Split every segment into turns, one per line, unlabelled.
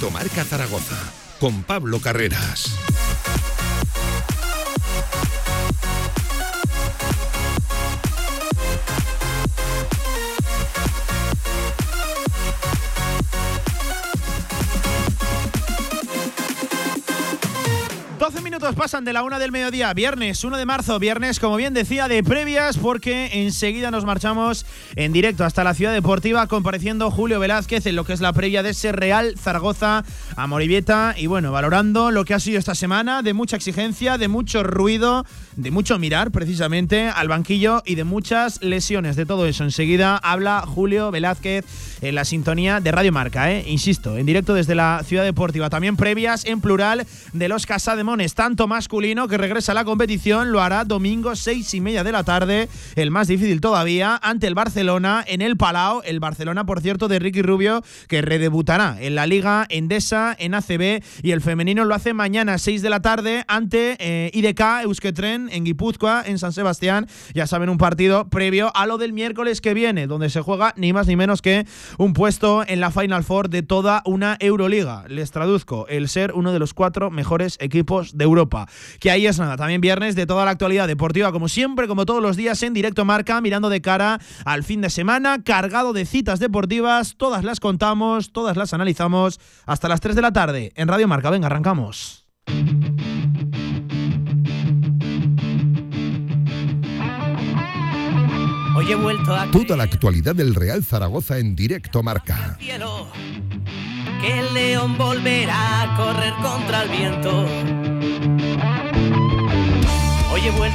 Directo Zaragoza con Pablo Carreras.
Pasan de la una del mediodía, viernes 1 de marzo, viernes, como bien decía, de previas, porque enseguida nos marchamos en directo hasta la ciudad deportiva, compareciendo Julio Velázquez en lo que es la previa de ese Real Zaragoza a Morivieta. Y bueno, valorando lo que ha sido esta semana, de mucha exigencia, de mucho ruido, de mucho mirar precisamente al banquillo y de muchas lesiones. De todo eso, enseguida habla Julio Velázquez en la sintonía de Radio Marca, ¿eh? insisto, en directo desde la ciudad deportiva. También previas en plural de los Casademones, tanto masculino que regresa a la competición, lo hará domingo seis y media de la tarde, el más difícil todavía, ante el Barcelona en el Palau. El Barcelona, por cierto, de Ricky Rubio, que redebutará en la Liga Endesa, en ACB, y el femenino lo hace mañana 6 de la tarde ante eh, IDK Eusketren en Guipúzcoa, en San Sebastián. Ya saben, un partido previo a lo del miércoles que viene, donde se juega ni más ni menos que un puesto en la Final Four de toda una Euroliga. Les traduzco, el ser uno de los cuatro mejores equipos de Europa. Que ahí es nada, también viernes de toda la actualidad deportiva, como siempre, como todos los días en directo marca, mirando de cara al fin de semana, cargado de citas deportivas, todas las contamos, todas las analizamos, hasta las 3 de la tarde en Radio Marca. Venga, arrancamos.
Hoy he vuelto a Toda la actualidad del Real Zaragoza en directo marca.
Que el león volverá a correr contra el viento.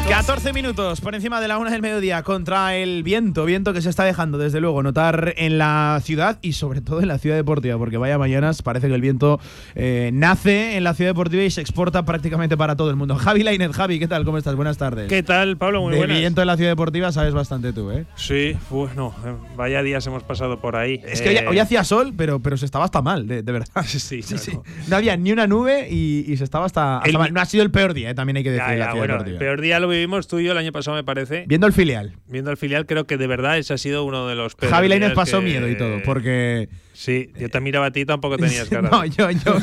14 minutos por encima de la una del mediodía contra el viento, viento que se está dejando desde luego notar en la ciudad y sobre todo en la ciudad deportiva, porque vaya mañanas parece que el viento eh, nace en la ciudad deportiva y se exporta prácticamente para todo el mundo. Javi Lainet, Javi, ¿qué tal? ¿Cómo estás? Buenas tardes.
¿Qué tal, Pablo? Muy
de viento en la ciudad deportiva sabes bastante tú, ¿eh?
Sí, bueno, eh, vaya días hemos pasado por ahí.
Es que hoy, eh, hacía sol, pero, pero se estaba hasta mal, de, verdad.
Sí, sí, sí,
No había ni una nube y, se estaba hasta, mal. No ha sido el peor día, también hay que decir.
la bueno, el peor día lo vivimos tú y yo el año pasado, me parece.
Viendo el filial.
Viendo el filial, creo que de verdad ese ha sido uno de los
peores. Javi Lainez pasó miedo y todo, porque
Sí, yo te miraba a ti tampoco tenías cara.
no, yo, yo.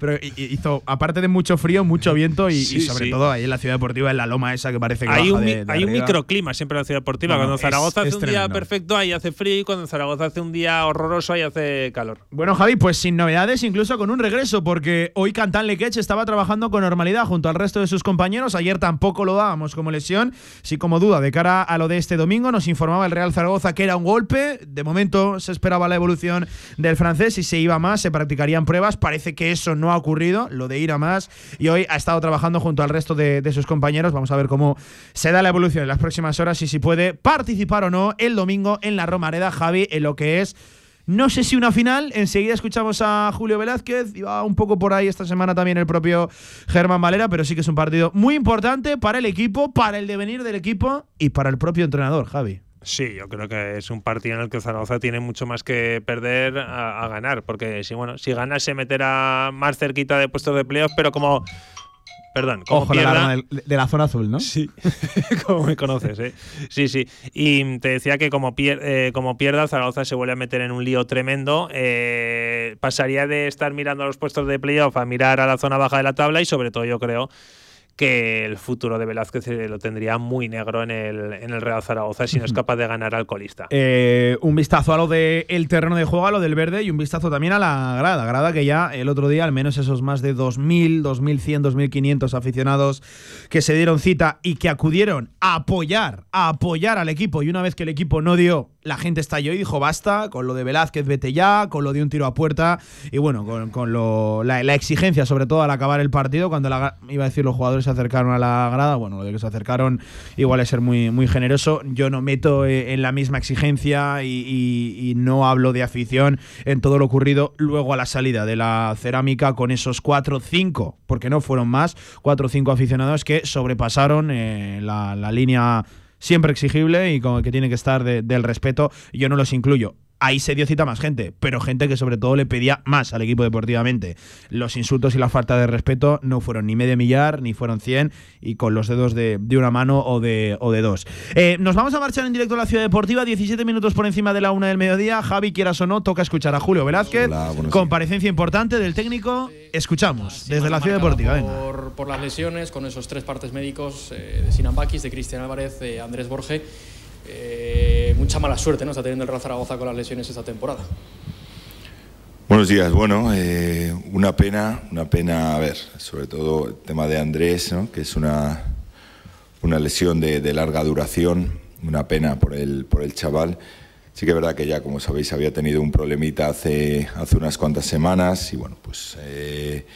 Pero hizo, aparte de mucho frío, mucho viento y, sobre todo ahí en la ciudad deportiva, en la loma esa que parece que
hay
un,
Hay un microclima siempre en la ciudad deportiva. cuando Zaragoza hace un día perfecto, ahí hace frío. Y cuando Zaragoza hace un día horroroso, ahí hace calor.
Bueno, Javi, pues sin novedades, incluso con un regreso, porque hoy Cantán Lequech estaba trabajando con normalidad junto al resto de sus compañeros. Ayer tampoco lo dábamos como lesión, sí como duda de cara a lo de este domingo. Nos informaba el Real Zaragoza que era un golpe. De momento se esperaba la evolución del francés si se iba más, se practicarían pruebas. Parece que eso no ha ocurrido, lo de ir a más. Y hoy ha estado trabajando junto al resto de, sus compañeros. Vamos a ver cómo se da la evolución en las próximas horas y si puede participar o no el domingo en la Romareda, Javi, en lo que es. No sé si una final, enseguida escuchamos a Julio Velázquez, iba un poco por ahí esta semana también el propio Germán Valera, pero sí que es un partido muy importante para el equipo, para el devenir del equipo y para el propio entrenador, Javi.
Sí, yo creo que es un partido en el que Zaragoza tiene mucho más que perder a, ganar, porque si bueno, si gana se meterá más cerquita de puestos de playoff, pero como Perdón, como
Ojo
pierda,
de, la zona azul, ¿no?
Sí, como me conoces, ¿eh? Sí, sí. Y te decía que como, eh, como pierda, Zaragoza se vuelve a meter en un lío tremendo. Eh, pasaría de estar mirando los puestos de playoff a mirar a la zona baja de la tabla y sobre todo yo creo que el futuro de Velázquez lo tendría muy negro en el, en el Real Zaragoza si no es capaz de ganar al colista.
Eh, un vistazo a lo del terreno de juego, a lo del verde y un vistazo también a la grada. Grada que ya el otro día, al menos esos más de 2.000, 2.100, 2.500 aficionados que se dieron cita y que acudieron a apoyar, a apoyar al equipo y una vez que el equipo no dio la gente estalló y dijo basta, con lo de Velázquez vete ya, con lo de un tiro a puerta y bueno, con, lo, la, exigencia sobre todo al acabar el partido, cuando la, iba a decir los jugadores se acercaron a la grada, bueno, lo de que se acercaron igual es ser muy, muy generoso, yo no meto eh, en la misma exigencia y, no hablo de afición en todo lo ocurrido luego a la salida de la cerámica con esos 4 5, porque no fueron más, 4 o 5 aficionados que sobrepasaron eh, la, línea siempre exigible y con que tiene que estar del respeto. Yo no los incluyo. Ahí se dio cita más gente, pero gente que sobre todo le pedía más al equipo deportivamente. Los insultos y la falta de respeto no fueron ni medio millar, ni fueron 100, y con los dedos de, una mano o de, o de dos. Eh, nos vamos a marchar en directo a la Ciudad Deportiva, 17 minutos por encima de la una del mediodía. Javi, quieras o no, toca escuchar a Julio Velázquez. comparecencia importante del técnico. Escuchamos desde la Ciudad Deportiva.
Por, por, las lesiones, con esos tres partes médicos eh, de Sinan Bakis, de Cristian Álvarez, de Andrés Borge. Eh, mucha mala suerte ¿no? está teniendo el Real Zaragoza con las lesiones esta temporada.
Buenos días, bueno, eh, una pena, una pena, a ver, sobre todo el tema de Andrés, ¿no? que es una, una lesión de, larga duración, una pena por el, por el chaval. Sí que es verdad que ya, como sabéis, había tenido un problemita hace, hace unas cuantas semanas y bueno, pues eh,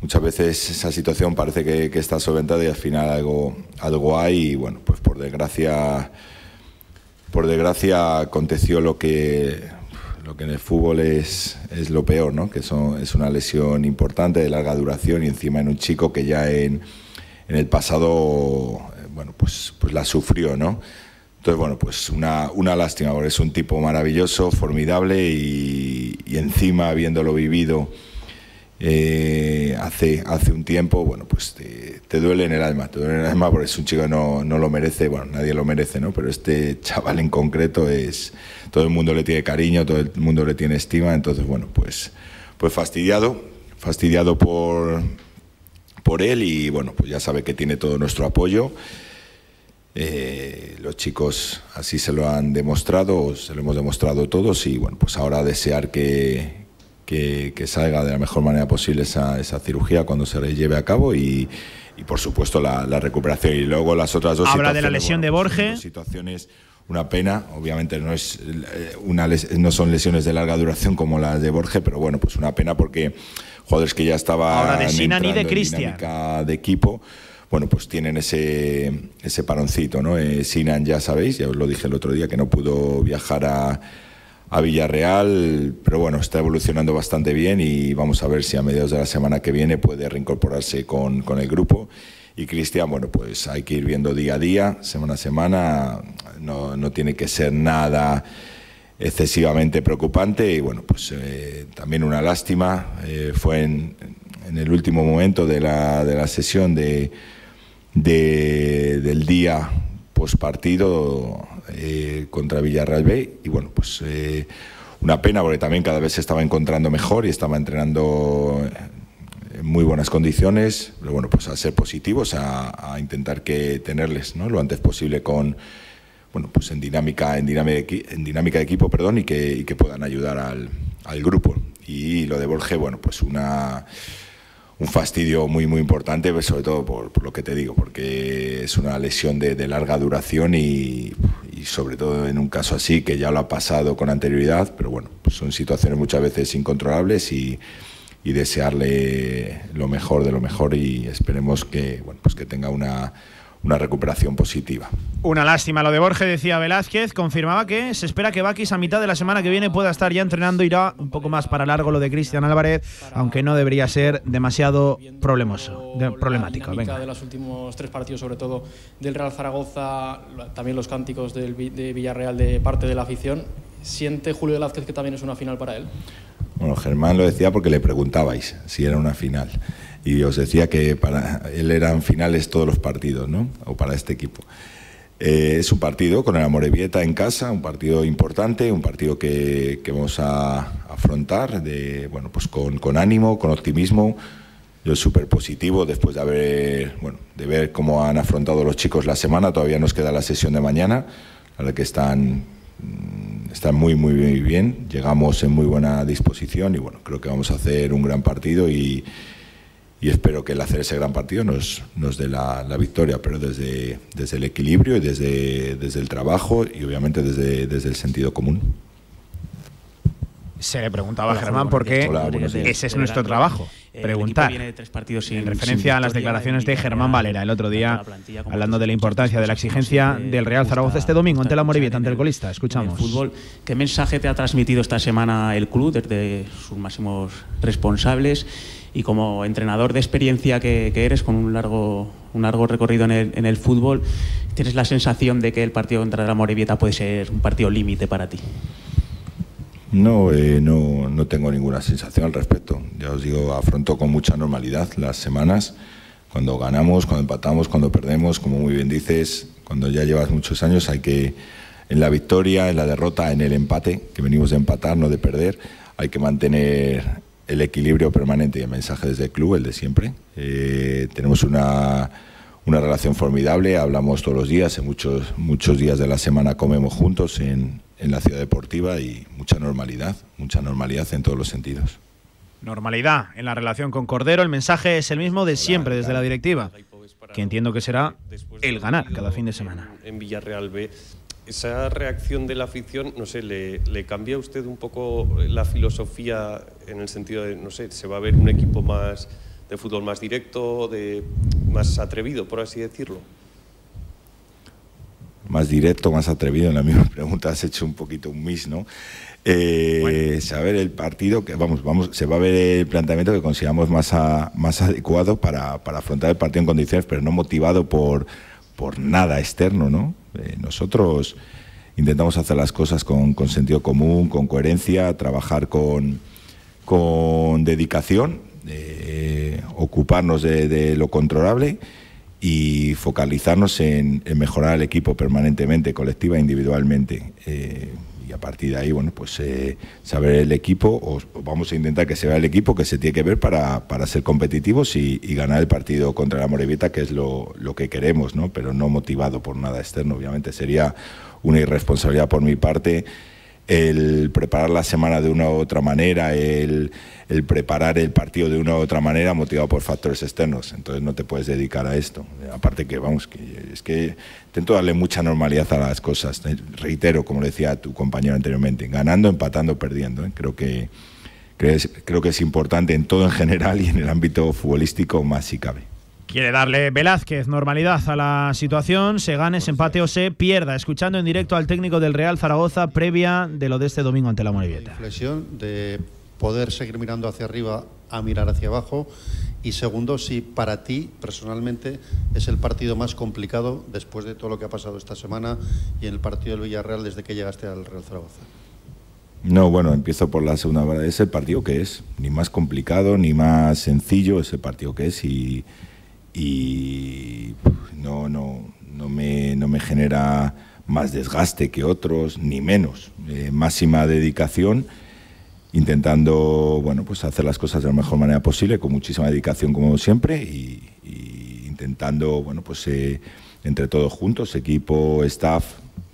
muchas veces esa situación parece que, está solventada y al final algo, algo hay y bueno, pues por desgracia, por desgracia aconteció lo que, lo que en el fútbol es, es lo peor, ¿no? que es una lesión importante de larga duración y encima en un chico que ya en, en el pasado bueno, pues, pues la sufrió, ¿no? Entonces, bueno, pues una, una lástima, porque es un tipo maravilloso, formidable y, y encima habiéndolo vivido eh, hace, hace un tiempo, bueno, pues te, duele en el alma, te duele en el alma porque es un chico que no, no, lo merece, bueno, nadie lo merece, ¿no? Pero este chaval en concreto es, todo el mundo le tiene cariño, todo el mundo le tiene estima, entonces, bueno, pues, pues fastidiado, fastidiado por, por él y, bueno, pues ya sabe que tiene todo nuestro apoyo. Eh, los chicos así se lo han demostrado, se lo hemos demostrado todos y bueno, pues ahora desear que, que, salga de la mejor manera posible esa, esa cirugía cuando se lleve a cabo y, y por supuesto la, la, recuperación. Y luego las otras dos
Habla de la lesión de Borges.
Situaciones, una pena, obviamente no, es eh, una no son lesiones de larga duración como las de Borges, pero bueno, pues una pena porque jugadores que ya estaban
Ahora de Sinan y de Cristian.
de equipo bueno, pues tienen ese, ese paroncito, ¿no? Eh, Sinan, ya sabéis, ya os lo dije el otro día, que no pudo viajar a, a Villarreal, pero bueno, está evolucionando bastante bien y vamos a ver si a mediados de la semana que viene puede reincorporarse con, con el grupo. Y Cristian, bueno, pues hay que ir viendo día a día, semana a semana, no, no tiene que ser nada excesivamente preocupante y bueno, pues eh, también una lástima, eh, fue en, en, el último momento de la, de la sesión de, de, del día post partido eh, contra Villarreal B y bueno, pues eh, una pena porque también cada vez se estaba encontrando mejor y estaba entrenando en muy buenas condiciones, pero bueno, pues a ser positivos, a, intentar que tenerles ¿no? lo antes posible con bueno, pues en dinámica, en dinámica, en dinámica de equipo, perdón, y que, y que puedan ayudar al, al grupo. Y lo de Borges, bueno, pues una un fastidio muy muy importante, pues, sobre todo por, lo que te digo, porque es una lesión de, larga duración y, sobre todo en un caso así, que ya lo ha pasado con anterioridad, pero bueno, pues son situaciones muchas veces incontrolables y, y desearle lo mejor de lo mejor y esperemos que, bueno, pues que tenga una una recuperación positiva.
Una lástima lo de Borges, decía Velázquez. Confirmaba que se espera que Bakis a mitad de la semana que viene pueda estar ya entrenando. Irá un poco más para largo lo de Cristian Álvarez, aunque no debería ser demasiado problemoso, problemático.
La de los últimos tres partidos, sobre todo del Real Zaragoza, también los cánticos del, de Villarreal de parte de la afición. ¿Siente Julio Velázquez que también es una final para él?
Bueno, Germán lo decía porque le preguntabais si era una final y os decía que para él eran finales todos los partidos, ¿no? O para este equipo. Eh, es un partido con el Amorebieta en casa, un partido importante, un partido que, que vamos a afrontar de, bueno, pues con, con ánimo, con optimismo. Yo súper positivo después de, haber, bueno, de ver cómo han afrontado los chicos la semana. Todavía nos queda la sesión de mañana, a la que están, mm, están muy, muy bien. Llegamos en muy buena disposición y bueno, creo que vamos a hacer un gran partido y, y espero que el hacer ese gran partido nos, nos dé la, la, victoria, pero desde, desde el equilibrio y desde, desde el trabajo y obviamente desde, desde el sentido común.
Se le preguntaba a Germán por qué ese es nuestro trabajo, preguntar. en referencia a las declaraciones de Germán Valera el otro día, hablando de la importancia de la exigencia del Real Zaragoza este domingo ante la Morevieta, ante el colista. Escuchamos.
Fútbol, ¿Qué mensaje te ha transmitido esta semana el club desde sus máximos responsables? Y como entrenador de experiencia que, eres, con un largo, un largo recorrido en el, en el, fútbol, ¿tienes la sensación de que el partido contra la Morevieta puede ser un partido límite para ti?
No, eh, no, no tengo ninguna sensación al respecto. Ya os digo, afronto con mucha normalidad las semanas, cuando ganamos, cuando empatamos, cuando perdemos, como muy bien dices, cuando ya llevas muchos años hay que, en la victoria, en la derrota, en el empate, que venimos de empatar, no de perder, hay que mantener el equilibrio permanente y el mensaje desde el club, el de siempre. Eh, tenemos una, una relación formidable, hablamos todos los días, en muchos, muchos días de la semana comemos juntos en, en la ciudad deportiva y mucha normalidad, mucha normalidad en todos los sentidos.
Normalidad en la relación con Cordero, el mensaje es el mismo de siempre desde la directiva, que entiendo que será el ganar cada fin de semana.
En Villarreal B, esa reacción de la afición, no sé, ¿le, le cambia a usted un poco la filosofía en el sentido de, no sé, se va a ver un equipo más de fútbol más directo, de más atrevido, por así decirlo?
más directo, más atrevido. En la misma pregunta has hecho un poquito un miss, ¿no? Eh, Se va a ver el partido, que vamos, vamos, se va a ver el planteamiento que consideramos más, a- más adecuado para, para afrontar el partido en condiciones, pero no motivado por, por nada externo, ¿no? Eh, nosotros intentamos hacer las cosas con, sentido común, con coherencia, trabajar con, con dedicación, eh, ocuparnos de, lo controlable y focalizarnos en, mejorar el equipo permanentemente, colectiva e individualmente. Eh, a partir de ahí, bueno, pues eh, saber el equipo, o, vamos a intentar que se vea el equipo que se tiene que ver para, para ser competitivos y, y ganar el partido contra la Morevita, que es lo, lo que queremos, ¿no? Pero no motivado por nada externo, obviamente. Sería una irresponsabilidad por mi parte el preparar la semana de una u otra manera, el, el preparar el partido de una u otra manera motivado por factores externos. Entonces no te puedes dedicar a esto. Aparte que, vamos, que es que intento darle mucha normalidad a las cosas. Reitero, como decía tu compañero anteriormente, ganando, empatando, perdiendo. ¿eh? Creo que, creo que es importante en todo en general y en el ámbito futbolístico más si cabe.
Quiere darle Velázquez normalidad a la situación, se gane, se empate o se pierda. Escuchando en directo al técnico del Real Zaragoza previa de lo de este domingo ante la Morevieta.
Inflexión de poder seguir mirando hacia arriba a mirar hacia abajo. Y segundo, si para ti personalmente es el partido más complicado después de todo lo que ha pasado esta semana y en el partido del Villarreal desde que llegaste al Real Zaragoza.
No, bueno, empiezo por la segunda hora. Es el partido que es, ni más complicado ni más sencillo, es el partido que es y, y no, no, no, me, no me genera más desgaste que otros, ni menos. Eh, máxima dedicación, intentando bueno, pues hacer las cosas de la mejor manera posible, con muchísima dedicación como siempre, y, intentando, bueno, pues eh, entre todos juntos, equipo, staff,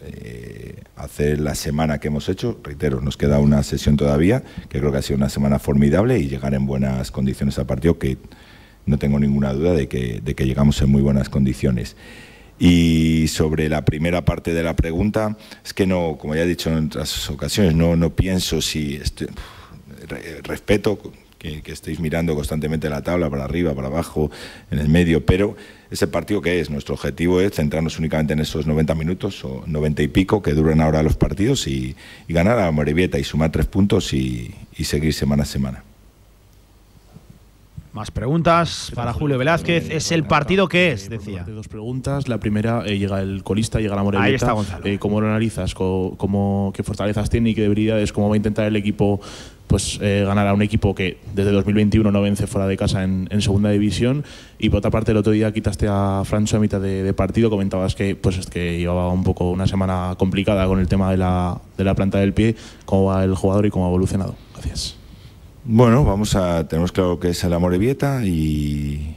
eh, hacer la semana que hemos hecho. Reitero, nos queda una sesión todavía, que creo que ha sido una semana formidable y llegar en buenas condiciones al partido, que no tengo ninguna duda de que, de que llegamos en muy buenas condiciones. Y sobre la primera parte de la pregunta, es que no, como ya he dicho en otras ocasiones, no, no pienso si estoy, re- respeto que, que estéis mirando constantemente la tabla para arriba, para abajo, en el medio, pero ese partido que es, nuestro objetivo es centrarnos únicamente en esos 90 minutos o 90 y pico que duran ahora los partidos y, y ganar a Morevieta y sumar tres puntos y, y seguir semana a semana.
Más preguntas para Julio Velázquez. Es el partido que es, decía.
Dos preguntas. La primera, eh, llega el colista, llega la Morevieta.
Ahí está Gonzalo.
Eh, ¿Cómo lo analizas? ¿Cómo, ¿Qué fortalezas tiene y qué debilidades? ¿Cómo va a intentar el equipo pues eh, ganar a un equipo que desde 2021 no vence fuera de casa en, en segunda división? Y por otra parte, el otro día quitaste a Francho a mitad de, de partido. Comentabas que, pues, es que llevaba un poco una semana complicada con el tema de la, de la planta del pie. ¿Cómo va el jugador y cómo ha evolucionado? Gracias.
Bueno, vamos a tenemos claro que es el Amorebieta y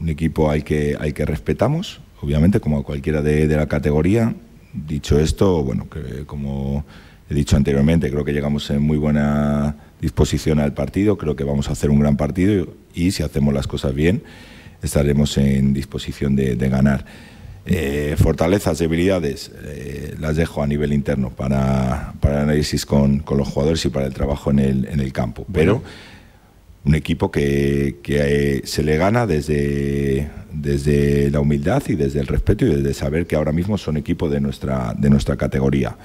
un equipo al que al que respetamos, obviamente como a cualquiera de, la categoría. Dicho esto, bueno, que como he dicho anteriormente, creo que llegamos en muy buena disposición al partido, creo que vamos a hacer un gran partido y si hacemos las cosas bien estaremos en disposición de ganar. Eh, fortalezas, debilidades, eh, las dejo a nivel interno para, para análisis con, con los jugadores y para el trabajo en el, en el campo. Pero un equipo que, que, eh, se le gana desde, desde la humildad y desde el respeto y desde saber que ahora mismo son equipo de nuestra, de nuestra categoría.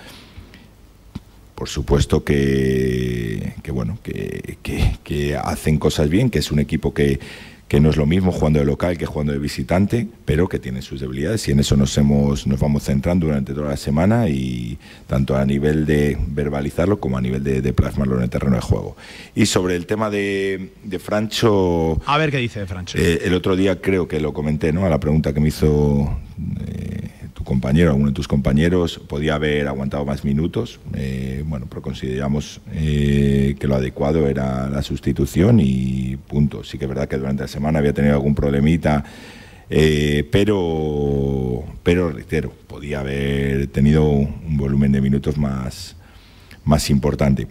por supuesto que, que bueno, que- que hacen cosas bien, que es un equipo que, que no es lo mismo jugando de local que jugando de visitante, pero que tiene sus debilidades y en eso nos hemos nos vamos centrando durante toda la semana y tanto a nivel de verbalizarlo como a nivel de, de plasmarlo en el terreno de juego. Y sobre el tema de, de Francho,
A ver qué dice Francho.
eh, el otro día creo que lo comenté, ¿no? A la pregunta que me hizo eh, compañero, alguno de tus compañeros, podía haber aguantado más minutos. Eh, bueno, pero consideramos eh, que lo adecuado era la sustitución y punto. Sí que es verdad que durante la semana había tenido algún problemita. eh, pero, pero reitero, podía haber tenido un volumen de minutos más, más importante.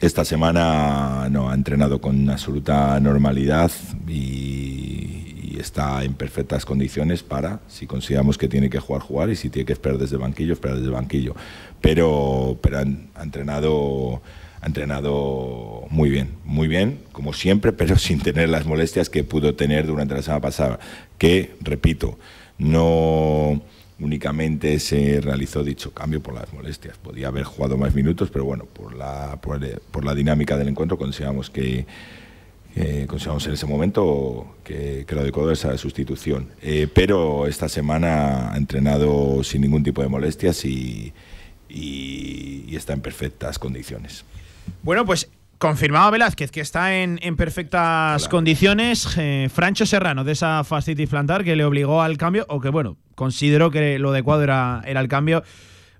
Esta semana no, ha entrenado con absoluta normalidad y, y está en perfectas condiciones para, si consideramos que tiene que jugar, jugar y si tiene que esperar desde el banquillo, esperar desde el banquillo. Pero, pero ha, entrenado, ha entrenado muy bien, muy bien, como siempre, pero sin tener las molestias que pudo tener durante la semana pasada. Que, repito, no únicamente se realizó dicho cambio por las molestias. Podía haber jugado más minutos, pero bueno, por la, por, por la dinámica del encuentro consideramos que, que consideramos en ese momento que, que lo adecuado es la sustitución. Eh, pero esta semana ha entrenado sin ningún tipo de molestias y, y- y está en perfectas condiciones.
Bueno, pues confirmaba Velázquez que está en, en perfectas condiciones. Eh, Francho Serrano, de esa fascitis plantar que le obligó al cambio, o que bueno, consideró que lo adecuado era, era el cambio.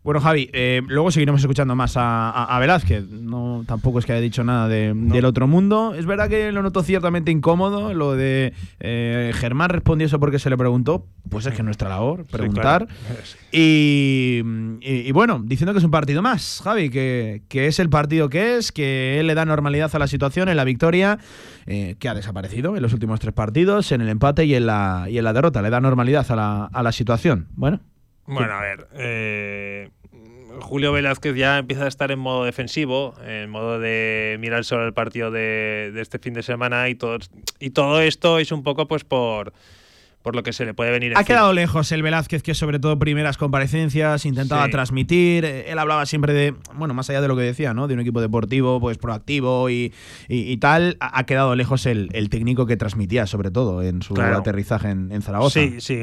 Bueno, Javi, eh, luego seguiremos escuchando más a, a- a Velázquez. No, tampoco es que haya dicho nada de- del otro mundo. Es verdad que lo notó ciertamente incómodo. Lo de eh, Germán respondió eso porque se le preguntó. Pues es que es nuestra labor, preguntar. Y, y- y bueno, diciendo que es un partido más, Javi, que, que es el partido que es, que él le da normalidad a la situación en la victoria, eh, que ha desaparecido en los últimos tres partidos, en el empate y en la, y en la derrota. Le da normalidad a la, a la situación. Bueno.
Bueno, a ver. eh, Julio Velázquez ya empieza a estar en modo defensivo, en modo de mirar solo el partido de, de este fin de semana y todo, y todo esto es un poco pues por, por lo que se le puede venir
Ha
encima.
quedado lejos el Velázquez, que sobre todo primeras comparecencias intentaba
Sí.
transmitir. Eh, Él hablaba siempre de, bueno, más allá de lo que decía, ¿no? De un equipo deportivo, pues proactivo y, y- y tal. Ha quedado lejos el, el técnico que transmitía, sobre todo, en su
Claro.
aterrizaje en, en Zaragoza.
Sí, sí,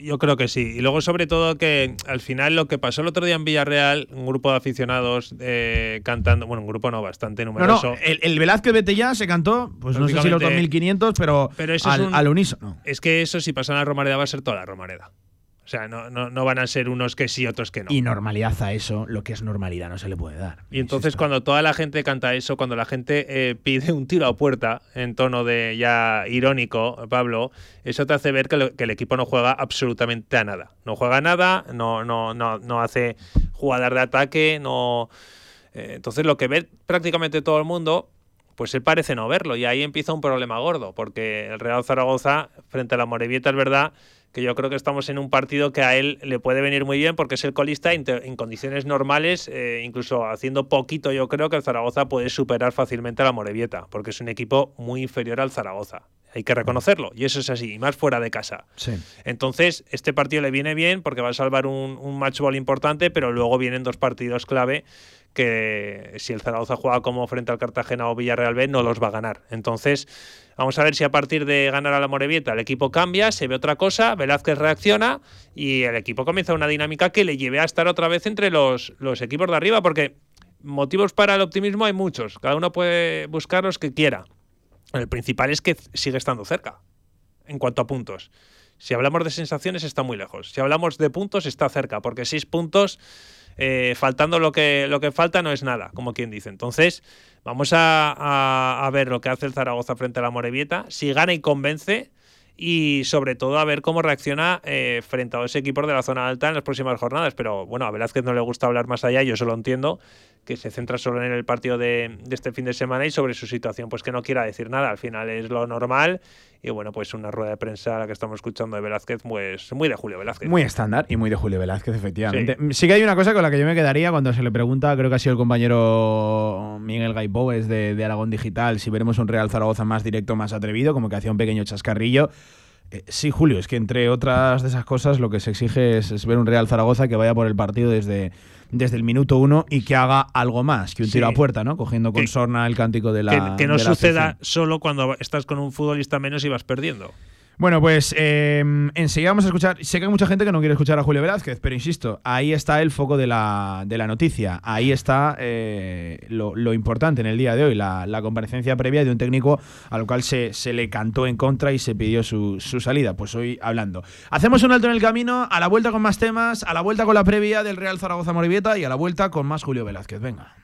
yo creo que sí. Y luego, sobre todo, que al final lo que pasó el otro día en Villarreal, un grupo de aficionados eh, cantando, bueno, un grupo no, bastante numeroso.
no, el, el Velázquez ya se cantó, pues no sé si los
Prácticamente-
2.500, pero,
Pero eso
al,
un-
al unísono.
Es que eso, si pasan a la Romareda, va a ser toda la Romareda. O sea, no, no, no van a ser unos que sí, otros que no.
Y normalidad a eso, lo que es normalidad no se le puede dar.
Y entonces cuando toda la gente canta eso, cuando la gente eh, pide un tiro a puerta en tono de ya irónico, Pablo, eso te hace ver que, lo- que el equipo no juega absolutamente a nada. No juega a nada, no, no, no, no hace jugadas de ataque, no. eh, entonces lo que ve prácticamente todo el mundo, pues él parece no verlo. Y ahí empieza un problema gordo, porque el Real Zaragoza, frente a la Morevieta, es verdad que yo creo que estamos en un partido que a él le puede venir muy bien porque es el colista en, condiciones normales, eh, incluso haciendo poquito yo creo que el Zaragoza puede superar fácilmente a la Morevieta, porque es un equipo muy inferior al Zaragoza. Hay que reconocerlo, y eso es así, y más fuera de casa.
Sí.
Entonces, este partido le viene bien porque va a salvar un, un match ball importante, pero luego vienen dos partidos clave que si el Zaragoza juega como frente al Cartagena o Villarreal B, no los va a ganar. Entonces, vamos a ver si a partir de ganar a la Morevieta el equipo cambia, se ve otra cosa, Velázquez reacciona y el equipo comienza una dinámica que le lleve a estar otra vez entre los, los equipos de arriba, porque motivos para el optimismo hay muchos, cada uno puede buscar los que quiera. El principal es que sigue estando cerca en cuanto a puntos. Si hablamos de sensaciones, está muy lejos. Si hablamos de puntos, está cerca, porque seis puntos, eh, faltando lo que, lo que falta, no es nada, como quien dice. Entonces, vamos a, a- ver lo que hace el Zaragoza frente a la Morevieta. Si gana y convence, y sobre todo a ver cómo reacciona eh, frente a los equipos de la zona alta en las próximas jornadas. Pero bueno, a Velázquez no le gusta hablar más allá, yo solo entiendo que se centra solo en el partido de, de este fin de semana y sobre su situación, pues que no quiera decir nada. Al final es lo normal. Y bueno, pues una rueda de prensa la que estamos escuchando de Velázquez, pues muy de Julio Velázquez.
Muy estándar y muy de Julio Velázquez, efectivamente. Sí. que hay una cosa con la que yo me quedaría cuando se le pregunta, creo que ha sido el compañero Miguel Gaipóes de, de Aragón Digital, si veremos un Real Zaragoza más directo, más atrevido, como que hacía un pequeño chascarrillo. Eh, sí, Julio, es que entre otras de esas cosas lo que se exige es, ver un Real Zaragoza que vaya por el partido desde, desde el minuto uno y que haga algo más que un tiro a puerta, ¿no? Cogiendo con sorna el cántico de la.
Que, no suceda solo cuando estás con un futbolista menos y vas perdiendo.
Bueno, pues eh, enseguida vamos a escuchar. Sé que hay mucha gente que no quiere escuchar a Julio Velázquez, pero insisto, ahí está el foco de la, de la noticia. Ahí está eh, lo, importante en el día de hoy, la, comparecencia previa de un técnico al cual se, se le cantó en contra y se pidió su, su, salida. Pues hoy hablando. Hacemos un alto en el camino, a la vuelta con más temas, a la vuelta con la previa del Real Zaragoza Morivieta y a la vuelta con más Julio Velázquez. Venga.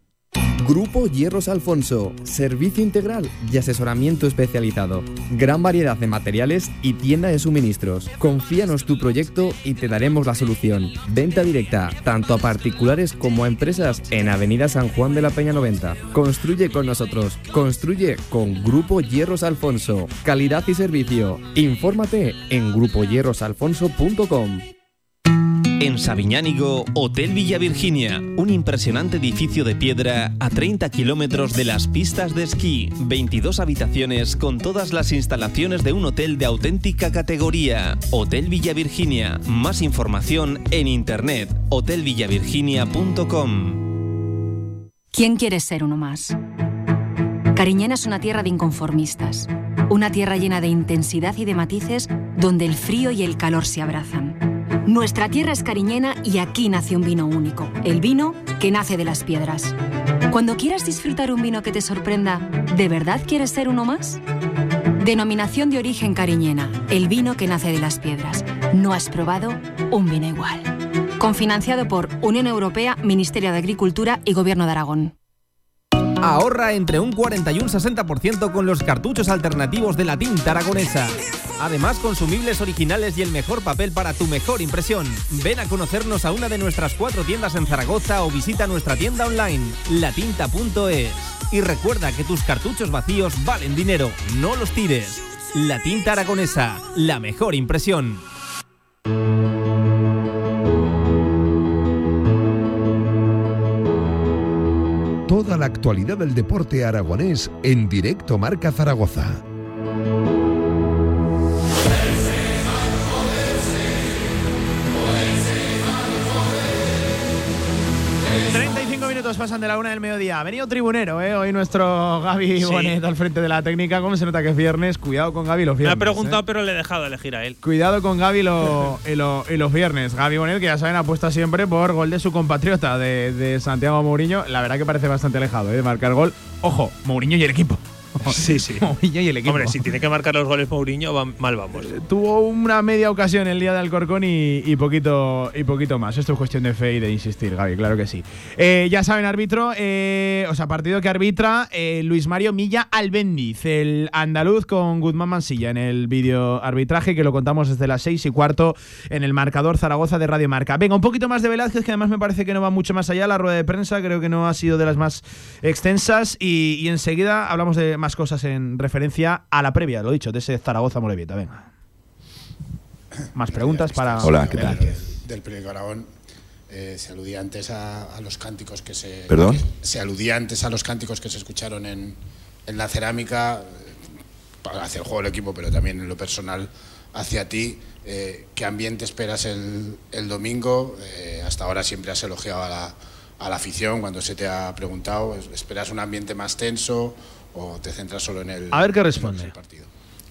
Grupo Hierros Alfonso, servicio integral y asesoramiento especializado. Gran variedad de materiales y tienda de suministros. Confíanos tu proyecto y te daremos la solución. Venta directa, tanto a particulares como a empresas en Avenida San Juan de la Peña 90. Construye con nosotros. Construye con Grupo Hierros Alfonso. Calidad y servicio. Infórmate en grupohierrosalfonso.com.
En Sabiñánigo, Hotel Villa Virginia, un impresionante edificio de piedra a 30 kilómetros de las pistas de esquí, 22 habitaciones con todas las instalaciones de un hotel de auténtica categoría. Hotel Villa Virginia, más información en internet, hotelvillavirginia.com.
¿Quién quiere ser uno más? Cariñena es una tierra de inconformistas, una tierra llena de intensidad y de matices donde el frío y el calor se abrazan nuestra tierra es cariñena y aquí nace un vino único, el vino que nace de las piedras. Cuando quieras disfrutar un vino que te sorprenda, ¿de verdad quieres ser uno más? Denominación de origen cariñena, el vino que nace de las piedras. No has probado un vino igual. Confinanciado por Unión Europea, Ministerio de Agricultura y Gobierno de Aragón.
Ahorra entre un 40 y un 60% con los cartuchos alternativos de la tinta aragonesa. Además, consumibles originales y el mejor papel para tu mejor impresión. Ven a conocernos a una de nuestras cuatro tiendas en Zaragoza o visita nuestra tienda online, latinta.es. Y recuerda que tus cartuchos vacíos valen dinero, no los tires. La tinta aragonesa, la mejor impresión.
Toda la actualidad del deporte aragonés en directo Marca Zaragoza.
Pasan de la una del mediodía. Ha venido tribunero, ¿eh? Hoy nuestro Gaby Bonet al frente de la técnica. ¿Cómo se nota que es viernes? Cuidado con Gaby los viernes.
Me ha preguntado,
¿eh?
pero le he dejado elegir a él.
Cuidado con Gaby lo, y, los viernes. Gaby Bonet, que ya saben, apuesta siempre por gol de su compatriota, de, Santiago Mourinho. La verdad que parece bastante alejado ¿eh? de marcar gol. Ojo, Mourinho y el equipo.
Sí, sí.
Mourinho y el equipo.
Hombre, si tiene que marcar los goles Mourinho, mal vamos.
Tuvo una media ocasión el día de Alcorcón y, poquito, y poquito más. Esto es cuestión de fe y de insistir, Gaby, claro que sí. Eh, ya saben, árbitro, eh, o sea, partido que arbitra eh, Luis Mario Milla Albendiz, el andaluz con Guzmán Mansilla en el vídeo arbitraje que lo contamos desde las seis y cuarto en el marcador Zaragoza de Radio Marca. Venga, un poquito más de Velázquez, que además me parece que no va mucho más allá. La rueda de prensa creo que no ha sido de las más extensas y, y enseguida hablamos de más cosas en referencia a la previa, lo dicho, de ese Zaragoza Morevieta. Venga. Más preguntas para.
Hola, ¿qué tal?
Del periódico Aragón. Eh, se aludía antes a, los cánticos que se.
¿Perdón?
se aludía antes a los cánticos que se escucharon en, en la cerámica, para hacer el juego del equipo, pero también en lo personal hacia ti. Eh, ¿Qué ambiente esperas el, el domingo? Eh, hasta ahora siempre has elogiado a la, a la afición cuando se te ha preguntado. ¿Esperas un ambiente más tenso? O te centras solo en el,
a ver qué responde.
partido?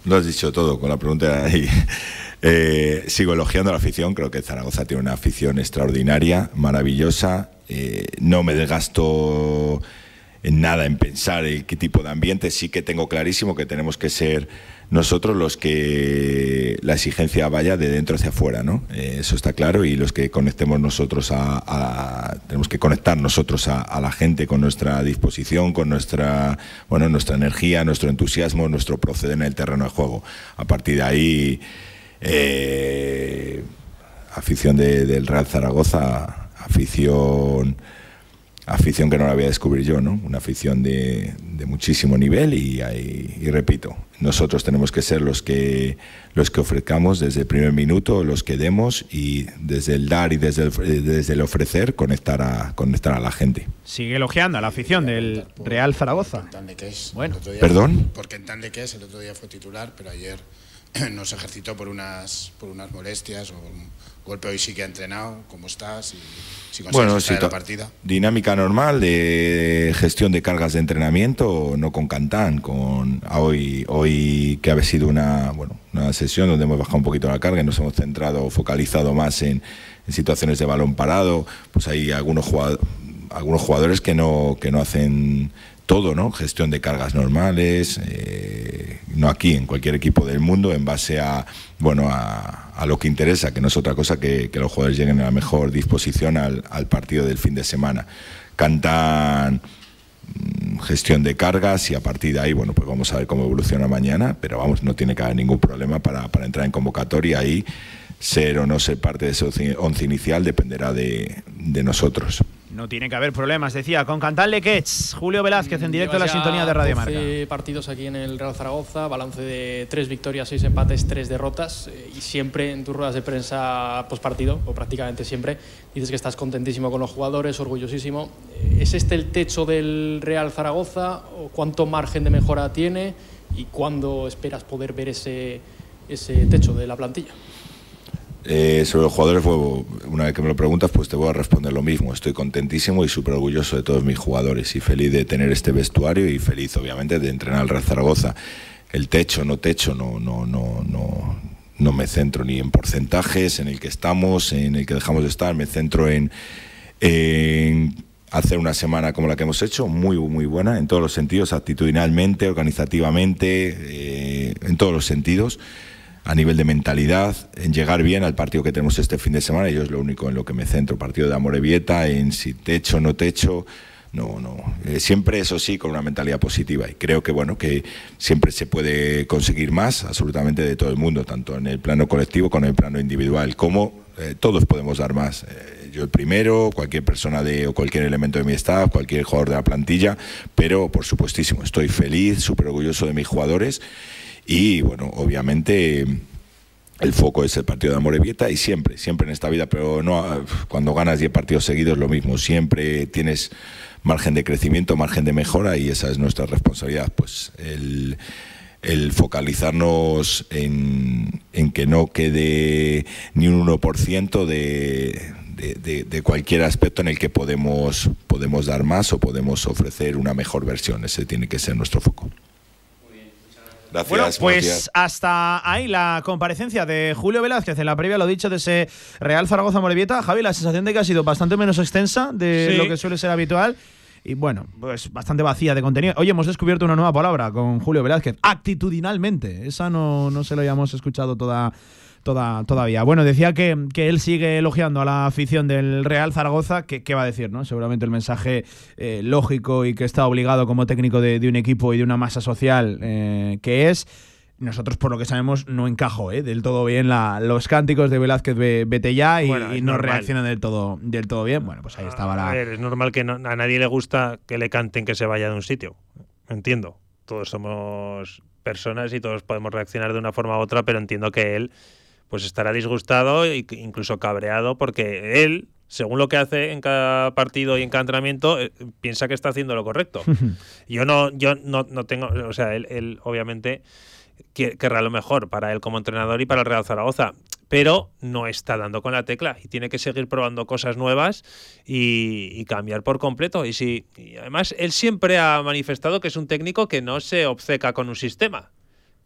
Lo has dicho todo con la pregunta ahí. Eh, sigo elogiando a la afición, creo que Zaragoza tiene una afición extraordinaria, maravillosa. Eh, no me desgasto en nada en pensar en qué tipo de ambiente. Sí que tengo clarísimo que tenemos que ser nosotros los que la exigencia vaya de dentro hacia afuera, ¿no? Eh, eso está claro y los que conectemos nosotros a, tenemos que conectar nosotros a, la gente con nuestra disposición, con nuestra bueno nuestra energía, nuestro entusiasmo, nuestro proceder en el terreno de juego. A partir de ahí, eh, afición del Real Zaragoza, afición afición que no la voy a descubrir yo, ¿no? Una afición de, de muchísimo nivel y, y, y, repito, nosotros tenemos que ser los que los que ofrezcamos desde el primer minuto, los que demos y desde el dar y desde el, desde el ofrecer conectar a conectar a la gente.
Sigue elogiando a la afición del Real Zaragoza.
Bueno,
perdón.
Porque en tan de que es el otro día fue titular, pero ayer no se ejercitó por unas por unas molestias o un golpe hoy sí que ha entrenado. ¿Cómo estás? Y, si
bueno,
la partida.
dinámica normal de gestión de cargas de entrenamiento, no con Cantán, con hoy, hoy que ha sido una, bueno, una sesión donde hemos bajado un poquito la carga y nos hemos centrado, focalizado más en, en situaciones de balón parado, pues hay algunos jugadores, algunos jugadores que no, que no hacen todo, ¿no? Gestión de cargas normales, eh, no aquí, en cualquier equipo del mundo, en base a, bueno, a, a lo que interesa, que no es otra cosa que, que los jugadores lleguen a la mejor disposición al, partido del fin de semana. Cantan mm, gestión de cargas y a partir de ahí, bueno, pues vamos a ver cómo evoluciona mañana, pero vamos, no tiene que haber ningún problema para, para entrar en convocatoria ahí. Ser o no ser parte de ese once inicial dependerá de, de nosotros.
No tiene que haber problemas, decía, con Cantal Lequets, Julio Velázquez en directo a la sintonía de Radio Marca.
partidos aquí en el Real Zaragoza, balance de tres victorias, seis empates, tres derrotas eh, y siempre en tus ruedas de prensa post partido, o prácticamente siempre, dices que estás contentísimo con los jugadores, orgullosísimo. Eh, ¿Es este el techo del Real Zaragoza o cuánto margen de mejora tiene y cuándo esperas poder ver ese, ese techo de la plantilla?
Eh, sobre los jugadores, una vez que me lo preguntas, pues te voy a responder lo mismo. Estoy contentísimo y súper orgulloso de todos mis jugadores y feliz de tener este vestuario y feliz, obviamente, de entrenar al Real Zaragoza. El techo, no techo, no, no, no, no, no me centro ni en porcentajes, en el que estamos, en el que dejamos de estar, me centro en, hacer una semana como la que hemos hecho, muy, muy buena en todos los sentidos, actitudinalmente, organizativamente, eh, en todos los sentidos a nivel de mentalidad, en llegar bien al partido que tenemos este fin de semana. Y yo es lo único en lo que me centro. Partido de Amorebieta, en si techo no techo. No, no. Eh, siempre eso sí con una mentalidad positiva. Y creo que bueno, que siempre se puede conseguir más, absolutamente de todo el mundo, tanto en el plano colectivo como en el plano individual. Como eh, todos podemos dar más. Eh, yo el primero, cualquier persona de o cualquier elemento de mi staff, cualquier jugador de la plantilla, pero por supuestísimo, estoy feliz, súper orgulloso de mis jugadores y bueno, obviamente el foco es el partido de Amorebieta y siempre, siempre en esta vida, pero no cuando ganas 10 partidos seguidos lo mismo, siempre tienes margen de crecimiento, margen de mejora y esa es nuestra responsabilidad, pues el, focalizarnos en, en, que no quede ni un 1% de, de, de, de, cualquier aspecto en el que podemos, podemos dar más o podemos ofrecer una mejor versión, ese tiene que ser nuestro foco. Gracias,
bueno, pues
gracias.
hasta ahí la comparecencia de Julio Velázquez en la previa, lo dicho, de ese Real Zaragoza Morevieta. Javi, la sensación de que ha sido bastante menos extensa de
Sí.
lo que suele ser habitual. Y bueno, pues bastante vacía de contenido. Oye, hemos descubierto una nueva palabra con Julio Velázquez. Actitudinalmente. Esa no, no se lo habíamos escuchado toda, toda, todavía. Bueno, decía que, que él sigue elogiando a la afición del Real Zaragoza. que ¿Qué va a decir? no? Seguramente el mensaje eh, lógico y que está obligado como técnico de, de un equipo y de una masa social eh, que es. Nosotros, por lo que sabemos, no encajó ¿eh? del todo bien la- los cánticos de Velázquez ve- vete ya y,
Bueno,
y
es
no
normal.
reaccionan del todo, del todo bien. Bueno, pues ahí estaba
A
la,
ver, es normal que no- a nadie le gusta que le canten que se vaya de un sitio. Entiendo. Todos somos personas y todos podemos reaccionar de una forma u otra, pero entiendo que él pues estará disgustado e incluso cabreado porque él, según lo que hace en cada partido y en cada entrenamiento, eh, piensa que está haciendo lo correcto. yo no, yo no, no tengo, o sea, él, él obviamente que- querrá lo mejor para él como entrenador y para el Real Zaragoza, pero no está dando con la tecla y tiene que seguir probando cosas nuevas y, y cambiar por completo. Y, si, y además, él siempre ha manifestado que es un técnico que no se obceca con un sistema.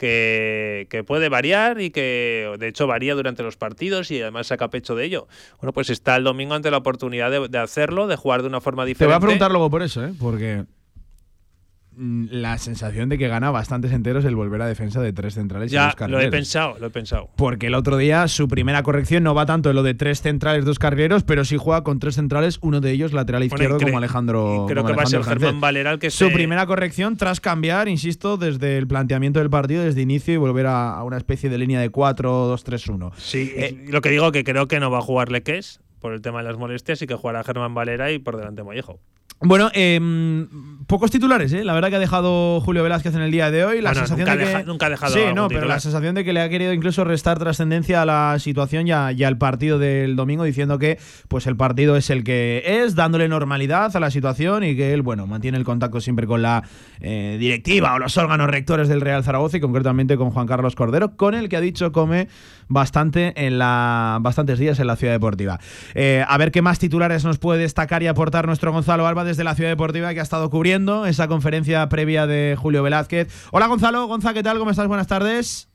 Que, que puede variar y que de hecho varía durante los partidos y además saca pecho de ello. Bueno, pues está el domingo ante la oportunidad de, de hacerlo, de jugar de una forma
Te
diferente.
voy a preguntar luego por eso, ¿eh? porque la sensación de que gana bastantes enteros el volver a defensa de tres centrales y
Ya,
dos
lo he
carrileros.
pensado, lo he pensado.
Porque el otro día su primera corrección no va tanto en lo de tres centrales, dos carrileros, pero sí juega con tres centrales, uno de ellos lateral
y
izquierdo como Alejandro.
y creo
como
que va a ser Germán
Sánchez.
Valera el que
Su
se-
primera corrección tras cambiar, insisto, desde el planteamiento del partido, desde inicio y volver a, a una especie de línea de 4-2-3-1.
Sí,
Eh,
y lo que digo que creo que no va a jugar Leques por el tema de las molestias y que jugará Germán Valera y por delante Mollejo.
Bueno, eh, pocos titulares, ¿eh? La verdad que ha dejado Julio Velázquez en el día de hoy. La
Bueno,
sensación
nunca
de
ha
que.
deja- nunca ha dejado
Sí, no, pero la sensación de que le ha querido incluso restar trascendencia a la situación y, a- y al partido del domingo, diciendo que pues el partido es el que es, dándole normalidad a la situación y que él, bueno, mantiene el contacto siempre con la eh, directiva o los órganos rectores del Real Zaragoza y concretamente con Juan Carlos Cordero, con el que ha dicho come bastante en la bastantes días en la ciudad deportiva. Eh, a ver qué más titulares nos puede destacar y aportar nuestro Gonzalo Alba desde la ciudad deportiva que ha estado cubriendo esa conferencia previa de Julio Velázquez. Hola Gonzalo, Gonza, ¿qué tal? ¿Cómo estás? Buenas tardes.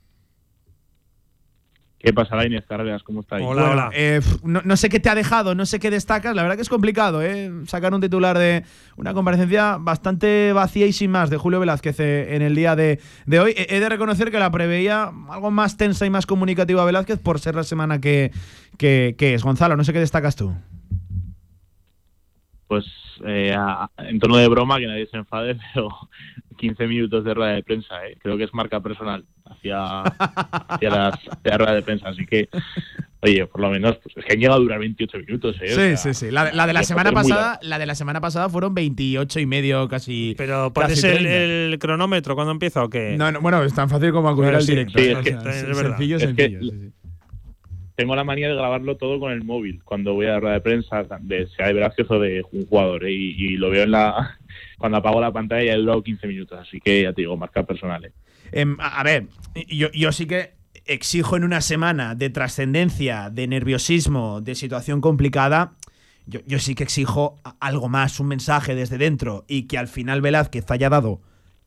¿Qué pasa, Inés Carreras? ¿Cómo estáis?
Bueno, eh, pf, no, no sé qué te ha dejado, no sé qué destacas. La verdad que es complicado, ¿eh? Sacar un titular de una comparecencia bastante vacía y sin más de Julio Velázquez eh, en el día de, de hoy. He he de reconocer que la preveía algo más tensa y más comunicativa a Velázquez por ser la semana que, que, que es. Gonzalo, no sé qué destacas tú.
Pues eh, a- en tono de broma, que nadie se enfade, pero 15 minutos de rueda de prensa, ¿eh? creo que es marca personal hacia, hacia, las, hacia la rueda de prensa. Así que, oye, por lo menos, pues es que han llegado a durar 28 minutos. ¿eh? O
Sí,
sea,
sí, sí. La, de- la de la
que
semana pasada, la de la semana pasada fueron 28 y medio casi.
Pero
casi
¿pones el,
30.
el cronómetro cuando empieza o qué?
No, no, bueno, es tan fácil como acudir al
sí,
directo.
sí, es
O
que-
verdad.
sencillo,
Es que
sencillo. sí, sí.
Tengo la manía de grabarlo todo con el móvil cuando voy a la rueda de prensa, de, sea de Velázquez o de un jugador, ¿eh? y, lo veo en la cuando apago la pantalla ya he durado 15 minutos, así que ya te digo, marca personal. ¿eh?
Em, a ver, yo, yo sí que exijo en una semana de trascendencia, de nerviosismo, de situación complicada. Yo, yo sí que exijo algo más, un mensaje desde dentro y que al final Velázquez haya dado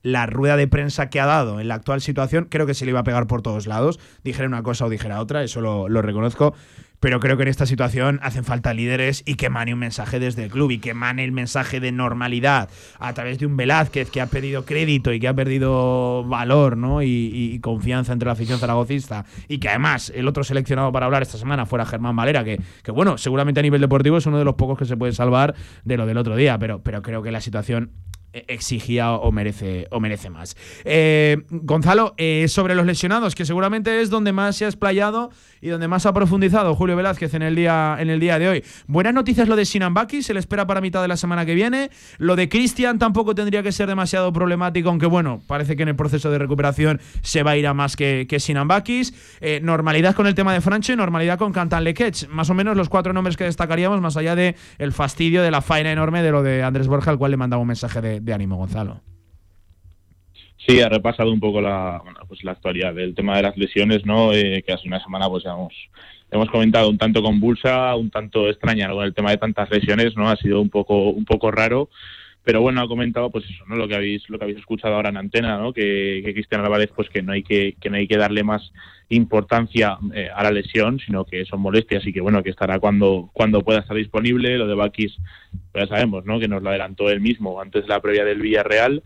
la rueda de prensa que ha dado en la actual situación, creo que se le iba a pegar por todos lados, dijera una cosa o dijera otra, eso lo, lo reconozco, pero creo que en esta situación hacen falta líderes y que mane un mensaje desde el club y que mane el mensaje de normalidad a través de un Velázquez que ha perdido crédito y que ha perdido valor ¿no? y, confianza entre la afición zaragocista y que además el otro seleccionado para hablar esta semana fuera Germán Valera, que, que bueno, seguramente a nivel deportivo es uno de los pocos que se puede salvar de lo del otro día, pero, pero creo que la situación exigía o merece, o merece más. Eh, Gonzalo, eh, sobre los lesionados, que seguramente es donde más se ha explayado y donde más ha profundizado Julio Velázquez en el día, en el día de hoy. Buenas noticias lo de Sinan Bakis, se le espera para mitad de la semana que viene. Lo de Cristian tampoco tendría que ser demasiado problemático, aunque bueno, parece que en el proceso de recuperación se va a ir a más que, que Sinan Bakis. Eh, normalidad con el tema de Francho y normalidad con Cantan Lekech. Más o menos los cuatro nombres que destacaríamos, más allá de el fastidio de la faena enorme de lo de Andrés Borja, al cual le mandaba un mensaje de, de ánimo, Gonzalo.
Sí, ha repasado un poco la, pues la actualidad del tema de las lesiones, ¿no? Eh, que hace una semana pues ya hemos, hemos comentado un tanto convulsa, un tanto extraña con el tema de tantas lesiones, ¿no? Ha sido un poco, un poco raro. Pero bueno, ha comentado pues eso, ¿no? Lo que habéis, lo que habéis escuchado ahora en antena, ¿no? Que, que Cristian Álvarez, pues que no hay que, que no hay que darle más importancia eh, a la lesión, sino que son molestias y que bueno, que estará cuando, cuando pueda estar disponible. Lo de Bakis, pues ya sabemos, ¿no? Que nos lo adelantó él mismo antes de la previa del Villarreal.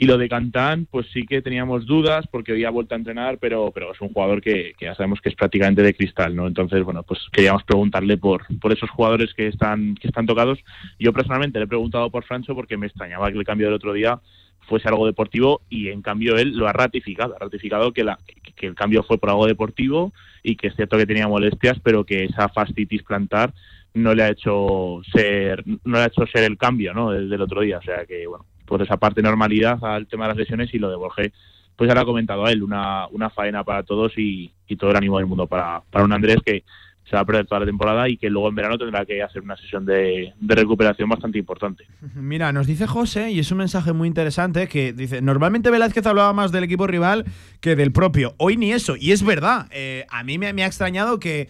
Y lo de Cantán, pues sí que teníamos dudas porque había vuelto a entrenar, pero, pero es un jugador que, ya sabemos que es prácticamente de cristal, ¿no? Entonces, bueno, pues queríamos preguntarle por, por esos jugadores que están, que están tocados. Yo personalmente le he preguntado por Francho porque me extrañaba que el cambio del otro día fuese algo deportivo y en cambio él lo ha ratificado, ha ratificado que, la, que el cambio fue por algo deportivo y que es cierto que tenía molestias, pero que esa fascitis plantar no le ha hecho ser, no le ha hecho ser el cambio, ¿no? Del, del otro día, o sea que bueno, por esa parte normalidad al tema de las lesiones y lo de Borges, pues ya lo ha comentado a él, una, una faena para todos y, y todo el ánimo del mundo para, para un Andrés que se va a perder toda la temporada y que luego en verano tendrá que hacer una sesión de, recuperación bastante importante.
Mira, nos dice José, y es un mensaje muy interesante, que dice, normalmente Velázquez hablaba más del equipo rival que del propio. Hoy ni eso, y es verdad. Eh, a mí me, me ha extrañado que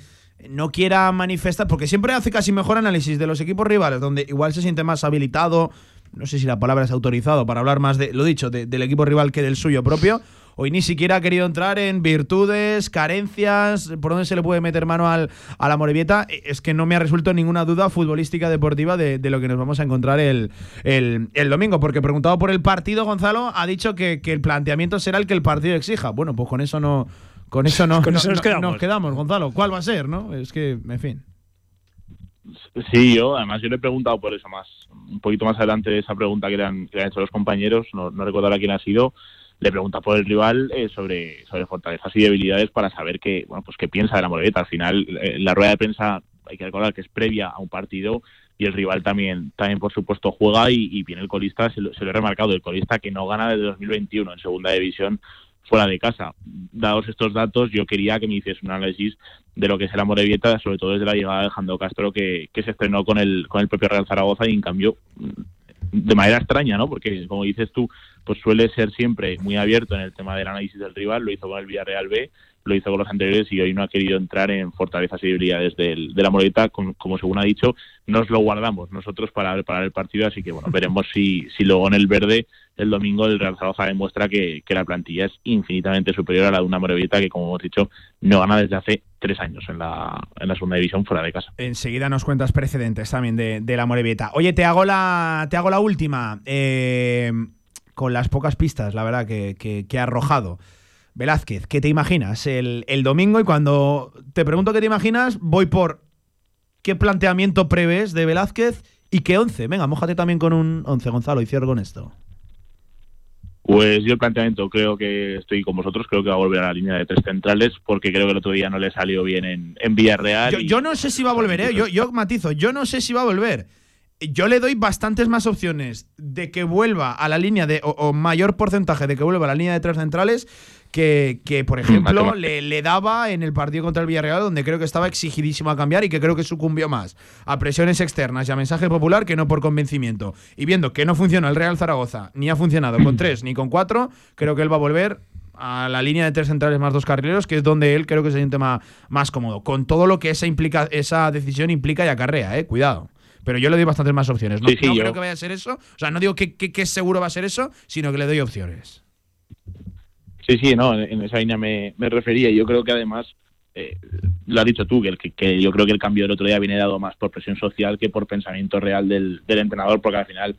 no quiera manifestar, porque siempre hace casi mejor análisis de los equipos rivales, donde igual se siente más habilitado, no sé si la palabra es autorizado, para hablar más de, lo dicho, de- del equipo rival que del suyo propio. Hoy ni siquiera ha querido entrar en virtudes, carencias, por dónde se le puede meter mano al, a la Morevieta. Es que no me ha resuelto ninguna duda futbolística deportiva de, de lo que nos vamos a encontrar el, el- el domingo. Porque preguntado por el partido, Gonzalo ha dicho que, que el planteamiento será el que el partido exija. Bueno, pues con eso no. Con eso no,
Con
no-
eso nos
no-
quedamos.
nos quedamos, Gonzalo. ¿Cuál va a ser, no? Es que, en fin.
Sí, yo además yo le he preguntado por eso más, un poquito más adelante de esa pregunta que le han, que le han hecho los compañeros, no, no recuerdo ahora quién ha sido, le pregunta por el rival eh, sobre, sobre fortalezas y debilidades para saber qué, bueno, pues qué piensa de la Moreta. Al final, eh, la rueda de prensa hay que recordar que es previa a un partido, y el rival también, también por supuesto juega y, viene el colista, se lo, se lo he remarcado, el colista que no gana desde 2021 en segunda división fuera de casa. Dados estos datos, yo quería que me hiciese un análisis de lo que es el Amorebieta, sobre todo desde la llegada de Alejandro Castro, que, que se estrenó con el, con el propio Real Zaragoza y en cambio de manera extraña, ¿no? Porque, como dices tú, pues suele ser siempre muy abierto en el tema del análisis del rival, lo hizo con el Villarreal B, lo hizo con los anteriores y hoy no ha querido entrar en fortalezas y debilidades del, de la Moreta, como, según ha dicho, nos lo guardamos nosotros para, para el partido, así que bueno, veremos si, si luego en el verde el domingo el Real Zaragoza demuestra que, que la plantilla es infinitamente superior a la de una Morevita que, como hemos dicho, no gana desde hace tres años en la, en la segunda división fuera de casa.
Enseguida nos cuentas precedentes también de, de la Morevieta. Oye, te hago la, te hago la última. Eh, con las pocas pistas, la verdad, que, que, que ha arrojado. Velázquez, ¿qué te imaginas el, el, domingo? Y cuando te pregunto qué te imaginas, voy por qué planteamiento prevés de Velázquez y qué once. Venga, mójate también con un once, Gonzalo, y cierro con esto.
Pues yo el planteamiento creo que estoy con vosotros, creo que va a volver a la línea de tres centrales porque creo que el otro día no le salió bien en, en Villarreal.
Yo,
y...
yo, no sé si va a volver, ¿eh? yo, yo matizo, yo no sé si va a volver. Yo le doy bastantes más opciones de que vuelva a la línea de, o, o mayor porcentaje de que vuelva a la línea de tres centrales que, que, por ejemplo, le, le, daba en el partido contra el Villarreal, donde creo que estaba exigidísimo a cambiar y que creo que sucumbió más a presiones externas y a mensaje popular que no por convencimiento. Y viendo que no funciona el Real Zaragoza, ni ha funcionado con tres ni con cuatro, creo que él va a volver a la línea de tres centrales más dos carrileros, que es donde él creo que se siente más, más cómodo. Con todo lo que esa, implica, esa decisión implica y acarrea, eh, cuidado pero yo le doy bastantes más opciones. No,
sí, sí,
no
yo...
creo que vaya a ser eso. O sea, no digo que, que, que, seguro va a ser eso, sino que le doy opciones.
Sí, sí, no, en esa línea me, me refería. Yo creo que además, eh, lo has dicho tú, que, que, que, yo creo que el cambio del otro día viene dado más por presión social que por pensamiento real del, del entrenador, porque al final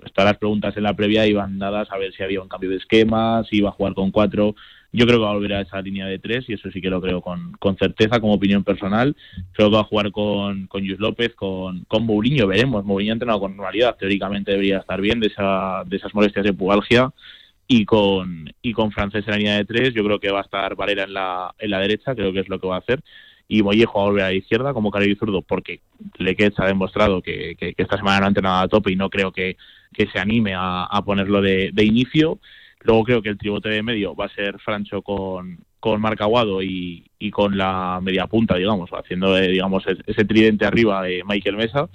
pues, todas las preguntas en la previa iban dadas a ver si había un cambio de esquema, si iba a jugar con cuatro. Yo creo que va a volver a esa línea de tres y eso sí que lo creo con, con certeza, como opinión personal. Creo que va a jugar con, con Luis López, con, con Mourinho, veremos. Mourinho ha entrenado con normalidad, teóricamente debería estar bien de, esa, de esas molestias de pubalgia. Y con, y con Francés en la línea de tres, yo creo que va a estar Valera en la, en la derecha, creo que es lo que va a hacer. Y Mollejo va a volver a la izquierda como carril zurdo, porque Lequetz ha demostrado que, que, que, esta semana no ha entrenado a tope y no creo que, que se anime a, a ponerlo de, de inicio. Luego creo que el tribote de medio va a ser Francho con, con Marc Aguado y, y, con la media punta, digamos, haciendo, eh, digamos, ese tridente arriba de Michael Mesa.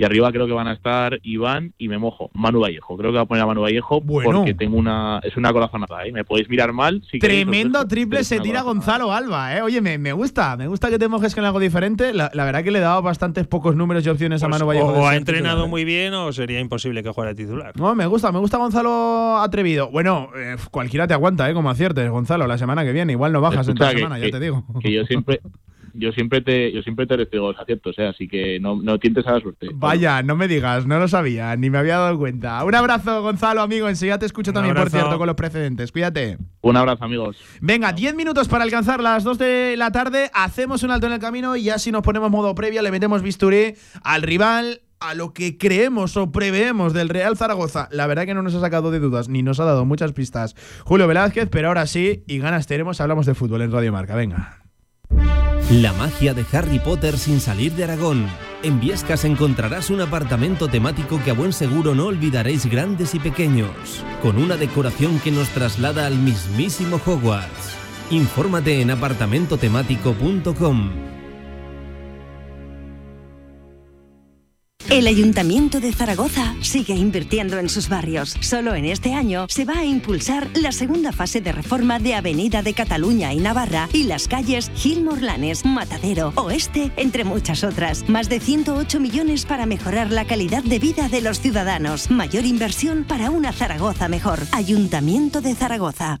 Y arriba creo que van a estar Iván y me mojo, Manu Vallejo. Creo que va a poner a Manu Vallejo bueno. porque tengo una es una corazonada, ¿eh? Me podéis mirar mal. Si
Tremendo triple se tira Gonzalo Alba, ¿eh? Oye, me, me, gusta, me gusta que te mojes con algo diferente. La, la, verdad que le he dado bastantes pocos números y opciones
pues,
a Manu Vallejo.
O ha entrenado titular. muy bien o sería imposible que juegue titular.
No, me gusta, me gusta Gonzalo atrevido. Bueno, eh, cualquiera te aguanta, ¿eh? Como aciertes, Gonzalo, la semana que viene. Igual no bajas
Escucha,
en
que,
semana,
que,
ya te digo.
Que yo siempre, yo siempre te yo siempre te recibo los aciertos, ¿eh? así que no, no tientes a la suerte.
Vaya, no me digas, no lo sabía, ni me había dado cuenta. Un abrazo, Gonzalo, amigo. Enseguida te escucho
Un
también,
abrazo.
por cierto, con los precedentes. Cuídate.
Un abrazo, amigos.
Venga, 10 minutos para alcanzar las 2 de la tarde. Hacemos un alto en el camino y ya si nos ponemos modo previa, le metemos bisturí al rival a lo que creemos o preveemos del Real Zaragoza. La verdad que no nos ha sacado de dudas ni nos ha dado muchas pistas Julio Velázquez, pero ahora sí, y ganas tenemos, hablamos de fútbol en Radio Marca. Venga.
La magia de Harry Potter sin salir de Aragón. En Viescas encontrarás un apartamento temático que a buen seguro no olvidaréis grandes y pequeños, con una decoración que nos traslada al mismísimo Hogwarts. Infórmate en apartamentotemático.com.
El Ayuntamiento de Zaragoza sigue invirtiendo en sus barrios. Solo en este año se va a impulsar la segunda fase de reforma de Avenida de Cataluña y Navarra y las calles Gil Morlanes, Matadero, Oeste, entre muchas otras. Más de 108 millones para mejorar la calidad de vida de los ciudadanos. Mayor inversión para una Zaragoza mejor. Ayuntamiento de Zaragoza.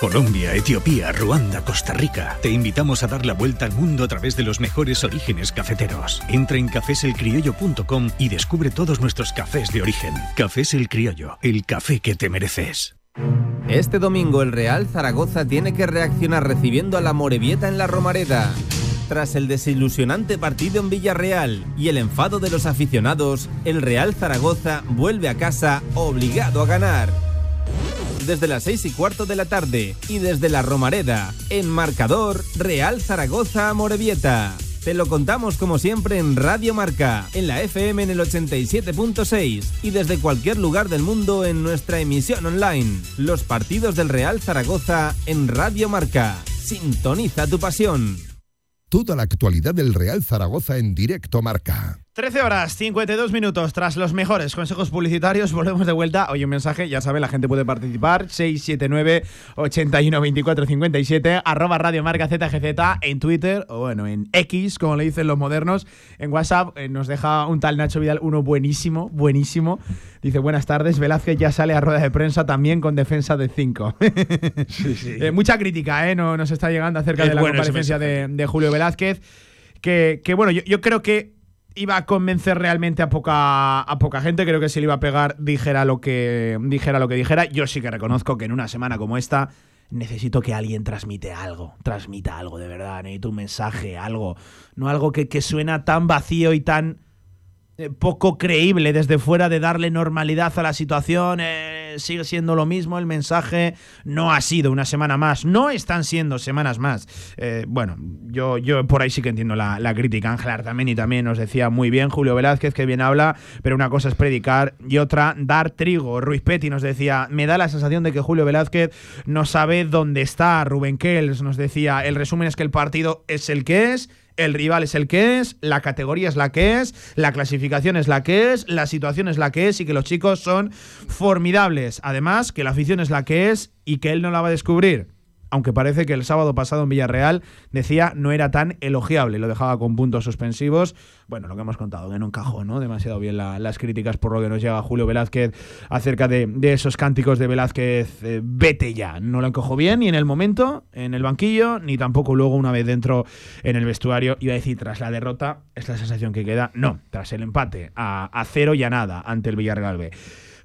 Colombia, Etiopía, Ruanda, Costa Rica. Te invitamos a dar la vuelta al mundo a través de los mejores orígenes cafeteros. Entra en cafeselcriollo.com y descubre todos nuestros cafés de origen. Cafés El Criollo, el café que te mereces.
Este domingo el Real Zaragoza tiene que reaccionar recibiendo a la Morevieta en la Romareda. Tras el desilusionante partido en Villarreal y el enfado de los aficionados, el Real Zaragoza vuelve a casa obligado a ganar. Desde las 6 y cuarto de la tarde y desde la Romareda, en marcador Real Zaragoza Morevieta. Te lo contamos como siempre en Radio Marca, en la FM en el 87.6 y desde cualquier lugar del mundo en nuestra emisión online. Los partidos del Real Zaragoza en Radio Marca. Sintoniza tu pasión.
Toda la actualidad del Real Zaragoza en directo marca.
13 horas 52 minutos. Tras los mejores consejos publicitarios, volvemos de vuelta. Hoy un mensaje, ya sabe, la gente puede participar. 679 81 24 57 arroba Radio Marca ZGZ en Twitter o bueno, en X, como le dicen los modernos. En WhatsApp eh, nos deja un tal Nacho Vidal, uno buenísimo, buenísimo. Dice, buenas tardes, Velázquez ya sale a rueda de prensa también con defensa de 5. Eh, mucha crítica, ¿eh? No, nos está llegando acerca
Es
de la
bueno
comparecencia de, de Julio Velázquez. Que, que, bueno, yo, yo creo que iba a convencer realmente a poca, a poca gente. Creo que si le iba a pegar, dijera lo que dijera lo que dijera. Yo sí que reconozco que en una semana como esta necesito que alguien transmite algo. Transmita algo, de verdad. Necesito un mensaje, algo. No algo que, que suena tan vacío y tan eh, poco creíble desde fuera de darle normalidad a la situación. eh, sigue siendo lo mismo. El mensaje no ha sido una semana más. No están siendo semanas más. Eh, bueno, yo, yo por ahí sí que entiendo la, la crítica. Ángel Artameni también nos decía muy bien. Julio Velázquez, que bien habla. Pero una cosa es predicar y otra dar trigo. Ruiz Petty nos decía, me da la sensación de que Julio Velázquez no sabe dónde está. Rubén Kells nos decía, el resumen es que el partido es el que es. El rival es el que es, la categoría es la que es, la clasificación es la que es, la situación es la que es y que los chicos son formidables. Además, que la afición es la que es y que él no la va a descubrir. Aunque parece que el sábado pasado en Villarreal decía no era tan elogiable, lo dejaba con puntos suspensivos. Bueno, lo que hemos contado, que no encajó ¿no? demasiado bien la- las críticas por lo que nos llega Julio Velázquez acerca de, esos cánticos de Velázquez, eh, vete ya. No lo encajó bien ni en el momento, en el banquillo, ni tampoco luego una vez dentro en el vestuario. Iba a decir, tras la derrota, es la sensación que queda. No, tras el empate a, a cero y a nada ante el Villarreal B.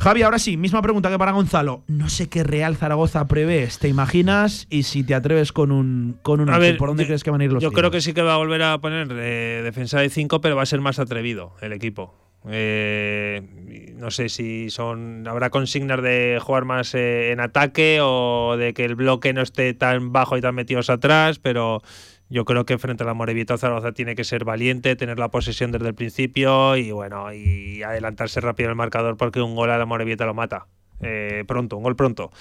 Javi, ahora sí, misma pregunta que para Gonzalo. No sé qué Real Zaragoza prevés, ¿te imaginas? Y si te atreves con un, con un
A ver,
¿por dónde
yo-
crees que van a ir los
Yo creo que sí que va a volver a poner eh, defensa de 5, pero va a ser más atrevido el equipo. Eh, no sé si son habrá consignas de jugar más eh, en ataque o de que el bloque no esté tan bajo y tan metidos atrás, pero yo creo que frente a la Morevieta Zaragoza tiene que ser valiente, tener la posesión desde el principio y bueno, y adelantarse rápido el marcador porque un gol a la Morevieta lo mata. Eh, pronto, un gol pronto.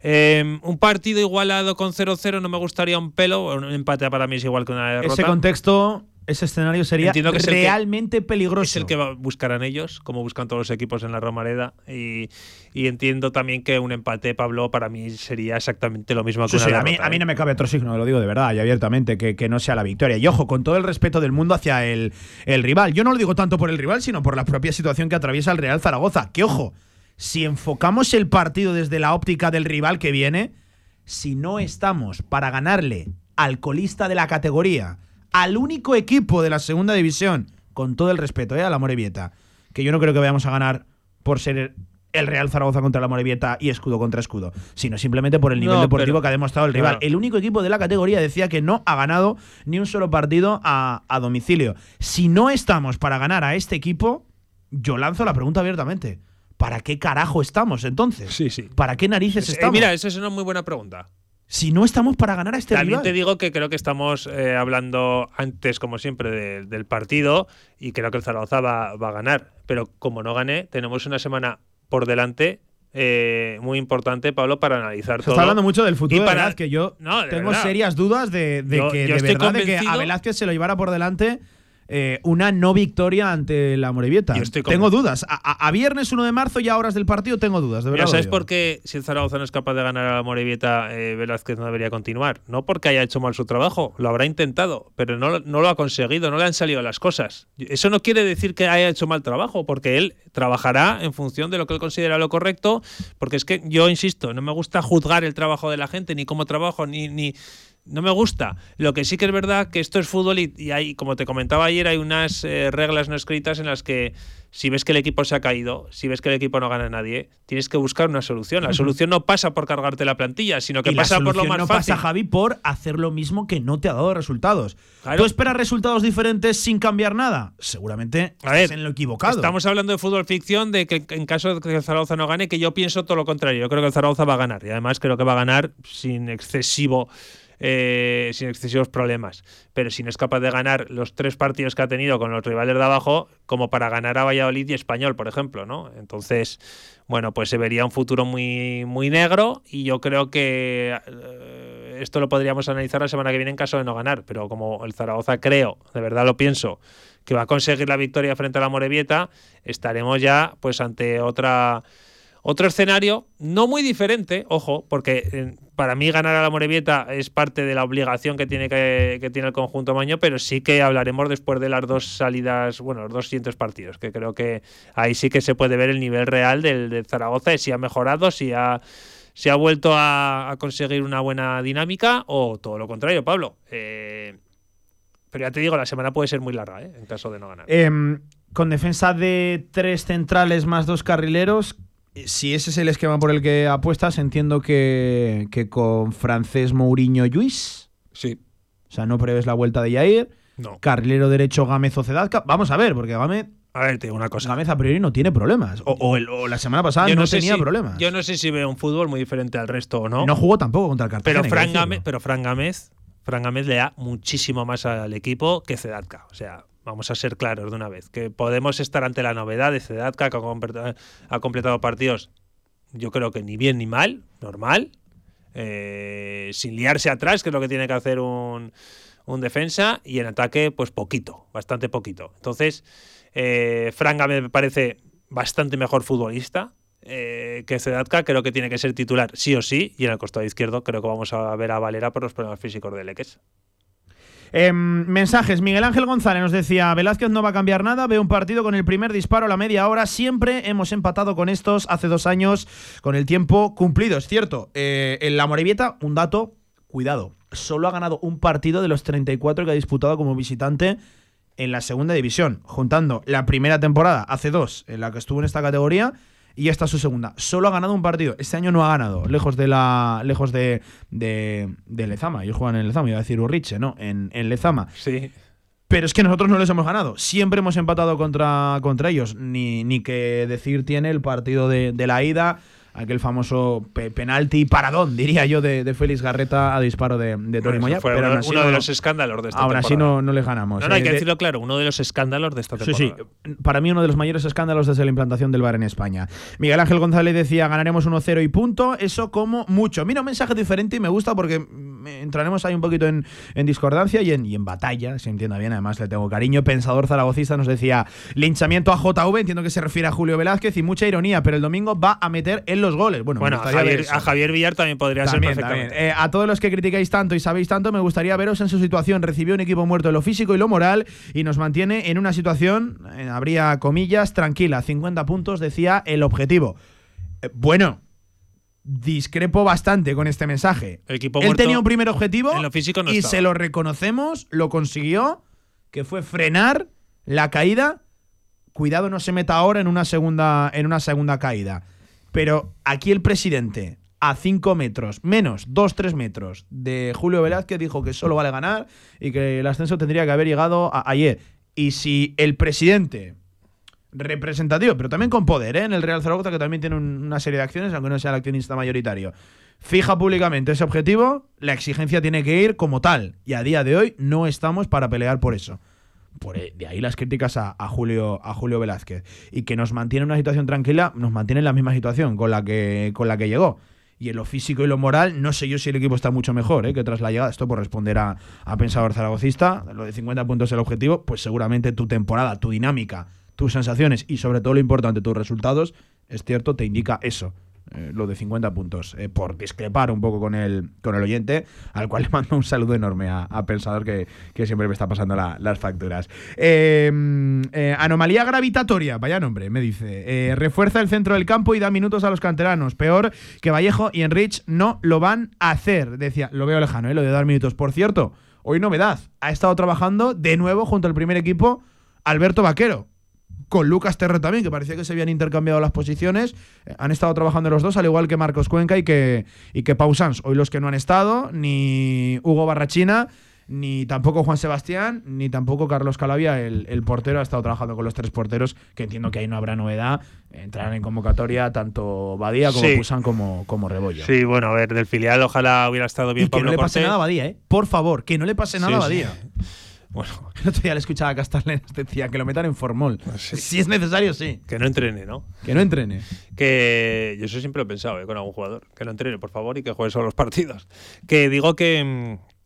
Eh, un partido igualado con 0-0 no me gustaría un pelo. Un empate para mí es igual que una derrota.
Ese contexto, ese escenario sería
que es el que-
realmente peligroso.
Es el que buscarán ellos, como buscan todos los equipos en la Romareda. Y, y entiendo también que un empate, Pablo, para mí sería exactamente lo mismo que
Sí,
una
sí, a, mí, a mí
¿eh?
no me cabe otro signo, lo digo de verdad y abiertamente, que, que no sea la victoria. Y ojo, con todo el respeto del mundo hacia el, el rival. Yo no lo digo tanto por el rival, sino por la propia situación que atraviesa el Real Zaragoza. Que ojo, si enfocamos el partido desde la óptica del rival que viene, si no estamos para ganarle al colista de la categoría, al único equipo de la segunda división, con todo el respeto ¿eh? a la Morevieta, que yo no creo que vayamos a ganar por ser el Real Zaragoza contra la Morevieta y escudo contra escudo, sino simplemente por el nivel
No,
deportivo
pero-
que ha demostrado el rival.
claro.
El único equipo de la categoría decía que no ha ganado ni un solo partido a, a domicilio. Si no estamos para ganar a este equipo, yo lanzo la pregunta abiertamente. ¿Para qué carajo estamos entonces?
Sí, sí.
¿Para qué narices
Eh,
estamos?
mira, esa es una muy buena pregunta.
Si no estamos para ganar a este
También
rival.
te digo que creo que estamos eh, hablando antes, como siempre, de- del partido y creo que el Zaragoza va, va a ganar. Pero como no gané, tenemos una semana por delante eh, muy importante, Pablo, para analizar
Se
todo.
está hablando mucho del futuro
Y
de
para-
Velázquez. Yo
No, de
tengo
verdad.
serias dudas de, de
Yo-
que
yo
de verdad de que a Velázquez se lo llevara por delante eh, una no victoria ante la Morevieta. Tengo dudas. A, a- a viernes 1 de marzo y a horas del partido tengo dudas. De verdad.
¿sabes por qué si el Zaragoza no es capaz de ganar a la Morevieta, eh, Velázquez no debería continuar? No porque haya hecho mal su trabajo, lo habrá intentado, pero no, no lo ha conseguido, no le han salido las cosas. Eso no quiere decir que haya hecho mal trabajo, porque él trabajará en función de lo que él considera lo correcto, porque es que yo insisto, no me gusta juzgar el trabajo de la gente, ni cómo trabajo, ni, ni, no me gusta. Lo que sí que es verdad que esto es fútbol y, y hay, como te comentaba ayer, hay unas eh, reglas no escritas en las que si ves que el equipo se ha caído, si ves que el equipo no gana a nadie, tienes que buscar una solución. La solución no pasa por cargarte la plantilla, sino que
y la
pasa por lo más
no
fácil.
pasa, Javi, por hacer lo mismo que no te ha dado resultados.
Claro.
¿Tú esperas resultados diferentes sin cambiar nada? Seguramente
A ver,
estás en lo equivocado.
Estamos hablando de fútbol ficción, de que en caso de que el Zaragoza no gane, que yo pienso todo lo contrario. Yo creo que el Zaragoza va a ganar y además creo que va a ganar sin excesivo. Eh, sin excesivos problemas. Pero si no es capaz de ganar los tres partidos que ha tenido con los rivales de abajo, como para ganar a Valladolid y Español, por ejemplo, ¿no? Entonces, bueno, pues se vería un futuro muy, muy negro y yo creo que eh, esto lo podríamos analizar la semana que viene en caso de no ganar. Pero como el Zaragoza creo, de verdad lo pienso, que va a conseguir la victoria frente a la Morevieta, estaremos ya pues ante otra otro escenario no muy diferente, ojo, porque eh, para mí ganar a la Morevieta es parte de la obligación que tiene que, tiene el conjunto maño, pero sí que hablaremos después de las dos salidas, bueno, los dos siguientes partidos, que creo que ahí sí que se puede ver el nivel real del, Zaragoza, si ha mejorado, si ha si ha vuelto a, conseguir una buena dinámica o todo lo contrario, Pablo. Eh, pero ya te digo, la semana puede ser muy larga, ¿eh? en caso de no ganar.
Em, con defensa de tres centrales más dos carrileros, si ese es el esquema por el que apuestas, entiendo que, que con francés Mourinho Lluís.
Sí.
O sea, no prevés la vuelta de Yair.
No.
Carrilero derecho Gámez o Cedazca. Vamos a ver, porque Gámez.
A ver, te digo una cosa.
Gámez a priori no tiene problemas. O, o el- o la semana pasada no,
sé
tenía
si-
problemas.
Yo no sé si veo un fútbol muy diferente al resto o no.
No jugó tampoco contra el Cartagena.
pero Fran. Gámez, pero Fran Gámez, Fran Gámez le da muchísimo más al equipo que Zedatka. O sea, vamos a ser claros de una vez. Que podemos estar ante la novedad de Zedatka, que ha completado, partidos, yo creo que ni bien ni mal, normal. eh, sin liarse atrás, que es lo que tiene que hacer un, un defensa. Y en ataque, pues poquito, bastante poquito. Entonces, eh, Fran Gámez me parece bastante mejor futbolista eh, que Zedatka. Creo que tiene que ser titular sí o sí. Y en el costado izquierdo creo que vamos a ver a Valera por los problemas físicos de Leques.
Em, mensajes. Miguel Ángel González nos decía: Velázquez no va a cambiar nada. Veo un partido con el primer disparo a la media hora. Siempre hemos empatado con estos hace dos años con el tiempo cumplido. Es cierto. eh, en la Morevieta, un dato, cuidado. Solo ha ganado un partido de los 34 que ha disputado como visitante en la segunda división, juntando la primera temporada, hace dos, en la que estuvo en esta categoría, y esta su segunda. Solo ha ganado un partido. Este año no ha ganado, lejos de la. lejos de. de, de Lezama. Ellos juegan en Lezama, iba a decir Urriche, ¿no? En, en Lezama.
Sí.
Pero es que nosotros no les hemos ganado. Siempre hemos empatado contra, contra ellos. Ni, ni que decir tiene el partido de, de la ida, aquel famoso pe- penalti paradón, diría yo, de, de Félix Garreta a disparo de, de Tony
Bueno,
Moya.
fue
pero
uno, uno
no-
de los escándalos de esta
así
temporada.
no, no les ganamos.
No, no, hay
Eh,
que
de-
decirlo claro, uno de los escándalos de esta
Sí,
temporada.
sí. Para mí uno de los mayores escándalos desde la implantación del VAR en España. Miguel Ángel González decía, ganaremos 1-0 y punto. Eso como mucho. Mira, un mensaje diferente y me gusta porque entraremos ahí un poquito en, en discordancia y en, y en batalla, se entienda bien. Además, le tengo cariño. Pensador zaragocista nos decía, linchamiento a JV, entiendo que se refiere a Julio Velázquez y mucha ironía, pero el domingo va a meter en los goles. Bueno,
a Javier,
eso.
a Javier Villar también podría
También,
ser perfectamente.
Eh, a todos los que criticáis tanto y sabéis tanto, me gustaría veros en su situación. Recibió un equipo muerto en lo físico y lo moral y nos mantiene en una situación, eh, habría comillas, tranquila. 50 puntos, decía el objetivo. Eh, bueno, discrepo bastante con este mensaje.
El equipo
Él tenía un primer objetivo
en lo físico no
y
estaba.
se lo reconocemos, lo consiguió, que fue frenar la caída. Cuidado, no se meta ahora en una segunda, en una segunda caída. Pero aquí el presidente, a 5 metros, menos 2-3 metros de Julio Velázquez, dijo que solo vale ganar y que el ascenso tendría que haber llegado a- ayer. Y si el presidente representativo, pero también con poder, ¿eh? en el Real Zaragoza, que también tiene un- una serie de acciones, aunque no sea el accionista mayoritario, fija públicamente ese objetivo, la exigencia tiene que ir como tal. Y a día de hoy no estamos para pelear por eso. Por e- de ahí las críticas a, a Julio, a Julio Velázquez. Y que nos mantiene en una situación tranquila, nos mantiene en la misma situación con la que, con la que llegó. Y en lo físico y lo moral, no sé yo si el equipo está mucho mejor ¿eh? que tras la llegada. Esto por responder a, a Pensador Zaragocista, lo de 50 puntos el objetivo, pues seguramente tu temporada, tu dinámica, tus sensaciones y sobre todo lo importante, tus resultados, es cierto, te indica eso. Eh, lo de 50 puntos, eh, por discrepar un poco con el, con el oyente, al cual le mando un saludo enorme a, Pensador que, que siempre me está pasando la- las facturas. Eh, eh, anomalía gravitatoria, vaya nombre, me dice. Refuerza el centro del campo y da minutos a los canteranos. Peor que Vallejo y Enrich no lo van a hacer. Decía, lo veo lejano, lo de dar minutos. Por cierto, hoy novedad, ha estado trabajando de nuevo junto al primer equipo Alberto Vaquero con Lucas Terre también, que parecía que se habían intercambiado las posiciones. Eh, han estado trabajando los dos, al igual que Marcos Cuenca y que, y que Pau Sanz. Hoy los que no han estado, ni Hugo Barrachina, ni tampoco Juan Sebastián, ni tampoco Carlos Calavia, el, el portero, ha estado trabajando con los tres porteros, que entiendo que ahí no habrá novedad. Entrarán en convocatoria tanto Badía como
Sí.
Pusan como, como Rebollo.
Sí, bueno, a ver, del filial ojalá hubiera estado bien
Y que
Pablo
no le pase
Cortés.
nada a Badía, ¿eh? Por favor, que no le pase nada
Sí,
a
sí. Bueno.
El otro día le escuchaba a Castañeda, decía que lo metan en formol. Si es necesario, sí.
Que no entrene, ¿no?
Que no entrene.
Que yo eso siempre lo he pensado ¿eh? con algún jugador. Que no entrene, por favor, y que juegue solo los partidos. Que digo que mm,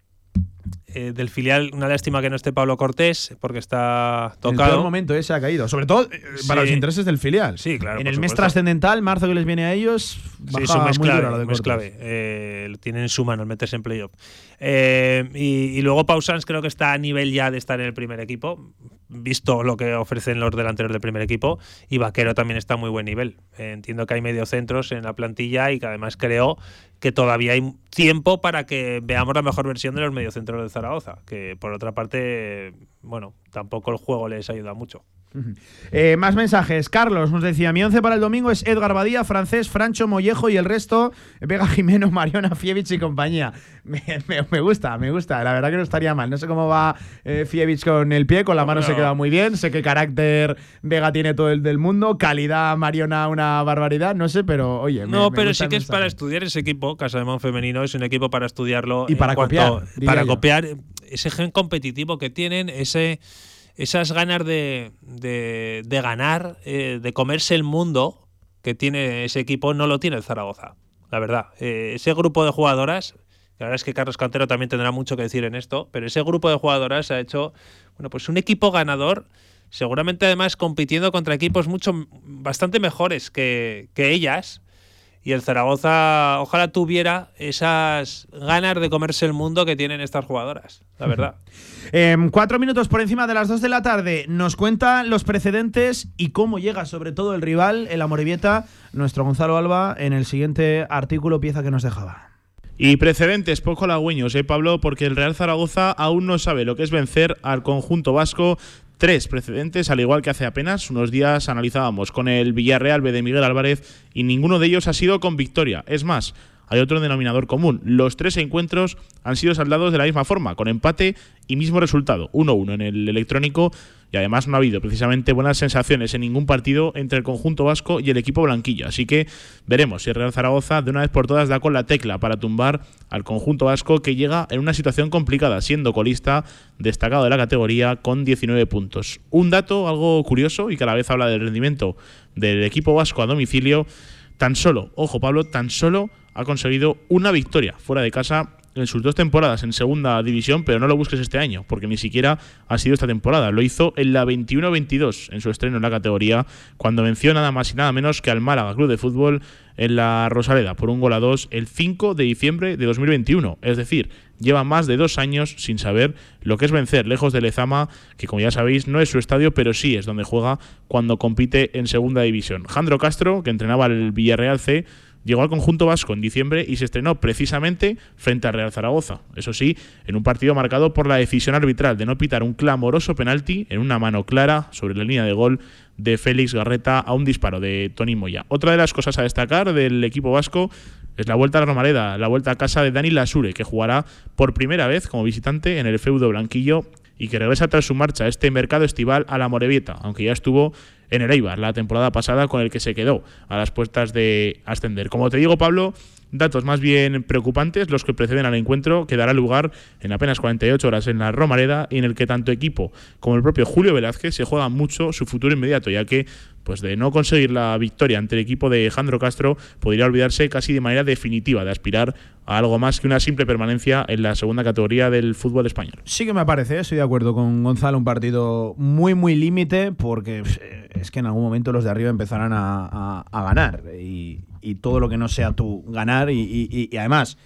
eh, del filial, una lástima que no esté Pablo Cortés, porque está
En el
tocado.
peor momento ese ha caído. Sobre todo eh, para
Sí.
los intereses del filial.
Sí, claro.
En el mes trascendental, marzo que les viene a ellos,
Sí,
baja
es un mes
muy
clave,
dura lo de
mes clave. Eh, tienen en su mano el meterse en playoff. Eh, y, y luego Pausans creo que está a nivel ya de estar en el primer equipo, visto lo que ofrecen los delanteros del primer equipo. Y Vaquero también está a muy buen nivel. Eh, entiendo que hay mediocentros en la plantilla y que además creo que todavía hay tiempo para que veamos la mejor versión de los mediocentros de Zaragoza. Que por otra parte, bueno, tampoco el juego les ayuda mucho.
Eh, más mensajes. Carlos nos decía: Mi once para el domingo es Edgar Badía, Francés, Francho, Mollejo y el resto, Vega Jimeno, Mariona, Fievich y compañía. Me, me- me gusta, me gusta. La verdad que no estaría mal. No sé cómo va eh, Fievich con el pie, con la mano se queda muy bien. Sé que carácter Vega tiene todo el del mundo. Calidad Mariona, una barbaridad. No sé, pero oye. me-
No, pero sí que es para estudiar ese equipo. Casa de Mon Femenino es un equipo para estudiarlo.
Y para
cuanto-
copiar,
Para
yo.
copiar ese gen competitivo que tienen, ese, esas ganas de, de, ganar, eh, de comerse el mundo que tiene ese equipo, no lo tiene el Zaragoza. La verdad. Eh, ese grupo de jugadoras. La verdad es que Carlos Cantero también tendrá mucho que decir en esto, pero ese grupo de jugadoras ha hecho bueno, pues un equipo ganador, seguramente además compitiendo contra equipos mucho bastante mejores que, que ellas. Y el Zaragoza ojalá tuviera esas ganas de comerse el mundo que tienen estas jugadoras, la verdad.
Em, cuatro minutos por encima de las dos de la tarde. Nos cuenta los precedentes y cómo llega, sobre todo, el rival, el Amorebieta, nuestro Gonzalo Alba, en el siguiente artículo, pieza que nos dejaba.
Y precedentes poco halagüeños, ¿eh, Pablo? Porque el Real Zaragoza aún no sabe lo que es vencer al conjunto vasco. Tres precedentes, al igual que hace apenas unos días analizábamos con el Villarreal B de Miguel Álvarez, y ninguno de ellos ha sido con victoria. Es más, hay otro denominador común. Los tres encuentros han sido saldados de la misma forma, con empate y mismo resultado, 1-1 en el electrónico, y además no ha habido precisamente buenas sensaciones en ningún partido entre el conjunto vasco y el equipo blanquillo. Así que veremos si el Real Zaragoza de una vez por todas da con la tecla para tumbar al conjunto vasco que llega en una situación complicada, siendo colista destacado de la categoría con 19 puntos. Un dato algo curioso y que a la vez habla del rendimiento del equipo vasco a domicilio, tan solo, ojo Pablo, tan solo ha conseguido una victoria fuera de casa en sus dos temporadas en segunda división, pero no lo busques este año, porque ni siquiera ha sido esta temporada. Lo hizo en la 21-22, en su estreno en la categoría, cuando venció nada más y nada menos que al Málaga Club de Fútbol en la Rosaleda por un gol a dos el 5 de diciembre de 2021. Es decir, lleva más de dos años sin saber lo que es vencer lejos de Lezama, que como ya sabéis no es su estadio, pero sí es donde juega cuando compite en segunda división. Jandro Castro, que entrenaba el Villarreal C, llegó al conjunto vasco en diciembre y se estrenó precisamente frente al Real Zaragoza. Eso sí, en un partido marcado por la decisión arbitral de no pitar un clamoroso penalti en una mano clara sobre la línea de gol de Félix Garreta a un disparo de Tony Moya. Otra de las cosas a destacar del equipo vasco es la vuelta a la Romareda, la vuelta a casa de Dani Lasure, que jugará por primera vez como visitante en el feudo blanquillo y que regresa tras su marcha a este mercado estival a la Morevieta, aunque ya estuvo en el Eibar la temporada pasada con el que se quedó a las puertas de ascender. Como te digo, Pablo, datos más bien preocupantes los que preceden al encuentro que dará lugar en apenas 48 horas en la Romareda y en el que tanto equipo como el propio Julio Velázquez se juega mucho su futuro inmediato, ya que pues de no conseguir la victoria ante el equipo de Jandro Castro podría olvidarse casi de manera definitiva de aspirar a algo más que una simple permanencia en la segunda categoría del fútbol español.
Sí que me parece, ¿eh? estoy de acuerdo con Gonzalo, un partido muy, muy límite, porque pff, es que en algún momento los de arriba empezarán a, a- ganar. Y, todo lo que no sea tú ganar y además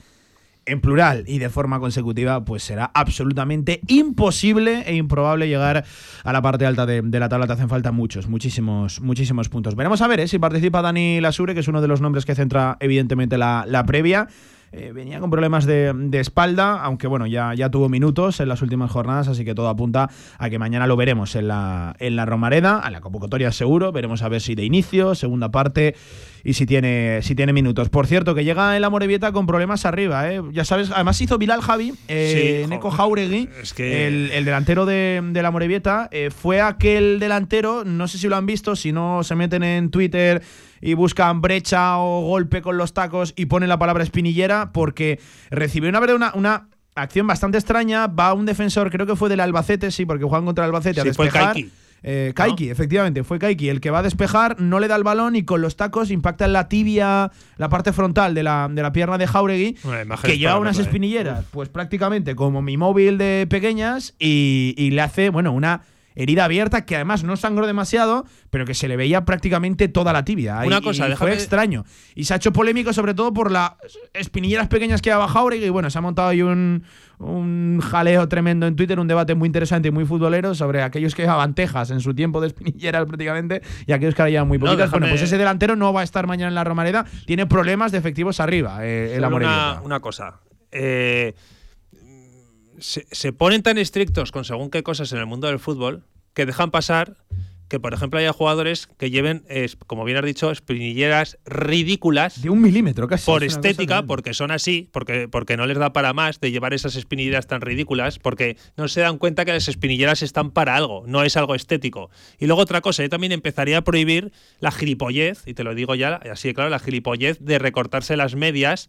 en plural y de forma consecutiva, pues será absolutamente imposible e improbable llegar a la parte alta de, la tabla. Te hacen falta muchos, muchísimos, muchísimos puntos. Veremos a ver eh, si participa Dani Lasure, que es uno de los nombres que centra evidentemente la previa. Eh, venía con problemas de, de espalda, aunque bueno, ya, ya tuvo minutos en las últimas jornadas, así que todo apunta a que mañana lo veremos en la, en la Romareda, a la convocatoria seguro, veremos a ver si de inicio, segunda parte y si tiene, si tiene minutos. Por cierto, que llega en la Morevieta con problemas arriba, ¿eh? ya sabes, además hizo Bilal Javi, eh,
Sí,
Neko Jauregui,
es que-
el, el delantero de, de la Morevieta, eh, fue aquel delantero, no sé si lo han visto, si no se meten en Twitter y buscan brecha o golpe con los tacos y ponen la palabra espinillera porque recibió una una, una acción bastante extraña, va un defensor, creo que fue del Albacete, sí, porque juegan contra el Albacete a
Sí, fue
despejar.
Kaiki.
Eh, Kaiki, efectivamente, fue Kaiki el que va a despejar, no le da el balón y con los tacos impacta en la tibia, la parte frontal de la, de la pierna de Jauregui,
Bueno,
que lleva unas
¿eh?
espinilleras, pues prácticamente como mi móvil de pequeñas y, y le hace, bueno, una herida abierta que además no sangró demasiado, pero que se le veía prácticamente toda la tibia.
Una
Y-
cosa,
y
déjame-
fue extraño. Y se ha hecho polémico sobre todo por las espinilleras pequeñas que lleva Jauregui y bueno, se ha montado ahí un, un jaleo tremendo en Twitter, un debate muy interesante y muy futbolero sobre aquellos que llevaban tejas en su tiempo de espinilleras prácticamente y aquellos que ahora llevan muy
No,
poquitas.
déjame-
Bueno, pues ese delantero no va a estar mañana en la Romareda, tiene problemas de efectivos arriba eh, Morevieta.
una, una cosa. Eh, se, se ponen tan estrictos con según qué cosas en el mundo del fútbol que dejan pasar que, por ejemplo, haya jugadores que lleven, es- como bien has dicho, espinilleras ridículas.
De un milímetro casi.
Por
es
estética, porque son así, porque, porque no les da para más de llevar esas espinilleras tan ridículas, porque no se dan cuenta que las espinilleras están para algo, no es algo estético. Y luego otra cosa, yo también empezaría a prohibir la gilipollez, y te lo digo ya así de claro, la gilipollez de recortarse las medias,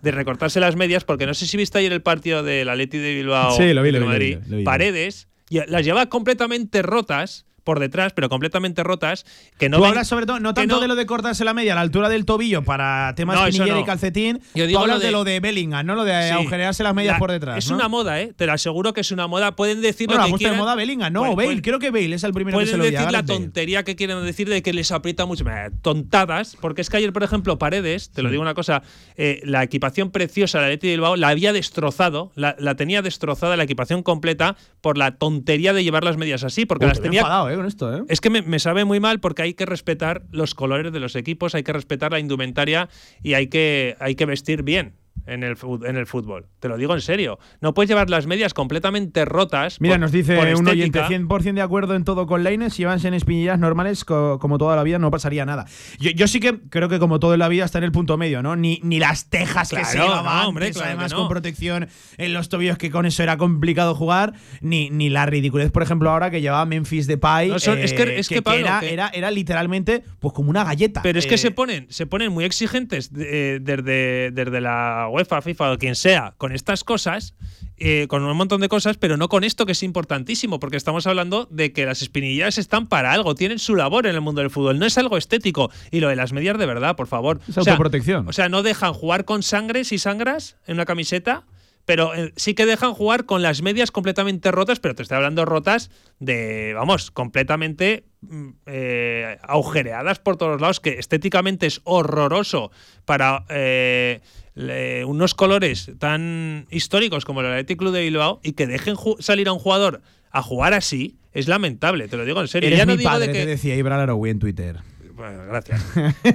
de recortarse las medias, porque no sé si viste ayer el partido del Atleti de Bilbao
Sí, lo vi, lo vi,
Madrid,
lo vi, lo vi.
Paredes, las lleva completamente rotas por detrás, pero completamente rotas, que no
Tú hablas sobre todo, no tanto
no-
de lo de cortarse la media a la altura del tobillo para temas
No,
espinillera
no.
y calcetín.
Yo
Tú
digo
hablas
lo
de,
de-
lo de Bellingham, no lo de
Sí.
agujerearse las medias
La-
por detrás.
Es una moda, ¿eh? Te lo aseguro que es una moda. Pueden decir
Bueno,
lo que
de
quieran.
moda Bellingham, no,
Pueden-
Bale.
pueden-
Creo que Bale es el primero que se
Pueden
lo
decir
diga.
la
Bale.
tontería que quieren decir de que les aprieta mucho. Tontadas, porque es que ayer, por ejemplo, Paredes, te lo digo una cosa, eh, la equipación preciosa de la Leti de Bilbao la había destrozado, la, la tenía destrozada la equipación completa por la tontería de llevar las medias así, porque las tenía.
enfadado, eh, con esto, ¿eh?
Es que me, me sabe muy mal porque hay que respetar los colores de los equipos, hay que respetar la indumentaria y hay que, hay que vestir bien. En el, en el fútbol. Te lo digo en serio. No puedes llevar las medias completamente rotas.
Mira,
por-
nos dice un oyente
estética.
100% de acuerdo en todo con Lainez. Si llevanse en espinillas normales, co- como toda la vida, no pasaría nada. Yo, yo sí que creo que, como todo en la vida, está en el punto medio, ¿no? Ni, ni las tejas que se llevaban
no, hombre,
antes,
claro que
además
no.
con protección en los tobillos, que con eso era complicado jugar, ni, ni la ridiculez, por ejemplo, ahora que llevaba Memphis.
No, son- es que-
eh,
es que, Pablo,
era,
que-
era, era literalmente pues como una galleta.
Pero es que
Eh,
se ponen, se ponen muy exigentes eh, desde, desde la UEFA, FIFA o quien sea, con estas cosas, eh, con un montón de cosas, pero no con esto que es importantísimo, porque estamos hablando de que las espinillas están para algo, tienen su labor en el mundo del fútbol, no es algo estético. Y lo de las medias de verdad, por favor.
Es autoprotección.
O sea, no dejan jugar con sangre si sangras en una camiseta. Pero eh, sí que dejan jugar con las medias completamente rotas, pero te estoy hablando rotas de, vamos, completamente mm, eh, agujereadas por todos lados, que estéticamente es horroroso para eh, le- unos colores tan históricos como el Athletic Club de Bilbao y que dejen salir a un jugador a jugar así es lamentable, te lo digo en serio.
Eres
ya no digo
padre,
de
te
que
decía Ibra Laroui en Twitter.
bueno, gracias.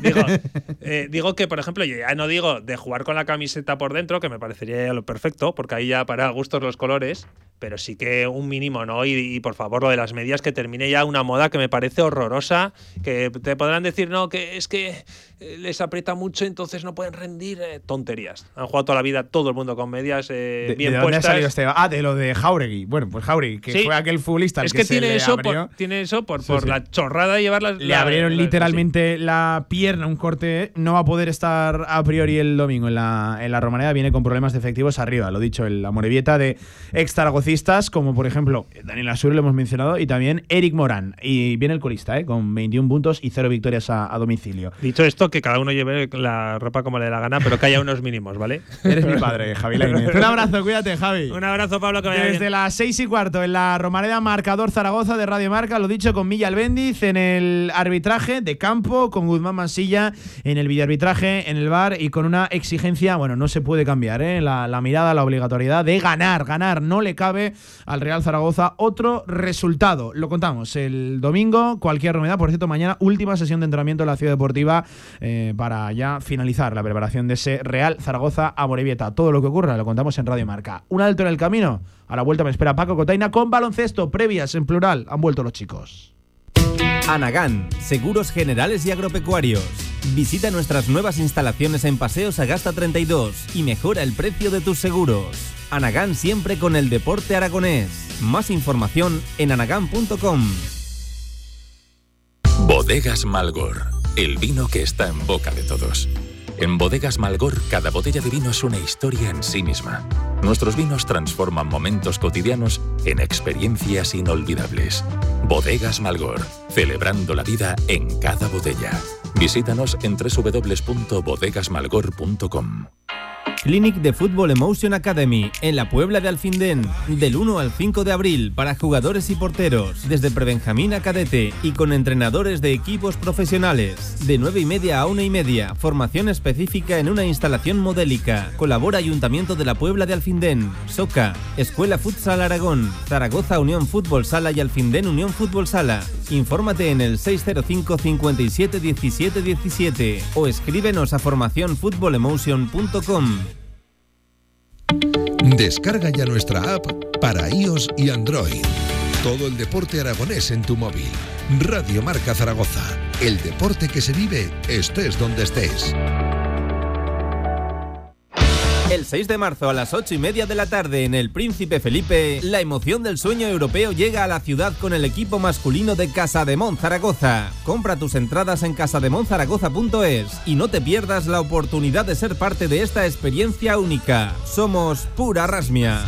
Digo, eh, digo que, por ejemplo, yo ya no digo de jugar con la camiseta por dentro, que me parecería ya lo perfecto, porque ahí ya para gustos los colores, pero sí que un mínimo, ¿no? Y, y, por favor, lo de las medias, que termine ya una moda que me parece horrorosa, que te podrán decir, no, que es que eh, les aprieta mucho, entonces no pueden rendir. eh, tonterías. Han jugado toda la vida todo el mundo con medias eh,
¿De,
bien
de dónde ha
puestas.
salido este? Ah, de lo de Jauregui. Bueno, pues Jauregui, que
Sí.
fue aquel futbolista
es
que,
que,
se
tiene,
le
eso por, tiene eso por,
Sí,
por
sí.
la chorrada de llevar las.
Le
la-
abrieron
la-
literalmente la pierna, un corte. No va a poder estar a priori el domingo en la, en la Romareda. Viene con problemas de efectivos arriba. Lo dicho, el- la Morevieta de ex Zaragocista velocistas, como por ejemplo Daniel Asur, lo hemos mencionado, y también Eric Morán. Y viene el colista, ¿eh? con 21 puntos y 0 victorias a, a domicilio.
Dicho esto, que cada uno lleve la ropa como le dé la gana, pero que haya unos mínimos, ¿vale?
Eres mi padre, Javi Lainez. Un abrazo, cuídate, Javi.
Un abrazo, Pablo, que vaya
Desde
bien.
las 6 y cuarto en la Romareda Marcador Zaragoza de Radio Marca, lo dicho con Milla Albendiz en el arbitraje de campo, con Guzmán Mansilla en el videoarbitraje, en el bar y con una exigencia, bueno, no se puede cambiar, ¿eh? la, la mirada, la obligatoriedad de ganar, ganar, no le cabe al Real Zaragoza otro resultado. Lo contamos el domingo, cualquier novedad, por cierto, mañana última sesión de entrenamiento en la Ciudad Deportiva eh, para ya finalizar la preparación de ese Real Zaragoza a Morevieta. Todo lo que ocurra lo contamos en Radio Marca. Un alto en el camino. A la vuelta me espera Paco Cotaina con baloncesto, previas en plural. Han vuelto los chicos.
Anagán, Seguros Generales y Agropecuarios. Visita nuestras nuevas instalaciones en Paseo Sagasta 32 y mejora el precio de tus seguros. Anagán siempre con el deporte aragonés. Más información en anagán.com.
Bodegas Malgor, el vino que está en boca de todos. En Bodegas Malgor, cada botella de vino es una historia en sí misma. Nuestros vinos transforman momentos cotidianos en experiencias inolvidables. Bodegas Malgor, celebrando la vida en cada botella. Visítanos en www.bodegasmalgor.com.
Clinic de Fútbol Emotion Academy en la Puebla de Alfindén, del 1 al 5 de abril para jugadores y porteros, desde prebenjamín a cadete y con entrenadores de equipos profesionales. De 9 y media a 1 y media, formación específica en una instalación modélica. Colabora Ayuntamiento de la Puebla de Alfindén, SOCA, Escuela Futsal Aragón, Zaragoza Unión Fútbol Sala y Alfindén Unión Fútbol Sala. Infórmate en el 605 57 17 17 o escríbenos a formacionfutbolemotion.com.
Descarga ya nuestra app para iOS y Android. Todo el deporte aragonés en tu móvil. Radio Marca Zaragoza. El deporte que se vive estés donde estés.
El 6 de marzo a las 8 y media de la tarde en el Príncipe Felipe, la emoción del sueño europeo llega a la ciudad con el equipo masculino de Casa de Zaragoza. Compra tus entradas en casademonzaragoza.es y no te pierdas la oportunidad de ser parte de esta experiencia única. Somos pura rasmia.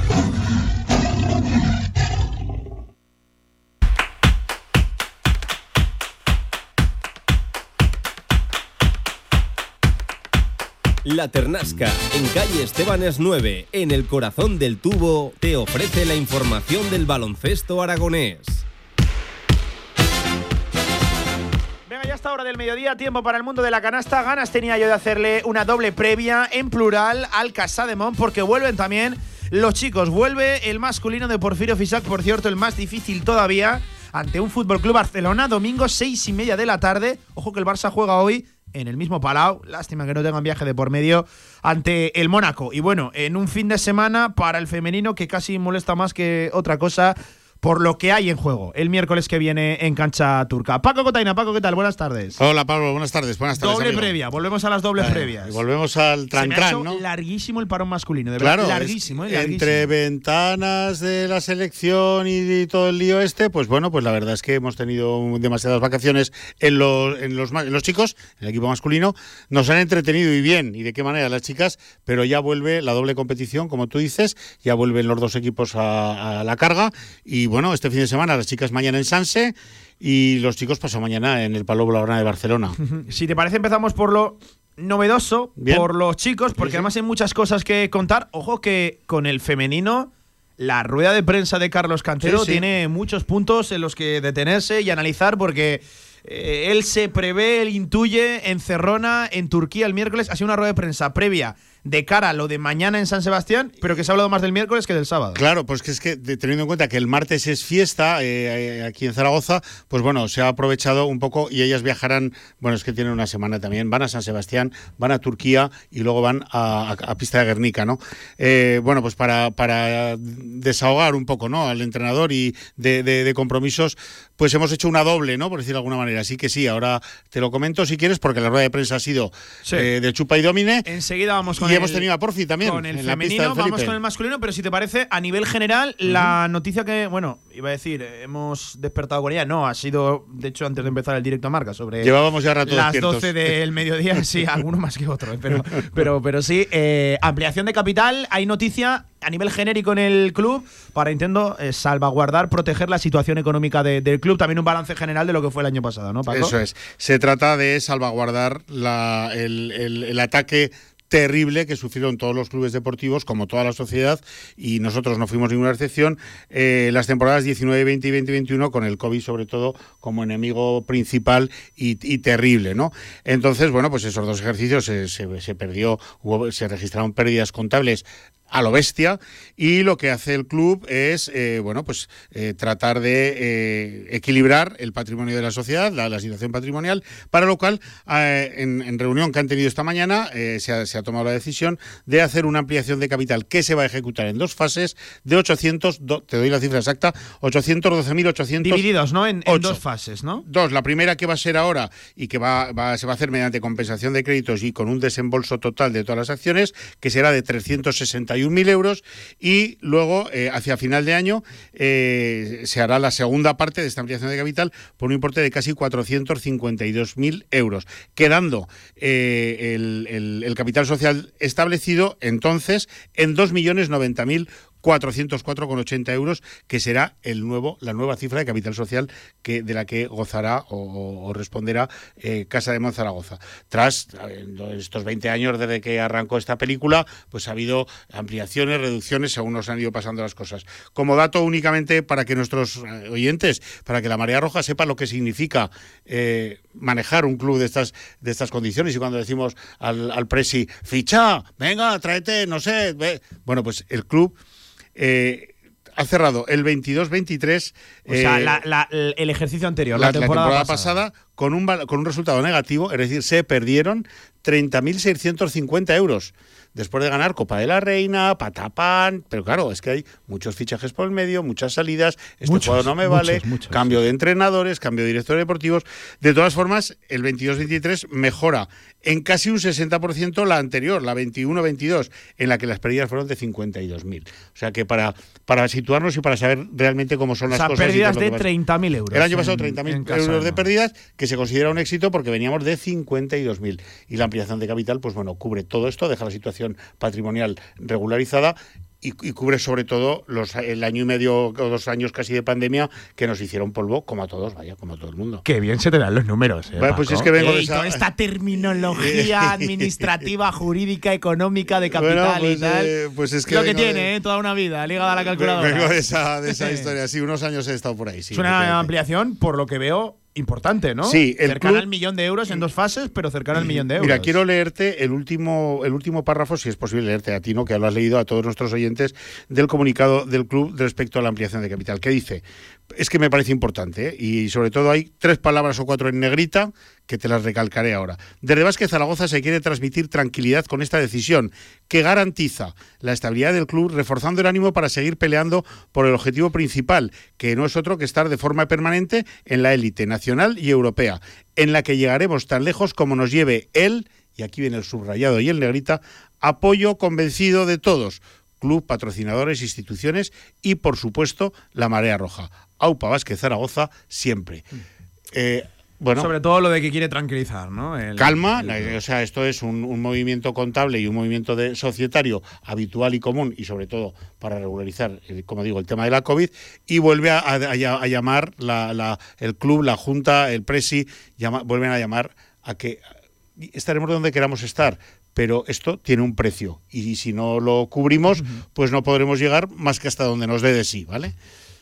La Ternasca, en calle Estebanes 9, en el corazón del tubo, te ofrece la información del baloncesto aragonés.
Venga, ya está hora del mediodía, tiempo para el mundo de la canasta. Ganas tenía yo de hacerle una doble previa en plural al Casademont porque vuelven también los chicos. Vuelve el masculino de Porfirio Fisac, por cierto, el más difícil todavía, ante un Fútbol Club Barcelona, domingo seis y media de la tarde. Ojo que el Barça juega hoy en el mismo Palau. Lástima que no tengan viaje de por medio ante el Mónaco. Y bueno, en un fin de semana para el femenino que casi molesta más que otra cosa por lo que hay en juego el miércoles que viene en cancha turca. Paco Cotaina, Paco, ¿qué tal? Buenas tardes.
Hola Pablo, buenas tardes. Buenas tardes.
Doble
amigo.
previa, volvemos a las dobles
Eh,
previas.
Volvemos al tran
me ha
tran,
hecho
¿no?
larguísimo el parón masculino, de
Claro,
verdad.
es-
Larguísimo, eh, larguísimo.
entre ventanas de la selección y, todo el lío este, pues bueno, pues la verdad es que hemos tenido demasiadas vacaciones en los, en los, en los chicos, en el equipo masculino. Nos han entretenido y bien, y de qué manera las chicas, pero ya vuelve la doble competición, como tú dices, ya vuelven los dos equipos a, a la carga. Y bueno, este fin de semana las chicas mañana en Sanse y los chicos pasado mañana en el Palau Blaugrana de Barcelona.
Si te parece, empezamos por lo novedoso,
Bien.
por los chicos, porque
Sí, sí.
además hay muchas cosas que contar. Ojo que con el femenino, la rueda de prensa de Carlos Cantero
sí.
tiene muchos puntos en los que detenerse y analizar, porque eh, él se prevé, él intuye en Cerrona, en Turquía el miércoles. Ha sido una rueda de prensa previa de cara a lo de mañana en San Sebastián, pero que se ha hablado más del miércoles que del sábado.
Claro, pues que es que teniendo en cuenta que el martes es fiesta eh, eh, aquí en Zaragoza, pues bueno, se ha aprovechado un poco y ellas viajarán, bueno, es que tienen una semana también, van a San Sebastián, van a Turquía y luego van a, Pista de Guernica, ¿no? Bueno, pues para, para desahogar un poco, ¿no? Al entrenador y de, de- compromisos, pues hemos hecho una doble, ¿no? Por decirlo de alguna manera. Así que sí, ahora te lo comento si quieres, porque la rueda de prensa ha sido
Sí.
eh, de chupa y domine.
Enseguida vamos con
y
el,
hemos tenido a Porfi también.
Con el
en la pista
femenino, vamos con el masculino, pero si te parece, a nivel general, la noticia que, bueno, iba a decir, eh, hemos despertado con ella, no, ha sido, de hecho, antes de empezar el directo a marca, sobre
Llevábamos ya rato
las
despiertos.
12 del mediodía, sí, alguno más que otro, eh, pero, pero, pero sí, eh, ampliación de capital, hay noticia a nivel genérico en el club para intento eh, salvaguardar, proteger la situación económica de- del club. También un balance general de lo que fue el año pasado, ¿no, Paco?
Eso es. Se trata de salvaguardar la- el, el- ataque terrible que sufrieron todos los clubes deportivos, como toda la sociedad, y nosotros no fuimos ninguna excepción, eh, las temporadas 19, 20 y 2021, con el COVID sobre todo como enemigo principal y, terrible, ¿no? Entonces, bueno, pues esos dos ejercicios se, se- se perdió, hubo- se registraron pérdidas contables a lo bestia y lo que hace el club es eh, bueno pues eh, tratar de eh, equilibrar el patrimonio de la sociedad la, la situación patrimonial para lo cual en, en reunión que han tenido esta mañana se, ha, se ha tomado la decisión de hacer una ampliación de capital que se va a ejecutar en dos fases de 800 do- te doy la cifra exacta 812.800
Divididos, ¿no? En, dos fases, ¿no?
Dos, la primera que va a ser ahora y que va, va- se va a hacer mediante compensación de créditos y con un desembolso total de todas las acciones, que será de 361.000 euros. Y luego, eh, hacia final de año, eh, se hará la segunda parte de esta ampliación de capital por un importe de casi 452.000 euros, quedando eh, el, el- el capital social establecido entonces en 2.090.000 404,80 euros, que será el nuevo, la nueva cifra de capital social que, de la que gozará o, responderá eh, Casa de Monzaragoza. Tras estos 20 años desde que arrancó esta película, pues ha habido ampliaciones, reducciones, según nos han ido pasando las cosas. Como dato únicamente para que nuestros eh, oyentes, para que la Marea Roja sepa lo que significa eh, manejar un club de estas, de estas condiciones y cuando decimos al, al presi, ficha, venga, tráete, no sé, ve". bueno, pues el club eh, ha cerrado el 22-23.
O sea,
eh,
la- la- el ejercicio anterior, la, temporada,
pasada, con, un, con un resultado negativo, es decir, se perdieron 30.650 euros. Después de ganar Copa de la Reina, Patapán, pero claro, es que hay muchos fichajes por el medio, muchas salidas, este
Muchos,
jugador no me
muchos,
vale,
muchos,
cambio de entrenadores, cambio de directores deportivos. De todas formas, el 22-23 mejora en casi un 60% la anterior, la 21-22, en la que las pérdidas fueron de 52.000. O sea que para, para situarnos y para saber realmente cómo son
O
las
sea,
cosas.
pérdidas de
que pasa.
30.000 euros.
El año pasado
en-
30.000
en casa,
euros de pérdidas, que se considera un éxito porque veníamos de 52.000. Y la ampliación de capital, pues bueno, cubre todo esto, deja la situación patrimonial regularizada y, y cubre sobre todo los, el año y medio o dos años casi de pandemia que nos hicieron polvo, como a todos, vaya, como a todo el mundo.
Qué bien se te dan los números, eh,
Bueno, pues
Paco.
es que vengo de
Ey,
esa-
toda esta terminología administrativa, jurídica, económica, de capital
Bueno, pues,
y tal.
eh, pues es que
lo que tiene,
de-
eh, toda una vida, ligada a la calculadora.
Vengo de esa, de esa historia, sí, unos años he estado por ahí. Sí,
es una ampliación, por lo que veo, importante, ¿no?
Sí, el
cercana
club-
al millón de euros en dos fases, pero cercana al millón de euros.
Mira, quiero leerte el último, el último párrafo, si es posible leerte a ti, ¿no? que lo has leído a todos nuestros oyentes, del comunicado del club respecto a la ampliación de capital. ¿Qué dice? Es que me parece importante, ¿eh? y sobre todo hay tres palabras o cuatro en negrita que te las recalcaré ahora. Desde Vázquez Zaragoza se quiere transmitir tranquilidad con esta decisión, que garantiza la estabilidad del club, reforzando el ánimo para seguir peleando por el objetivo principal, que no es otro que estar de forma permanente en la élite nacional y europea, en la que llegaremos tan lejos como nos lleve él, y aquí viene el subrayado y el negrita, apoyo convencido de todos, club, patrocinadores, instituciones y, por supuesto, la Marea Roja. Aupa Vázquez Zaragoza, siempre. Eh, bueno,
Sobre todo lo de que quiere tranquilizar, ¿no? El-
Calma,
el-
la- o sea, esto es un, un movimiento contable y un movimiento de societario habitual y común y sobre todo para regularizar, eh, como digo, el tema de la COVID y vuelve a, a- a llamar la- la- el club, la junta, el presi, llama- vuelven a llamar a que estaremos donde queramos estar. Pero esto tiene un precio y si no lo cubrimos, pues no podremos llegar más que hasta donde nos dé de sí, ¿vale?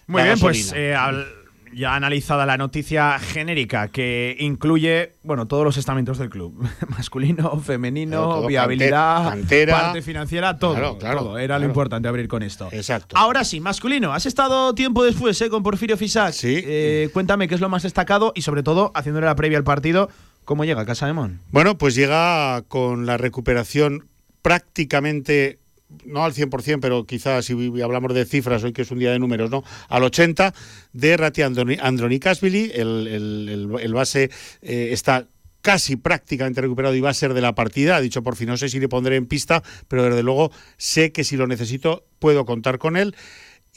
Muy bien, pues eh, al- ya analizada la noticia genérica que incluye, bueno, todos los estamentos del club. Masculino, femenino,
Claro,
viabilidad,
cantera.
parte financiera, todo.
Claro, claro,
todo. Era lo importante abrir con esto.
Exacto.
Ahora sí, masculino. Has estado tiempo después eh, con Porfirio Fisac.
Sí.
Eh, cuéntame qué es lo más destacado y sobre todo, haciéndole la previa al partido, ¿cómo llega Casa de Mon?
Bueno, pues llega con la recuperación prácticamente, no al 100%, pero quizás si hablamos de cifras, hoy que es un día de números, ¿no? Al 80% de Rati Androni- Andronikashvili, el, el, el- el base eh, está casi prácticamente recuperado y va a ser de la partida. Ha dicho por fin, no sé si le pondré en pista, pero desde luego sé que si lo necesito puedo contar con él.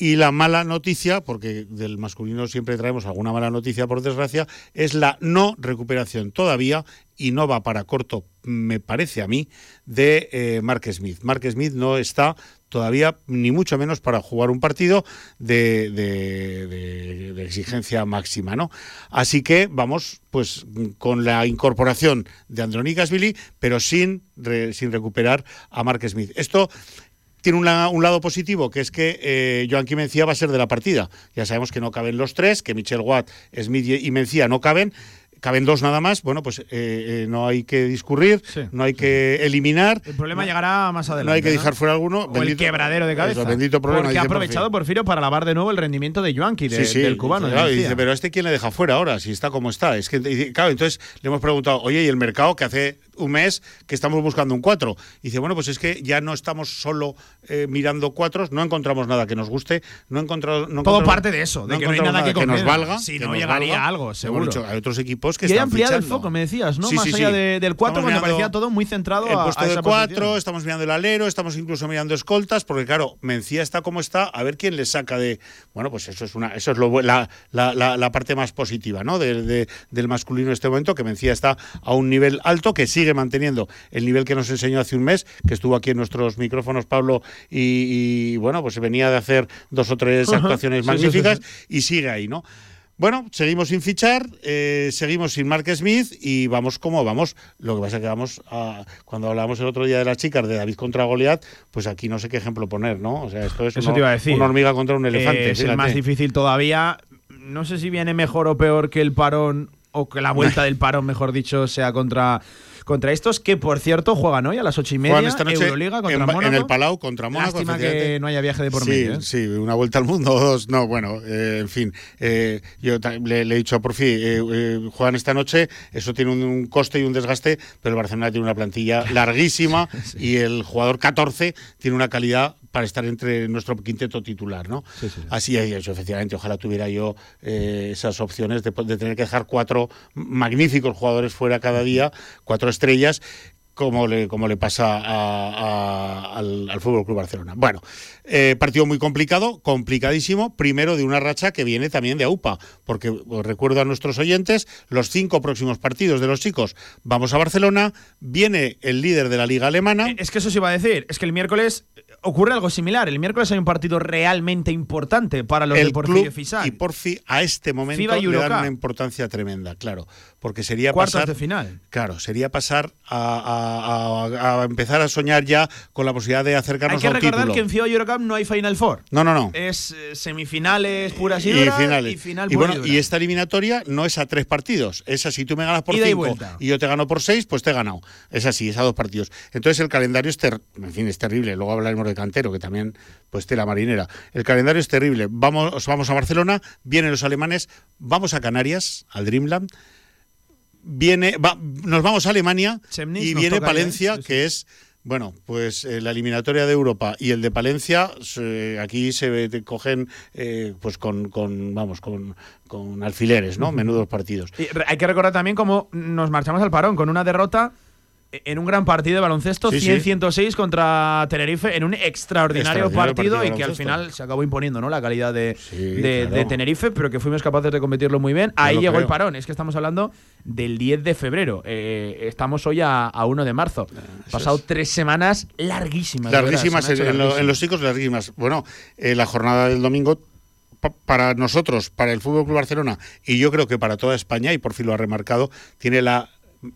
Y la mala noticia, porque del masculino siempre traemos alguna mala noticia por desgracia, es la no recuperación todavía y no va para corto, me parece a mí, de eh, Mark Smith. Mark Smith no está todavía ni mucho menos para jugar un partido de, de- de- exigencia máxima, ¿no? Así que vamos, pues, con la incorporación de Andronicasvili, pero sin, re- sin recuperar a Mark Smith. Esto tiene una- un lado positivo, que es que eh, Joaquín Mencía va a ser de la partida. Ya sabemos que no caben los tres, que Michel Watt, Smith y Mencía no caben. Caben dos nada más, bueno, pues eh, eh, no hay que discurrir, no hay que eliminar.
El problema llegará más adelante.
No hay que dejar fuera alguno.
O el quebradero de cabeza.
Eso, bendito problema.
Porque ha aprovechado Porfirio para lavar de nuevo el rendimiento de Joanqui, de-
Sí, sí,
del cubano. de
claro, y dice, pero a este quién le deja fuera ahora, si está como está. Es que, claro, entonces le hemos preguntado, oye, ¿y el mercado que hace un mes que estamos buscando un 4? Y dice, bueno, pues es que ya no estamos solo eh, mirando cuatros, no encontramos nada que nos guste, no encontramos. No
Todo parte de eso, de que no hay nada que
nos
convenga.
valga.
Si
que
no,
nos
llegaría
valga.
algo, seguro.
dicho, hay otros equipos que
y
están
ampliado el foco, me decías, ¿no?
Sí,
más
sí,
allá
sí.
de- del 4,
Estamos
cuando parecía todo muy centrado
el
a,
puesto
a
de
esa
cuatro,
posición.
estamos mirando el alero, estamos incluso mirando escoltas, porque claro, Mencía está como está, a ver quién le saca de. Bueno, pues eso es una, eso es lo, la, la, la- la parte más positiva, ¿no? De- de- del masculino en este momento, que Mencía está a un nivel alto, que sigue manteniendo el nivel que nos enseñó hace un mes, que estuvo aquí en nuestros micrófonos Pablo, y, y, bueno, pues venía de hacer dos o tres
Ajá.
actuaciones
Sí,
magníficas
sí.
y sigue ahí, ¿no? Bueno, seguimos sin fichar, eh, seguimos sin Mark Smith y vamos como vamos. Lo que pasa es que vamos a. Cuando hablábamos el otro día de las chicas de David contra Goliat, pues aquí no sé qué ejemplo poner, ¿no? O sea, esto es
Eso
una,
te iba a decir.
una hormiga contra un elefante.
Eh, es el más difícil todavía. No sé si viene mejor o peor que el parón, o que la vuelta del parón, mejor dicho, sea contra, contra estos, que por cierto juegan hoy a las ocho y media.
Esta noche
Euroliga contra
en,
Mónaco.
en el Palau contra Mónaco.
Lástima que no haya viaje de por
sí,
medio. ¿eh?
Sí, una vuelta al mundo o dos. No, bueno, eh, en fin. eh, yo le, le he dicho a Porfi, juegan esta noche, eso tiene un, un coste y un desgaste, pero el Barcelona tiene una plantilla larguísima y el jugador 14 tiene una calidad para estar entre nuestro quinteto titular, ¿no? Así es, eso, efectivamente. Ojalá tuviera yo eh, esas opciones de, de tener que dejar cuatro magníficos jugadores fuera cada día, cuatro estrellas, como le, como le pasa a- a- al, al Fútbol Club Barcelona. Bueno, eh, partido muy complicado, complicadísimo. Primero de una racha que viene también de AUPA, porque os recuerdo a nuestros oyentes, los cinco próximos partidos de los chicos vamos a Barcelona, viene el líder de la Liga Alemana.
Es que eso se iba a decir. Es que el miércoles ocurre algo similar. El miércoles hay un partido realmente importante para los de
el
Porfirio
club
Fisac.
y Porfi a este momento le dan una importancia tremenda, claro, porque sería
Cuartos
pasar
de final.
Claro, sería pasar a, a- a empezar a soñar ya con la posibilidad de
Hay
acercarnos
que
a un
recordar
título.
que en FIBA Eurocup no hay Final Four.
No, no, no.
Es eh, semifinales puras y,
y finales.
y final
y
pura
bueno,
y dura.
y esta eliminatoria no es a tres partidos. Es así, tú me ganas por
Ida
cinco y yo te gano por seis, pues te he ganado. Es así, es a dos partidos. Entonces el calendario es, ter- en fin, es terrible. Luego hablaremos de Cantero, que también, pues tela marinera. El calendario es terrible. Vamos, vamos a Barcelona, vienen los alemanes, vamos a Canarias, al Dreamland. Viene, va- nos vamos a Alemania
Chemnitz
y viene. Palencia, que es bueno, pues eh, la eliminatoria de Europa y el de Palencia, aquí se cogen eh, pues con, con, vamos, con, con alfileres, ¿no? Menudos partidos.
Y hay que recordar también cómo nos marchamos al parón con una derrota en un gran partido de baloncesto,
Sí, sí.
100-106 contra Tenerife, en un extraordinario,
Extraordinario
partido, y que al final se acabó imponiendo ¿no? la calidad de, de,
claro.
de Tenerife, pero que fuimos capaces de competirlo muy bien. Ahí llegó el parón, es que estamos hablando del 10 de febrero. Eh, estamos hoy a, a 1 de marzo. Pasado tres semanas larguísimas. verdad,
Larguísimas, en, lo- en los chicos larguísimas. Bueno, eh, la jornada del domingo pa- para nosotros, para el Fútbol Club Barcelona y yo creo que para toda España y por fin lo ha remarcado, tiene la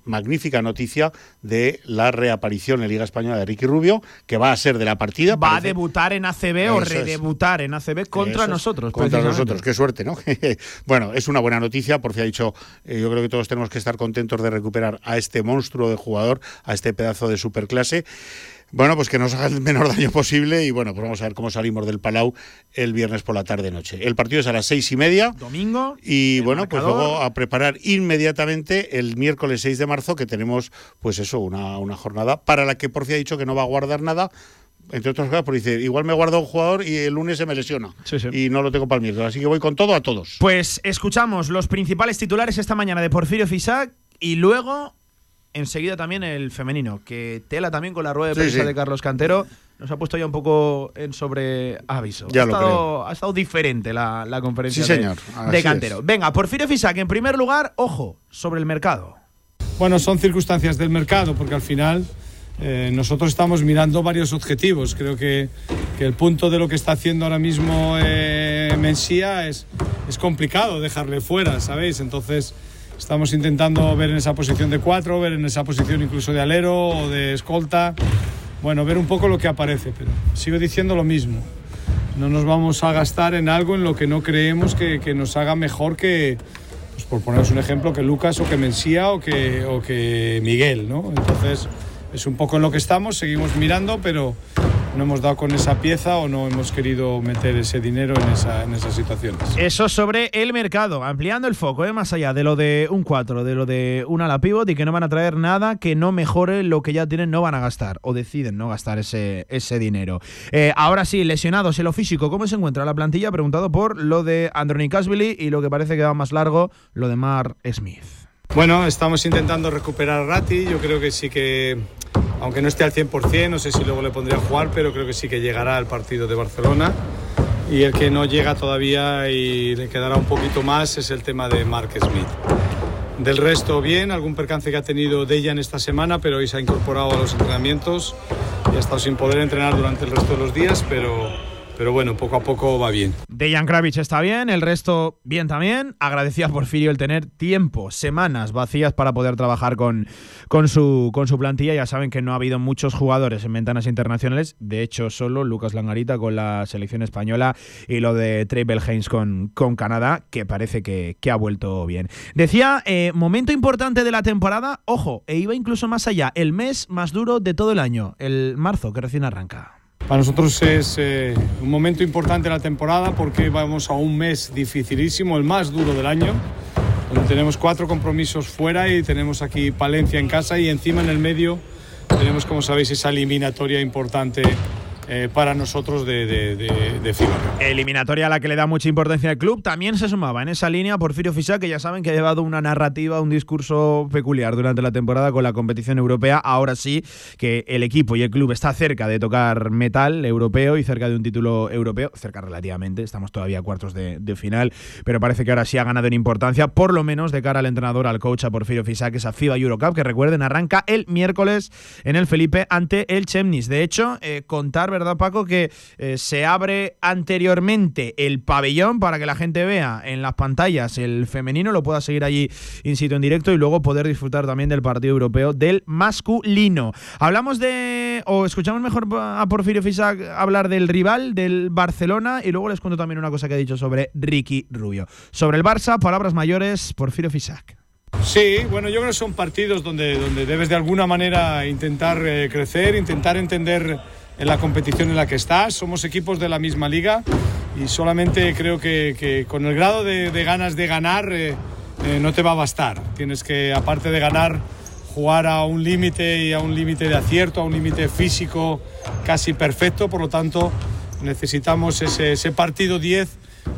magnífica noticia de la reaparición en Liga Española de Ricky Rubio, que va a ser de la partida.
Va a debutar en ACB o
Eso
redebutar en ACB contra
Eso
nosotros.
Contra nosotros, qué suerte, ¿no? bueno, es una buena noticia, porque ha dicho, eh, yo creo que todos tenemos que estar contentos de recuperar a este monstruo de jugador, a este pedazo de superclase. Bueno, pues que nos haga el menor daño posible y bueno, pues vamos a ver cómo salimos del Palau el viernes por la tarde-noche. El partido es a las seis y media.
Domingo.
Y bueno, pues luego a preparar inmediatamente el miércoles 6 de marzo, que tenemos, pues eso, una, una jornada para la que Porfi ha dicho que no va a guardar nada. Entre otras cosas, porque dice, igual me guardo un jugador y el lunes se me lesiona. Y no lo tengo para el miércoles. Así que voy con todo a todos.
Pues escuchamos los principales titulares esta mañana de Porfirio Fisac y luego enseguida también el femenino, que tela también con la rueda de
Sí,
prensa
sí.
de Carlos Cantero. nos ha puesto ya un poco en sobreaviso.
Ya
ha,
lo
estado,
creo.
ha estado diferente la, la conferencia
Sí,
de-
señor.
de, Cantero.
es.
Venga, Porfirio Fisac, en primer lugar, ojo, sobre el mercado.
Bueno, son circunstancias del mercado, porque al final eh, nosotros estamos mirando varios objetivos. Creo que, que el punto de lo que está haciendo ahora mismo eh, Mensía es, es complicado dejarle fuera, ¿sabéis? Entonces estamos intentando ver en esa posición de cuatro, ver en esa posición incluso de alero o de escolta. Bueno, ver un poco lo que aparece, pero sigo diciendo lo mismo. No nos vamos a gastar en algo en lo que no creemos que, que nos haga mejor que, pues por poneros un ejemplo, que Lucas o que Mensía o que, o que Miguel, ¿no? Entonces, es un poco en lo que estamos, seguimos mirando, pero no hemos dado con esa pieza o no hemos querido meter ese dinero en, esa, en esas situaciones.
Eso sobre el mercado, ampliando el foco, ¿eh? más allá de lo de un 4, de lo de un ala pivot y que no van a traer nada que no mejore lo que ya tienen, no van a gastar o deciden no gastar ese, ese dinero. Eh, ahora sí, lesionados en lo físico, ¿cómo se encuentra la plantilla? Preguntado por lo de Anthony Casbilly y lo que parece que va más largo, lo de Mar Smith.
Bueno, estamos intentando recuperar a Ratti. Yo creo que sí que, aunque no esté al 100%, no sé si luego le pondría a jugar, pero creo que sí que llegará al partido de Barcelona. Y el que no llega todavía y le quedará un poquito más es el tema de Mark Smith. Del resto, bien, algún percance que ha tenido Dejan esta semana, pero hoy se ha incorporado a los entrenamientos y ha estado sin poder entrenar durante el resto de los días, pero, pero bueno, poco a poco va bien.
Dejan Kravitz está bien, el resto bien también. Agradecía a Porfirio el tener tiempo, semanas vacías para poder trabajar con, con, su, con su plantilla. Ya saben que no ha habido muchos jugadores en ventanas internacionales. De hecho, solo Lucas Langarita con la selección española y lo de Trey Haynes con, con Canadá, que parece que, que ha vuelto bien. Decía, eh, momento importante de la temporada, ojo, e iba incluso más allá, el mes más duro de todo el año, el marzo, que recién arranca.
Para nosotros es eh, un momento importante de la temporada porque vamos a un mes dificilísimo, el más duro del año, donde tenemos cuatro compromisos fuera y tenemos aquí Palencia en casa y encima en el medio tenemos, como sabéis, esa eliminatoria importante eh, para nosotros de, de, de, de.
Eliminatoria a la que le da mucha importancia al club. También se sumaba en esa línea Porfirio Fisac, que ya saben que ha llevado una narrativa, un discurso peculiar durante la temporada con la competición europea. Ahora sí que el equipo y el club está cerca de tocar metal europeo y cerca de un título europeo. Cerca relativamente, estamos todavía a cuartos de, de final, pero parece que ahora sí ha ganado en importancia, por lo menos de cara al entrenador, al coach, a Porfirio Fisac, esa FIBA Eurocup, que recuerden, arranca el miércoles en el Felipe ante el Chemnis. De hecho, eh, contar ¿verdad, Paco? Que eh, se abre anteriormente el pabellón para que la gente vea en las pantallas el femenino, lo pueda seguir allí in situ en directo y luego poder disfrutar también del partido europeo del masculino. Hablamos de, o escuchamos mejor a Porfirio Fisac hablar del rival, del Barcelona, y luego les cuento también una cosa que ha dicho sobre Ricky Rubio. Sobre el Barça, palabras mayores, Porfirio Fisac.
Sí, bueno, yo creo que son partidos donde, donde debes de alguna manera intentar eh, crecer, intentar entender en la competición en la que estás. Somos equipos de la misma liga y solamente creo que, con el grado de, ganas de ganar eh, eh, no te va a bastar. Tienes que, aparte de ganar, jugar a un límite y a un límite de acierto, a un límite físico casi perfecto. Por lo tanto, necesitamos ese, ese partido 10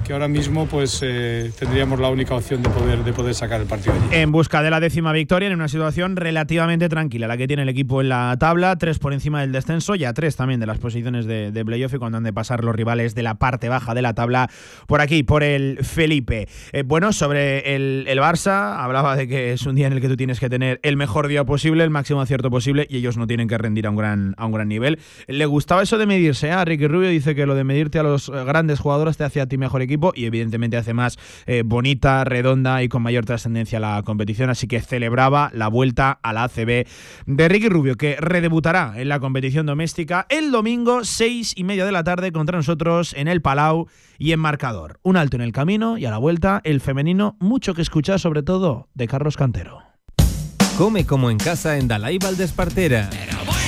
que ahora mismo pues eh, tendríamos la única opción de poder, de poder sacar el partido allí.
En busca de la décima victoria en una situación relativamente tranquila, la que tiene el equipo en la tabla, tres por encima del descenso y a tres también de las posiciones de, playoff y cuando han de pasar los rivales de la parte baja de la tabla por aquí, por el Felipe. Eh, bueno, sobre el, el, Barça, hablaba de que es un día en el que tú tienes que tener el mejor día posible, el máximo acierto posible y ellos no tienen que rendir a un gran, a un gran nivel. Le gustaba eso de medirse, ¿eh? a Ricky Rubio dice que lo de medirte a los grandes jugadores te hace a ti mejor equipo y evidentemente hace más eh, bonita, redonda y con mayor trascendencia la competición, así que celebraba la vuelta a la ACB de Ricky Rubio, que redebutará en la competición doméstica el domingo, seis y media de la tarde, contra nosotros en el Palau y en marcador. Un alto en el camino y a la vuelta el femenino, mucho que escuchar, sobre todo de Carlos Cantero.
Come como en casa en Dalai Valdespartera.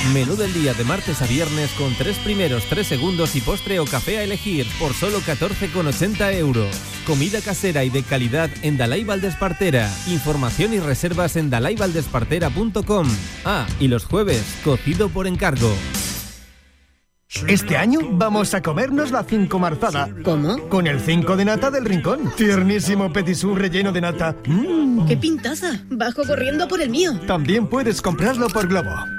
Menú del día de martes a viernes con tres primeros, tres segundos y postre o café a elegir por solo 14,80 euros. Comida casera y de calidad en Dalai Valdespartera. Información y reservas en dalaivaldespartera.com. Ah, y los jueves, cocido por encargo.
Este año vamos a comernos la cinco marzada.
¿Cómo?
Con el 5 de nata del rincón. Tiernísimo petisú relleno de nata.
¡Mmm! ¡Qué pintaza! Bajo corriendo por el mío.
También puedes comprarlo por Globo.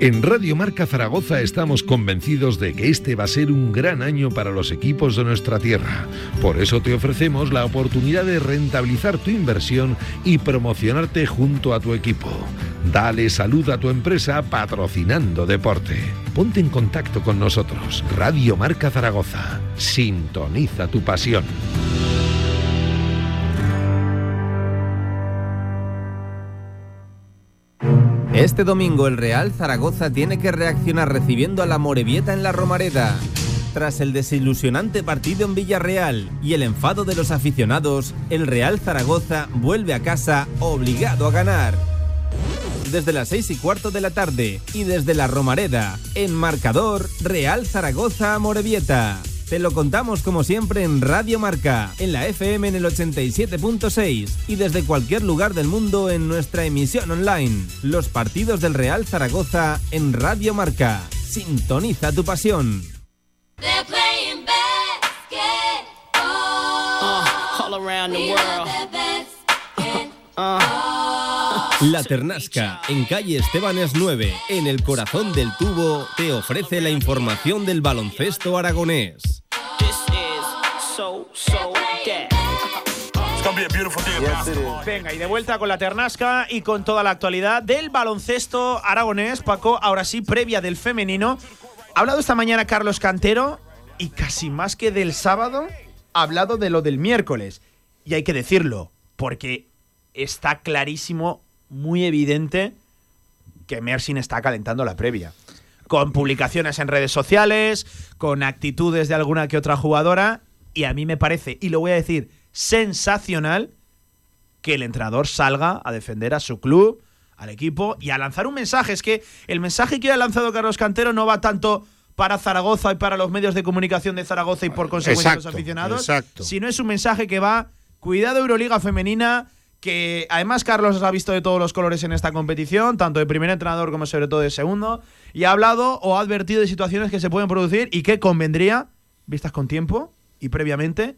En Radio Marca Zaragoza estamos convencidos de que este va a ser un gran año para los equipos de nuestra tierra. Por eso te ofrecemos la oportunidad de rentabilizar tu inversión y promocionarte junto a tu equipo. Dale salud a tu empresa patrocinando deporte. Ponte en contacto con nosotros. Radio Marca Zaragoza. Sintoniza tu pasión.
Este domingo el Real Zaragoza tiene que reaccionar recibiendo a la Morevieta en la Romareda. Tras el desilusionante partido en Villarreal y el enfado de los aficionados, el Real Zaragoza vuelve a casa obligado a ganar. Desde las 6 y cuarto de la tarde y desde la Romareda, en marcador Real Zaragoza Morevieta. Te lo contamos como siempre en Radio Marca, en la FM en el 87.6 y desde cualquier lugar del mundo en nuestra emisión online. Los partidos del Real Zaragoza en Radio Marca. Sintoniza tu pasión.
all around the world.
La Ternasca, en calle Estebanes 9, en el corazón del tubo, te ofrece la información del baloncesto aragonés.
Venga, y de vuelta con la Ternasca y con toda la actualidad del baloncesto aragonés. Paco, ahora sí, previa del femenino. Ha hablado esta mañana Carlos Cantero y casi más que del sábado, ha hablado de lo del miércoles. Y hay que decirlo, porque está clarísimo, muy evidente, que Mersin está calentando la previa. Con publicaciones en redes sociales, con actitudes de alguna que otra jugadora. Y a mí me parece, y lo voy a decir, sensacional que el entrenador salga a defender a su club, al equipo y a lanzar un mensaje. Es que el mensaje que ha lanzado Carlos Cantero no va tanto para Zaragoza y para los medios de comunicación de Zaragoza y por consecuencia los aficionados,
exacto.
sino es un mensaje que va, cuidado Euroliga femenina, que además Carlos ha visto de todos los colores en esta competición, tanto de primer entrenador como sobre todo de segundo, y ha hablado o ha advertido de situaciones que se pueden producir y que convendría, vistas con tiempo y previamente,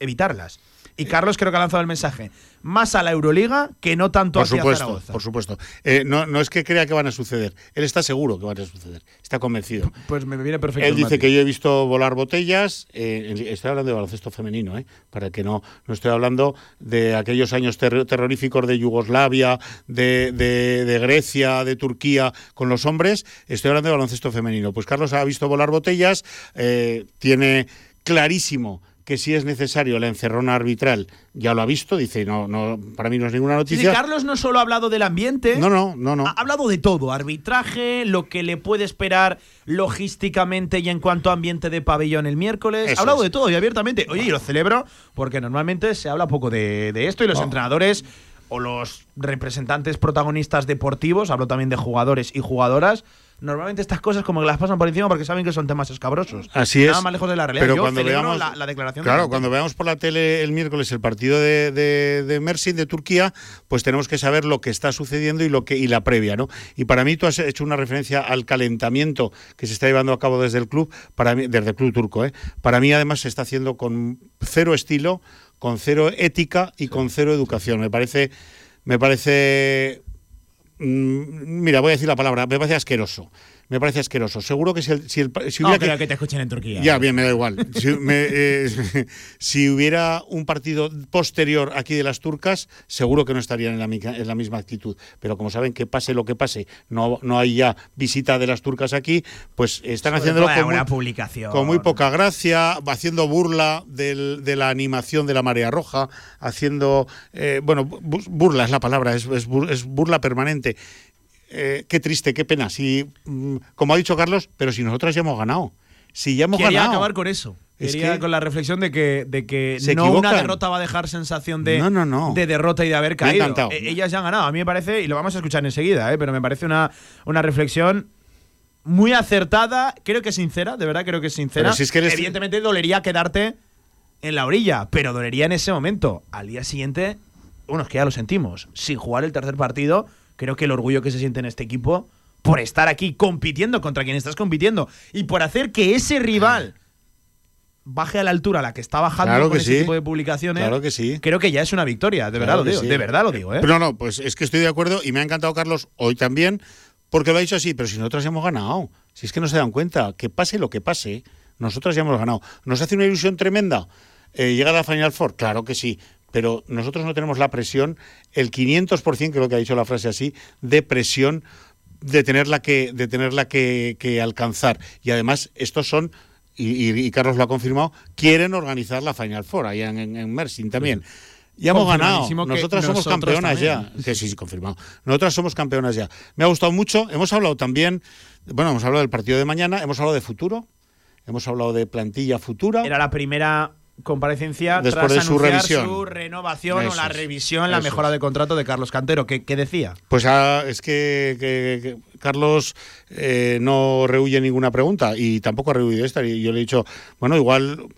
evitarlas. Y Carlos creo que ha lanzado el mensaje más a la Euroliga que no tanto
Por
hacia
supuesto,
Zaragoza.
por supuesto. Eh, no, no es que crea que van a suceder. Él está seguro que van a suceder. Está convencido.
Pues me viene perfecto.
Él dice que yo he visto volar botellas. eh, estoy hablando de baloncesto femenino, ¿eh? para que no, no estoy hablando de aquellos años terro- terroríficos de Yugoslavia, de, de- de Grecia, de Turquía con los hombres. Estoy hablando de baloncesto femenino. Pues Carlos ha visto volar botellas, eh, tiene clarísimo que si es necesario la encerrona arbitral, ya lo ha visto, dice, no, no, para mí no es ninguna
sí,
noticia.
Carlos no solo ha hablado del ambiente.
No, no, no, no.
Ha hablado de todo, arbitraje, lo que le puede esperar logísticamente y en cuanto a ambiente de pabellón el miércoles.
Eso
ha hablado
es.
de todo y abiertamente. Oye, y lo celebro porque normalmente se habla poco de, de esto y los
No.
entrenadores o los representantes protagonistas deportivos, hablo también de jugadores y jugadoras, normalmente estas cosas como que las pasan por encima porque saben que son temas escabrosos.
Así es.
Nada más lejos de la realidad.
Pero
Yo
cuando veamos
la, la declaración.
Claro,
de
cuando veamos por la tele el miércoles el partido de, de, de Mersin de Turquía, pues tenemos que saber lo que está sucediendo y lo que y la previa, ¿no? Y para mí tú has hecho una referencia al calentamiento que se está llevando a cabo desde el club, para mí, desde el club turco, ¿eh? Para mí además se está haciendo con cero estilo, con cero ética y con cero educación. Me parece, me parece mira, voy a decir la palabra, me parece asqueroso. Me parece asqueroso. Seguro que si, el, si, el- si
No
hubiera
creo que te escuchen en Turquía.
Ya, bien, me da igual. Si, me, eh, si hubiera un partido posterior aquí de las turcas, seguro que no estarían en la, en la misma actitud. Pero como saben que pase lo que pase, no, no hay ya visita de las turcas aquí, pues están
Sobre
haciéndolo con muy,
publicación.
con muy poca gracia, haciendo burla del- de la animación de la marea roja, haciendo, eh, bueno, bu- burla es la palabra, es, es burla permanente. Eh, qué triste, qué pena. Si, mm, como ha dicho Carlos, pero si nosotros ya hemos ganado. Si ya hemos
Quería
ganado.
acabar con eso.
Es
Quería
que-
con la reflexión de que, de que
Se
no una derrota va a dejar sensación de,
No, no, no.
de derrota y de haber caído. Eh, ellas ya han ganado. A mí me parece, y lo vamos a escuchar enseguida, eh, pero me parece una, una reflexión muy acertada, creo que sincera, de verdad creo que sincera.
Si es que eres-
Evidentemente dolería quedarte en la orilla, pero dolería en ese momento. Al día siguiente, bueno, es que ya lo sentimos. Sin jugar el tercer partido, creo que el orgullo que se siente en este equipo por estar aquí compitiendo contra quien estás compitiendo y por hacer que ese rival baje a la altura a la que está bajando
Claro
con ese
sí.
tipo de publicaciones,
Claro que sí.
creo que ya es una victoria. De verdad lo digo,
sí.
de verdad lo digo, ¿eh?
Pero no, pues es que estoy de acuerdo y me ha encantado Carlos hoy también, porque lo ha dicho así, pero si nosotros hemos ganado, si es que no se dan cuenta, que pase lo que pase, nosotros ya hemos ganado. ¿Nos hace una ilusión tremenda eh, llegar a la Final Four? Claro que sí, pero nosotros no tenemos la presión, el 500%, que es lo que ha dicho la frase así, de presión de tenerla que, de tenerla que, que alcanzar. Y además, estos son y, y- y Carlos lo ha confirmado, quieren organizar la Final Four allá en, en, en Mersin también. Ya hemos ganado. Nosotras somos campeonas ya. sí, sí, confirmado. Nosotras somos campeonas ya. Me ha gustado mucho. Hemos hablado también, bueno, hemos hablado del partido de mañana, hemos hablado de futuro, hemos hablado de plantilla futura.
Era la primera comparecencia
Después
tras
de su
anunciar
revisión.
su renovación
Eso
o la revisión, la mejora de contrato de Carlos Cantero. ¿Qué, qué decía?
Pues ah, es que, que- que Carlos eh, no rehuye ninguna pregunta y tampoco ha rehuido esta. Y yo le he dicho, bueno, igual.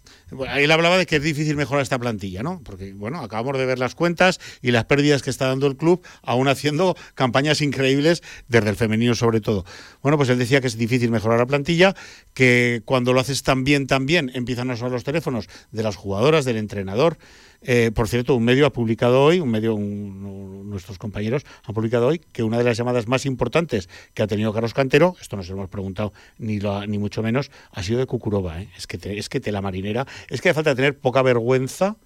Él hablaba de que es difícil mejorar esta plantilla, ¿no? Porque, bueno, acabamos de ver las cuentas y las pérdidas que está dando el club, aún haciendo campañas increíbles, desde el femenino sobre todo. Bueno, pues él decía que es difícil mejorar la plantilla, que cuando lo haces tan bien, tan bien, empiezan a sonar los teléfonos de las jugadoras, del entrenador. Eh, por cierto, un medio ha publicado hoy, un medio, nuestros compañeros han publicado hoy, que una de las llamadas más importantes que ha tenido Carlos Cantero, esto no se lo hemos preguntado ni, mucho menos, ha sido de Kukurova. ¿eh? Es, que te, es que te la marinera, es que hace falta tener poca vergüenza,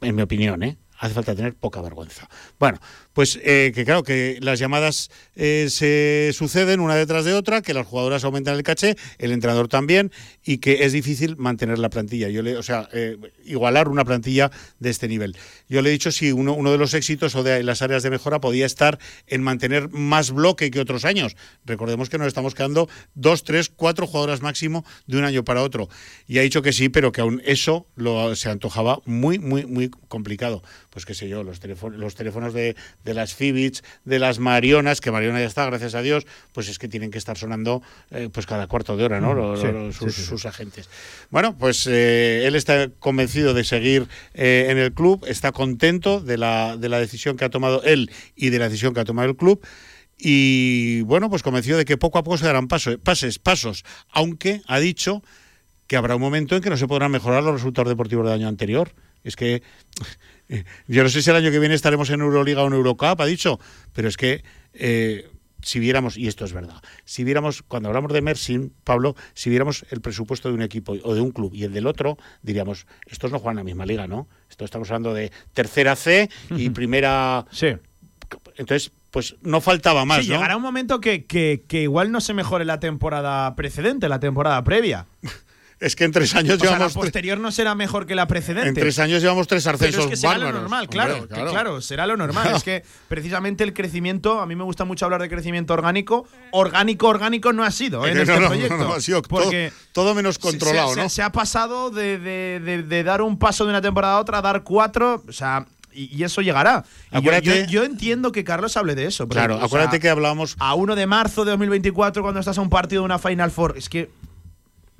en mi opinión, ¿eh? hace falta tener poca vergüenza. Bueno, pues eh, que claro, que las llamadas eh, se suceden una detrás de otra, que las jugadoras aumentan el caché, el entrenador también, y que es difícil mantener la plantilla. Yo le, o sea, eh, igualar una plantilla de este nivel. Yo le he dicho si uno, uno de los éxitos o de las áreas de mejora podía estar en mantener más bloque que otros años. Recordemos que nos estamos quedando dos, tres, cuatro jugadoras máximo de un año para otro. Y ha dicho que sí, pero que aún eso lo, se antojaba muy, muy, muy complicado. Pues qué sé yo, los teléfonos, los teléfonos de las Fibits, de las Marionas, que Mariona ya está, gracias a Dios, pues es que tienen que estar sonando eh, pues cada cuarto de hora, ¿no?
Mm,
Lo-
sí,
lo-
sí,
sus,
sí, sí.
sus agentes. Bueno, pues eh, él está convencido de seguir eh, en el club, está contento de la, de la decisión que ha tomado él y de la decisión que ha tomado el club. Y bueno, pues convencido de que poco a poco se darán paso- pases, pasos, aunque ha dicho que habrá un momento en que no se podrán mejorar los resultados deportivos del año anterior. Es que yo no sé si el año que viene estaremos en Euroliga o en Eurocup, ha dicho, pero es que eh, si viéramos, y esto es verdad, si viéramos, cuando hablamos de Mersin, Pablo, si viéramos el presupuesto de un equipo o de un club y el del otro, diríamos, estos no juegan en la misma liga, ¿no? Esto estamos hablando de tercera C y primera...
Sí.
Entonces, pues no faltaba más,
sí,
¿no?
llegará un momento que, que- que igual no se mejore la temporada precedente, la temporada previa.
Es que en tres años
O sea, la
llevamos...
posterior no será mejor que la precedente.
En tres años llevamos tres
Pero
ascensos
es que será
bárbaros.
lo normal,
Hombre,
claro, que
claro.
será lo normal. es que precisamente el crecimiento, a mí me gusta mucho hablar de crecimiento orgánico. Orgánico, orgánico no ha sido ¿eh? en
No,
este
no, no,
proyecto.
no, ha sido
porque
todo menos controlado,
se, se-
¿no?
Se ha pasado de, de- de- de dar un paso de una temporada a otra a dar cuatro, o sea, y, eso llegará. Y yo-
Acuérdate-
yo, yo entiendo que Carlos hable de eso. pero,
Claro,
sea,
acuérdate que hablábamos
a 1 de marzo de 2024 cuando estás a un partido de una Final Four. Es que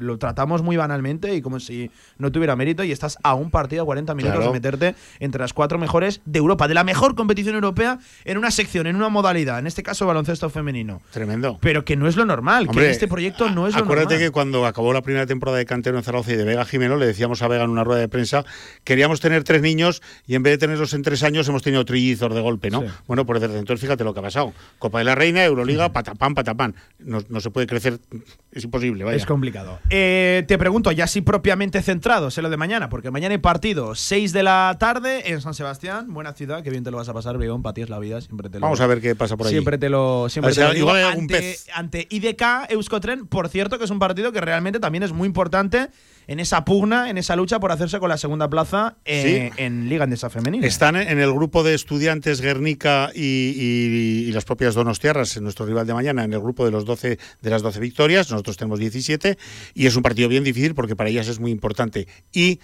lo tratamos muy banalmente y como si no tuviera mérito y estás a un partido a 40 minutos
Claro.
de meterte entre las cuatro mejores de Europa, de la mejor competición europea en una sección, en una modalidad, en este caso baloncesto femenino.
Tremendo.
Pero que no es lo normal, que
Hombre,
en este proyecto no es lo
Acuérdate
normal.
que cuando acabó la primera temporada de Cantero en Zaragoza y de Vega Jimeno, le decíamos a Vega en una rueda de prensa, queríamos tener tres niños y en vez de tenerlos en tres años hemos tenido trillizos de golpe, ¿no?
Sí.
Bueno, pues desde entonces fíjate lo que ha pasado. Copa de la Reina, Euroliga, patapán, patapán. No, no se puede crecer, es imposible, vaya.
Es complicado. Eh, te pregunto, ya sí propiamente centrados en lo de mañana, porque mañana hay partido 6 de la tarde en San Sebastián, buena ciudad, que bien te lo vas a pasar, Brigón, para ti es la vida, siempre te lo
Vamos a ver qué pasa por ahí.
Siempre te lo, siempre te lo digo.
igual
ante,
pez.
ante IDK Euskotren, por cierto, que es un partido que realmente también es muy importante en esa pugna, en esa lucha por hacerse con la segunda plaza eh, en Liga Endesa Femenina.
Están en el grupo de estudiantes Guernica y, y- y las propias Donostiarras, en nuestro rival de mañana, en el grupo de los 12 de las 12 victorias. Nosotros tenemos 17 y es un partido bien difícil porque para ellas es muy importante. Y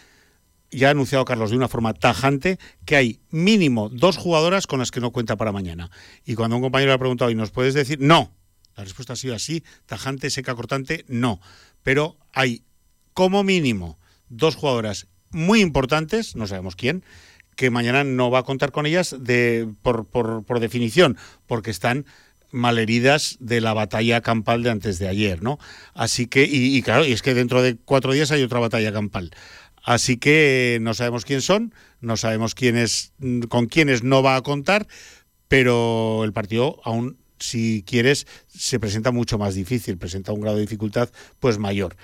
ya ha anunciado Carlos de una forma tajante que hay mínimo dos jugadoras con las que no cuenta para mañana. Y cuando un compañero le ha preguntado, ¿y nos puedes decir? No. La respuesta ha sido así, tajante, seca, cortante, no. Pero hay como mínimo dos jugadoras muy importantes, no sabemos quién, que mañana no va a contar con ellas de, por, por, definición, porque están malheridas de la batalla campal de antes de ayer, ¿no? Así que, y, y, claro, y es que dentro de cuatro días hay otra batalla campal. Así que no sabemos quién son, no sabemos quiénes, con quiénes no va a contar, pero el partido aún, si quieres, se presenta mucho más difícil, presenta un grado de dificultad pues mayor.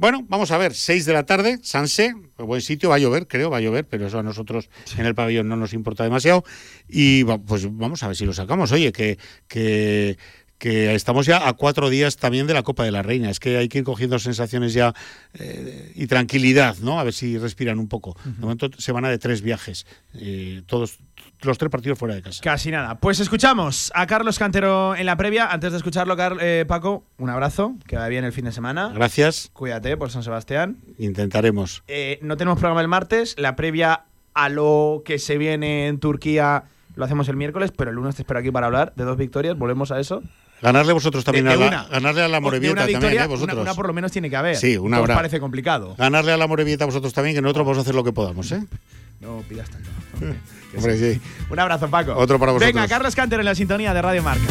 Bueno, vamos a ver, 6 de la tarde, Sanse, buen sitio, va a llover, creo, va a llover, pero eso a nosotros en el pabellón no nos importa demasiado. Y pues vamos a ver si lo sacamos. Oye, que, que, que estamos ya a cuatro días también de la Copa de la Reina. Es que hay que ir cogiendo sensaciones ya eh, y tranquilidad, ¿no? A ver si respiran un poco. De momento semana de tres viajes, eh, todos los tres partidos fuera de casa.
Casi nada. Pues escuchamos a Carlos Cantero en la previa. Antes de escucharlo, Car eh, Paco, un abrazo. Que vaya bien el fin de semana.
Gracias.
Cuídate por San Sebastián.
Intentaremos.
Eh, no tenemos programa el martes. La previa a lo que se viene en Turquía lo hacemos el miércoles, pero el lunes te espero aquí para hablar de dos victorias. Volvemos a eso.
Ganarle vosotros también
De- de
a la,
una.
ganarle a la Morevieta
una
también, ¿eh? Vosotros.
Una, una por lo menos tiene que haber.
Sí, una
¿No os
habrá.
parece complicado.
Ganarle a la Morevieta vosotros también, que nosotros vamos a hacer lo que podamos, ¿eh?
No pidas tanto.
Hombre, sí.
Un abrazo, Paco.
Otro para vosotros.
Venga, Carlos Cantero en la sintonía de Radio Marca.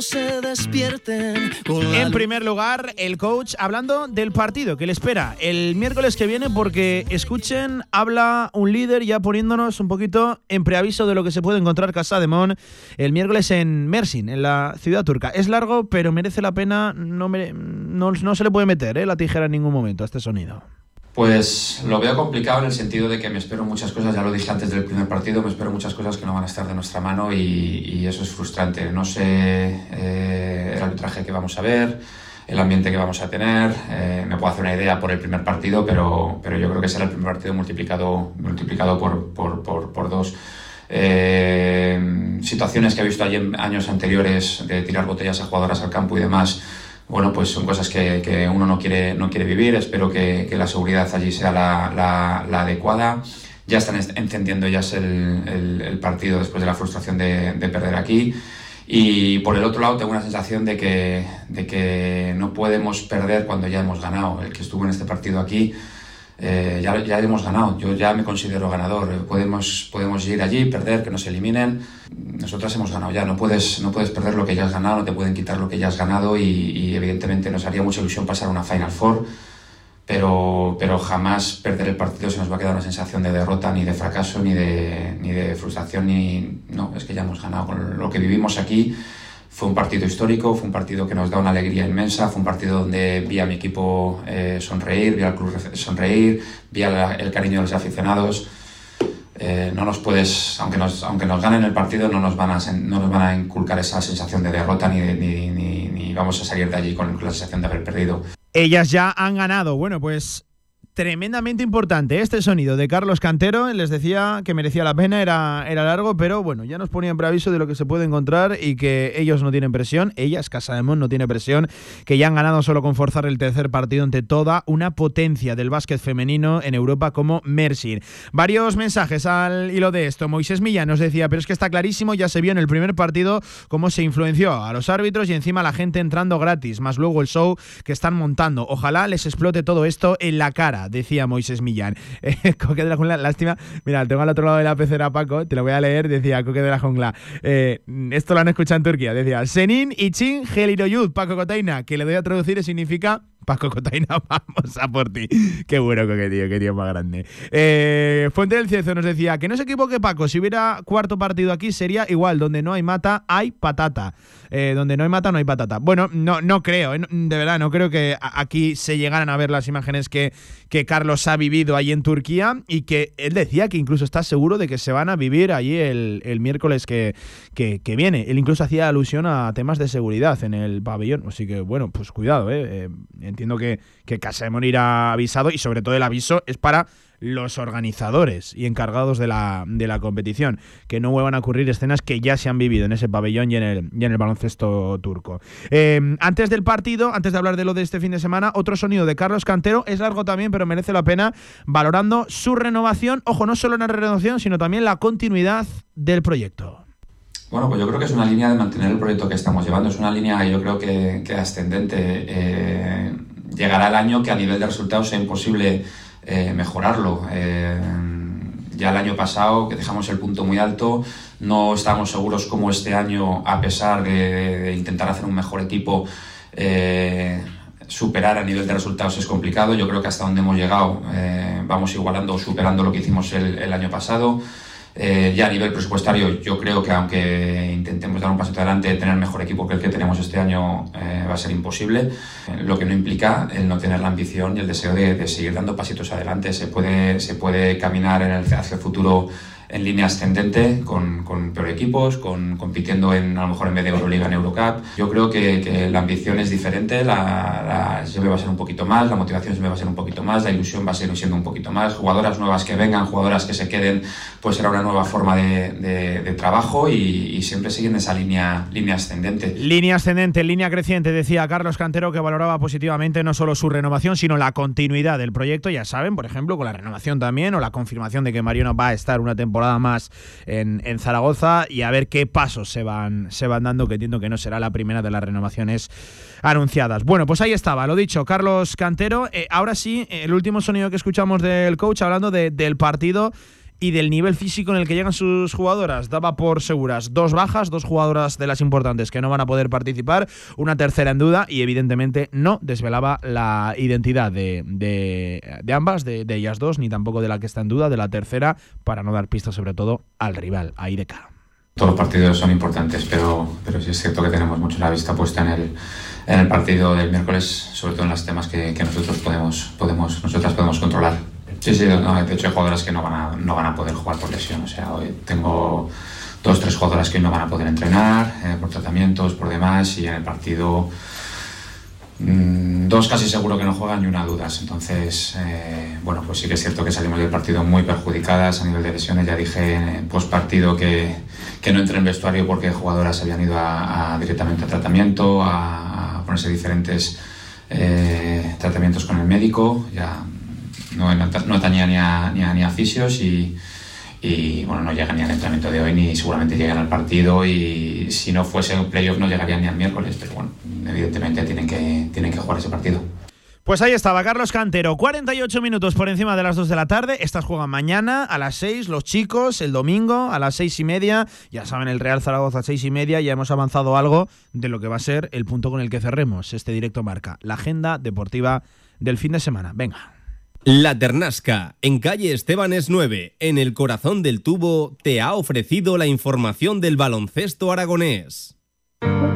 Se despierten
En primer lugar, el coach hablando del partido que le espera el miércoles que viene, porque escuchen, habla un líder ya poniéndonos un poquito en preaviso de lo que se puede encontrar Casa de Mon el miércoles en Mersin, en la ciudad turca. Es largo, pero merece la pena, no, mere- no, no se le puede meter eh, la tijera en ningún momento a este sonido.
Pues lo veo complicado en el sentido de que me espero muchas cosas, ya lo dije antes del primer partido, me espero muchas cosas que no van a estar de nuestra mano y, eso es frustrante. No sé eh, el arbitraje que vamos a ver, el ambiente que vamos a tener, eh, me puedo hacer una idea por el primer partido, pero, pero yo creo que será el primer partido multiplicado, multiplicado por, por, por, por dos. Eh, situaciones que he visto allí en años anteriores de tirar botellas a jugadoras al campo y demás, bueno, pues son cosas que, que uno no quiere, no quiere vivir. Espero que, que la seguridad allí sea la, la- la adecuada. Ya están est- encendiendo ya el, el- el partido después de la frustración de, de perder aquí. Y por el otro lado tengo una sensación de que, de que no podemos perder cuando ya hemos ganado. El que estuvo en este partido aquí, eh, ya, ya hemos ganado. Yo ya me considero ganador. Eh, Podemos, podemos ir allí, perder, que nos eliminen. Nosotras hemos ganado ya. No puedes, no puedes perder lo que ya has ganado, no te pueden quitar lo que ya has ganado y, y evidentemente nos haría mucha ilusión pasar una Final Four. Pero, pero jamás perder el partido se nos va a quedar una sensación de derrota, ni de fracaso, ni de, ni de frustración, ni... No, es que ya hemos ganado. Con lo que vivimos aquí fue un partido histórico, fue un partido que nos da una alegría inmensa, fue un partido donde vi a mi equipo eh, sonreír, vi al club sonreír, vi la- el cariño de los aficionados. Eh, no nos puedes, aunque nos, aunque nos ganen el partido, no nos van a, no nos van a inculcar esa sensación de derrota ni, ni, ni, ni vamos a salir de allí con la sensación de haber perdido.
Ellas ya han ganado. Bueno, pues tremendamente importante este sonido de Carlos Cantero. Les decía que merecía la pena, era, era largo, pero bueno, ya nos ponía en preaviso de lo que se puede encontrar y que ellos no tienen presión, ellas, Casa de Mon, no tiene presión, que ya han ganado solo con forzar el tercer partido ante toda una potencia del básquet femenino en Europa como Mersin. Varios mensajes al hilo de esto. Moisés Millán nos decía, pero es que está clarísimo, ya se vio en el primer partido cómo se influenció a los árbitros y encima la gente entrando gratis, más luego el show que están montando. Ojalá les explote todo esto en la cara, decía Moisés Millán. Eh, Coque de la Jungla, lástima. Mira, tengo al otro lado de la pecera Paco, te lo voy a leer, decía Coque de la Jungla. Eh, esto lo han escuchado en Turquía, decía Senin Ichin Geliroyud, Paco Cotaina, que le doy a traducir y significa Paco Cotaina, vamos a por ti. Qué bueno, Coque, tío, qué tío más grande. Eh, Fuente del Ciezo nos decía que no se equivoque Paco, si hubiera cuarto partido aquí sería igual, donde no hay mata, hay patata. Eh, donde no hay mata, no hay patata. Bueno, no, no creo, eh, de verdad, no creo que aquí se llegaran a ver las imágenes que, que Carlos ha vivido allí en Turquía y que él decía que incluso está seguro de que se van a vivir allí el, el miércoles que, que, viene. Él incluso hacía alusión a temas de seguridad en el pabellón, así que bueno, pues cuidado, eh. Eh, entiendo que, que Casemón irá avisado y sobre todo el aviso es para los organizadores y encargados de la, de la competición, que no vuelvan a ocurrir escenas que ya se han vivido en ese pabellón y en el, y en el baloncesto turco. Eh, antes del partido, antes de hablar de lo de este fin de semana, otro sonido de Carlos Cantero, es largo también, pero merece la pena, valorando su renovación, ojo, no solo en la renovación, sino también la continuidad del proyecto.
Bueno, pues yo creo que es una línea de mantener el proyecto que estamos llevando. Es una línea, yo creo que, que ascendente. Eh, llegará el año que a nivel de resultados sea imposible eh, mejorarlo. Eh, ya el año pasado, que dejamos el punto muy alto, no estábamos seguros como este año, a pesar de, intentar hacer un mejor equipo, eh, superar a nivel de resultados es complicado. Yo creo que hasta donde hemos llegado eh, vamos igualando o superando lo que hicimos el año pasado. Eh, ya a nivel presupuestario, yo creo que aunque intentemos dar un paso adelante, tener mejor equipo que el que tenemos este año eh, va a ser imposible, lo que no implica el no tener la ambición y el deseo de, de seguir dando pasitos adelante. Se puede, se puede caminar en el, hacia el futuro en línea ascendente con, con peor equipos, con, compitiendo en, a lo mejor en vez de Euroliga en Eurocup. Yo creo que, que la ambición es diferente, la, la siempre va a ser un poquito más, la motivación siempre va a ser un poquito más, la ilusión va a seguir siendo un poquito más, jugadoras nuevas que vengan, jugadoras que se queden, pues será una nueva forma de, de, de trabajo y, y, siempre siguiendo esa línea, línea ascendente.
Línea ascendente, línea creciente, decía Carlos Cantero que valoraba positivamente no solo su renovación, sino la continuidad del proyecto, ya saben, por ejemplo, con la renovación también o la confirmación de que Mariano va a estar una temporada más en, en, Zaragoza y a ver qué pasos se van, se van dando, que entiendo que no será la primera de las renovaciones anunciadas. Bueno, pues ahí estaba, lo dicho, Carlos Cantero. Eh, ahora sí, el último sonido que escuchamos del coach hablando de, del partido y del nivel físico en el que llegan sus jugadoras. Daba por seguras dos bajas, dos jugadoras de las importantes que no van a poder participar, una tercera en duda y evidentemente no desvelaba la identidad de, de, de ambas, de, de, ellas dos, ni tampoco de la que está en duda, de la tercera, para no dar pistas sobre todo al rival, ahí de.
Todos los partidos son importantes, pero, pero sí es cierto que tenemos mucho la vista puesta en el, en el partido del miércoles, sobre todo en los temas que, que nosotros podemos, podemos, nosotras podemos controlar. Sí, sí, no, de hecho hay jugadoras que no van, a, no van a poder jugar por lesión. O sea, hoy tengo dos, tres jugadoras que no van a poder entrenar eh, por tratamientos, por demás, y en el partido mmm, dos casi seguro que no juegan y una dudas. Entonces, eh, bueno, pues sí que es cierto que salimos del partido muy perjudicadas a nivel de lesiones. Ya dije en post partido que, que no entré en vestuario porque jugadoras habían ido a, directamente a tratamiento, a, a ponerse diferentes eh, tratamientos con el médico. Ya no, no atañía ni a, ni a, ni a fisios y, bueno, no llegan ni al entrenamiento de hoy ni seguramente llegan al partido y si no fuese un playoff no llegarían ni al miércoles, pero bueno, evidentemente tienen que, tienen que jugar ese partido.
Pues ahí estaba Carlos Cantero, 48 minutos por encima de las 2 de la tarde. Estas juegan mañana a las 6, los chicos, el domingo a las 6 y media. Ya saben, el Real Zaragoza a 6 y media. Ya hemos avanzado algo de lo que va a ser el punto con el que cerremos este directo marca, la agenda deportiva del fin de semana. Venga.
La Ternasca, en calle Estebanes 9, en el corazón del tubo, te ha ofrecido la información del baloncesto aragonés.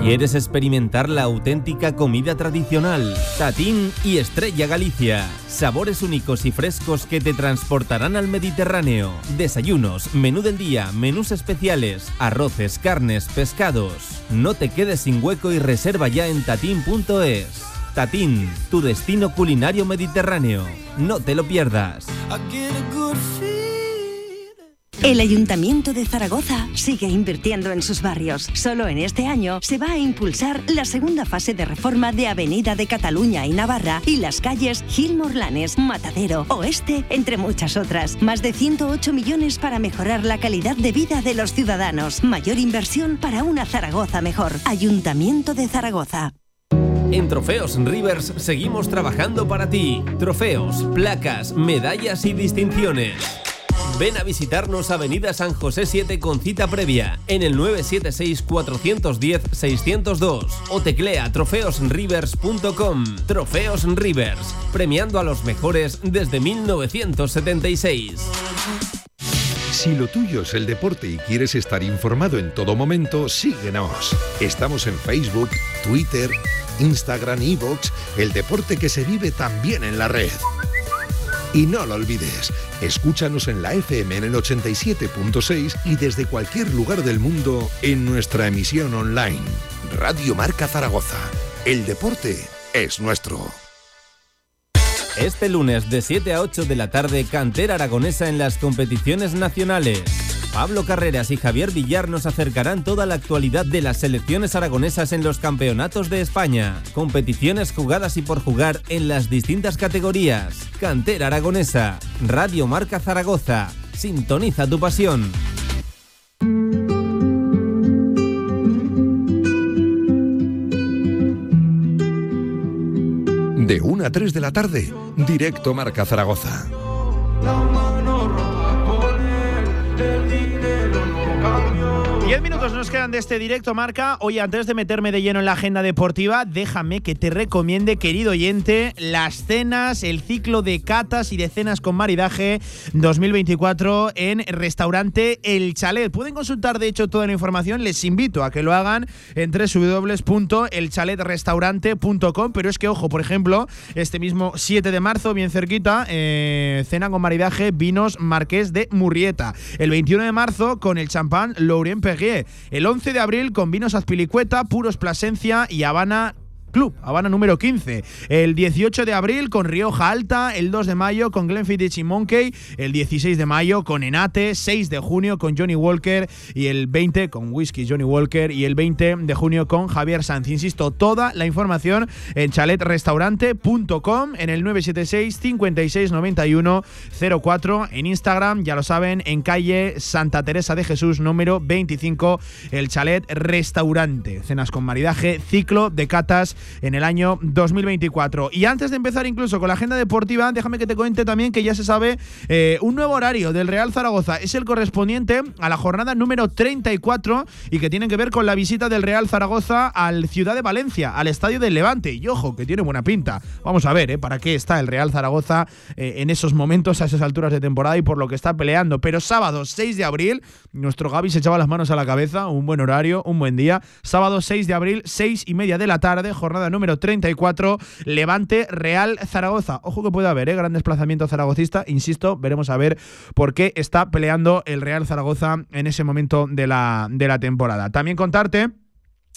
¿Quieres experimentar la auténtica comida tradicional? Tatín y Estrella Galicia. Sabores únicos y frescos que te transportarán al Mediterráneo. Desayunos, menú del día, menús especiales, arroces, carnes, pescados. No te quedes sin hueco y reserva ya en tatín.es. Tatín, tu destino culinario mediterráneo. No te lo pierdas.
El Ayuntamiento de Zaragoza sigue invirtiendo en sus barrios. Solo en este año se va a impulsar la segunda fase de reforma de Avenida de Cataluña y Navarra y las calles Gil Morlanes, Matadero, Oeste, entre muchas otras. Más de 108 millones para mejorar la calidad de vida de los ciudadanos. Mayor inversión para una Zaragoza mejor. Ayuntamiento de Zaragoza.
En Trofeos Rivers seguimos trabajando para ti. Trofeos, placas, medallas y distinciones. Ven a visitarnos Avenida San José 7 con cita previa en el 976-410-602 o teclea trofeosrivers.com. Trofeos Rivers, premiando a los mejores desde 1976.
Si lo tuyo es el deporte y quieres estar informado en todo momento, síguenos. Estamos en Facebook, Twitter, Instagram, Evox, el deporte que se vive también en la red. Y no lo olvides, escúchanos en la FM en el 87.6 y desde cualquier lugar del mundo en nuestra emisión online. Radio Marca Zaragoza. El deporte es nuestro.
Este lunes de 7 a 8 de la tarde, cantera aragonesa en las competiciones nacionales. Pablo Carreras y Javier Villar nos acercarán toda la actualidad de las selecciones aragonesas en los campeonatos de España, competiciones jugadas y por jugar en las distintas categorías. Cantera Aragonesa, Radio Marca Zaragoza, sintoniza tu pasión.
De 1 a 3 de la tarde, directo Marca Zaragoza.
Diez minutos nos quedan de este directo, Marca. Oye, antes de meterme de lleno en la agenda deportiva, déjame que te recomiende, querido oyente, las cenas, el ciclo de catas y de cenas con maridaje 2024 en restaurante El Chalet. Pueden consultar, de hecho, toda la información. Les invito a que lo hagan en www.elchaletrestaurante.com. Pero es que, ojo, por ejemplo, este mismo 7 de marzo, bien cerquita, eh, cena con maridaje vinos Marqués de Murrieta. El 21 de marzo, con el champán Laurent Perrier. El 11 de abril con vinos Azpilicueta, Puros Plasencia y Habana Club, Habana número 15. El 18 de abril con Rioja Alta, el 2 de mayo con Glenfiddich y Monkey, el 16 de mayo con Enate, 6 de junio con Johnny Walker y el 20 con Whisky Johnny Walker y el 20 de junio con Javier Sanz. Insisto, toda la información en chaletrestaurante.com en el 976 5691 04 en Instagram, ya lo saben, en calle Santa Teresa de Jesús número 25, el chalet restaurante. Cenas con maridaje, ciclo de catas en el año 2024. Y antes de empezar incluso con la agenda deportiva, déjame que te cuente también que ya se sabe eh, un nuevo horario del Real Zaragoza. Es el correspondiente a la jornada número 34 y que tiene que ver con la visita del Real Zaragoza al Ciudad de Valencia, al Estadio del Levante. Y ojo, que tiene buena pinta. Vamos a ver, ¿eh? ¿Para qué está el Real Zaragoza eh, en esos momentos, a esas alturas de temporada y por lo que está peleando? Pero sábado 6 de abril, nuestro Gaby se echaba las manos a la cabeza. Un buen horario, un buen día. Sábado 6 de abril, 6 y media de la tarde, jornada número 34, Levante Real Zaragoza. Ojo que puede haber ¿eh? gran desplazamiento zaragocista, insisto, veremos a ver por qué está peleando el Real Zaragoza en ese momento de la, de la temporada. También contarte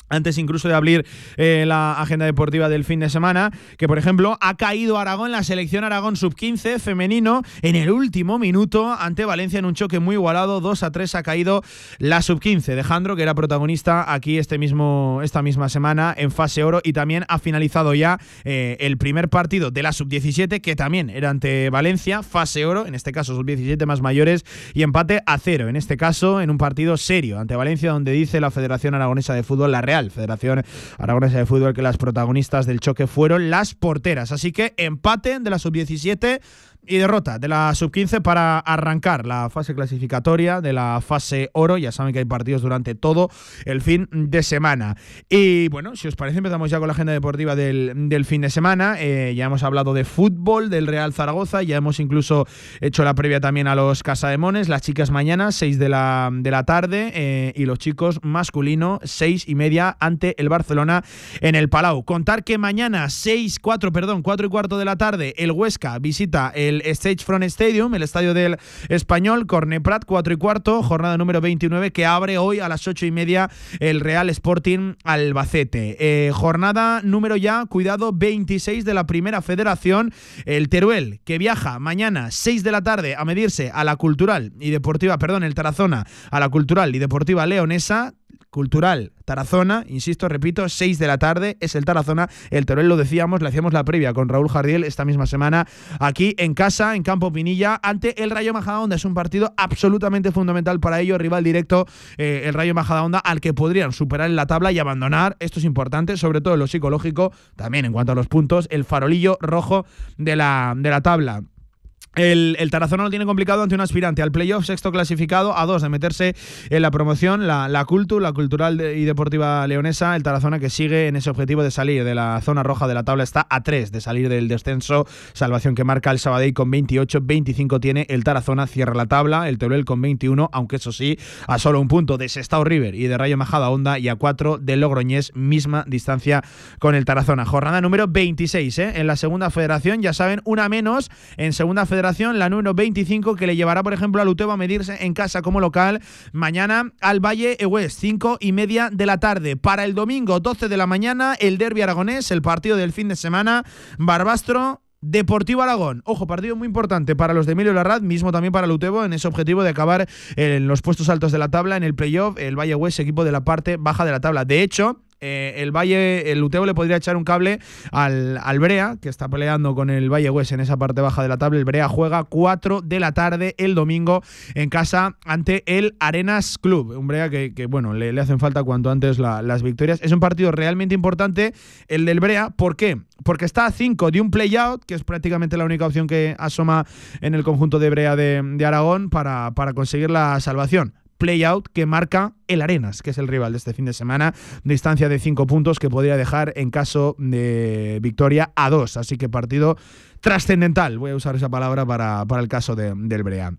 antes incluso de abrir eh, la agenda deportiva del fin de semana, que por ejemplo ha caído Aragón, la selección Aragón sub-15 femenino, en el último minuto ante Valencia en un choque muy igualado, 2 a 3 ha caído la sub-15 de Jandro, que era protagonista aquí este mismo, esta misma semana en fase oro y también ha finalizado ya eh, el primer partido de la sub-17, que también era ante Valencia, fase oro, en este caso sub-17 más mayores, y empate a cero, en este caso en un partido serio ante Valencia, donde dice la Federación Aragonesa de Fútbol, la Real Federación Aragonesa de Fútbol, que las protagonistas del choque fueron las porteras. Así que empate de la sub-17 y derrota de la sub-15 para arrancar la fase clasificatoria de la fase oro. Ya saben que hay partidos durante todo el fin de semana. Y bueno, si os parece, empezamos ya con la agenda deportiva del, fin de semana. Eh, ya hemos hablado de fútbol del Real Zaragoza, ya hemos incluso hecho la previa también a los Casademones. Las chicas mañana, 6 de la, de la tarde, eh, y los chicos masculino, 6 y media ante el Barcelona en el Palau. Contar que mañana, 6, 4, perdón, 4 y cuarto de la tarde, el Huesca visita el Stage Front Stadium, el estadio del Español, Corneprat, 4 y cuarto, jornada número 29, que abre hoy a las 8 y media el Real Sporting Albacete. Eh, jornada número ya, cuidado, 26 de la primera federación, el Teruel, que viaja mañana 6 de la tarde a medirse a la cultural y deportiva, perdón, el Tarazona, a la cultural y deportiva leonesa. Cultural Tarazona, insisto, repito, 6 de la tarde es el Tarazona. El Teruel lo decíamos, le hacíamos la previa con Raúl Jardiel esta misma semana aquí en casa, en Campo Pinilla, ante el Rayo Majadahonda. Es un partido absolutamente fundamental para ellos, rival directo, eh, el Rayo Majadahonda, al que podrían superar en la tabla y abandonar. Esto es importante, sobre todo en lo psicológico, también en cuanto a los puntos, el farolillo rojo de la, de la tabla. El, Tarazona lo tiene complicado ante un aspirante al playoff, sexto clasificado, a dos de meterse en la promoción, la, la Cultu, la Cultural y Deportiva Leonesa. El Tarazona que sigue en ese objetivo de salir de la zona roja de la tabla está a tres de salir del descenso. Salvación que marca el Sabadell con 28, 25 tiene el Tarazona, cierra la tabla. El Teruel con 21, aunque eso sí, a solo un punto de Sestao River y de Rayo Majada Onda y a cuatro de Logroñés, misma distancia con el Tarazona. Jornada número 26 ¿eh? en la segunda federación, ya saben, una menos en segunda federación la número 25, que le llevará, por ejemplo, a Lutebo a medirse en casa como local mañana al Valle West, 5 y media de la tarde. Para el domingo, 12 de la mañana, el Derby Aragonés, el partido del fin de semana, Barbastro. Deportivo Aragón, ojo, partido muy importante para los de Emilio Larraz, mismo también para Lutebo, en ese objetivo de acabar en los puestos altos de la tabla, en el playoff, el Valle West, equipo de la parte baja de la tabla. De hecho, eh, el Valle, el Utebo le podría echar un cable al, Brea, que está peleando con el Valle West en esa parte baja de la tabla. El Brea juega 4 de la tarde el domingo en casa ante el Arenas Club. Un Brea que, bueno, le, hacen falta cuanto antes la, las victorias. Es un partido realmente importante el del Brea. ¿Por qué? Porque está a 5 de un play-out, que es prácticamente la única opción que asoma en el conjunto de Brea de, Aragón para conseguir la salvación play-out que marca el Arenas, que es el rival de este fin de semana, distancia de 5 puntos que podría dejar en caso de victoria a 2. Así que partido trascendental, voy a usar esa palabra para, para el caso de, del Brea.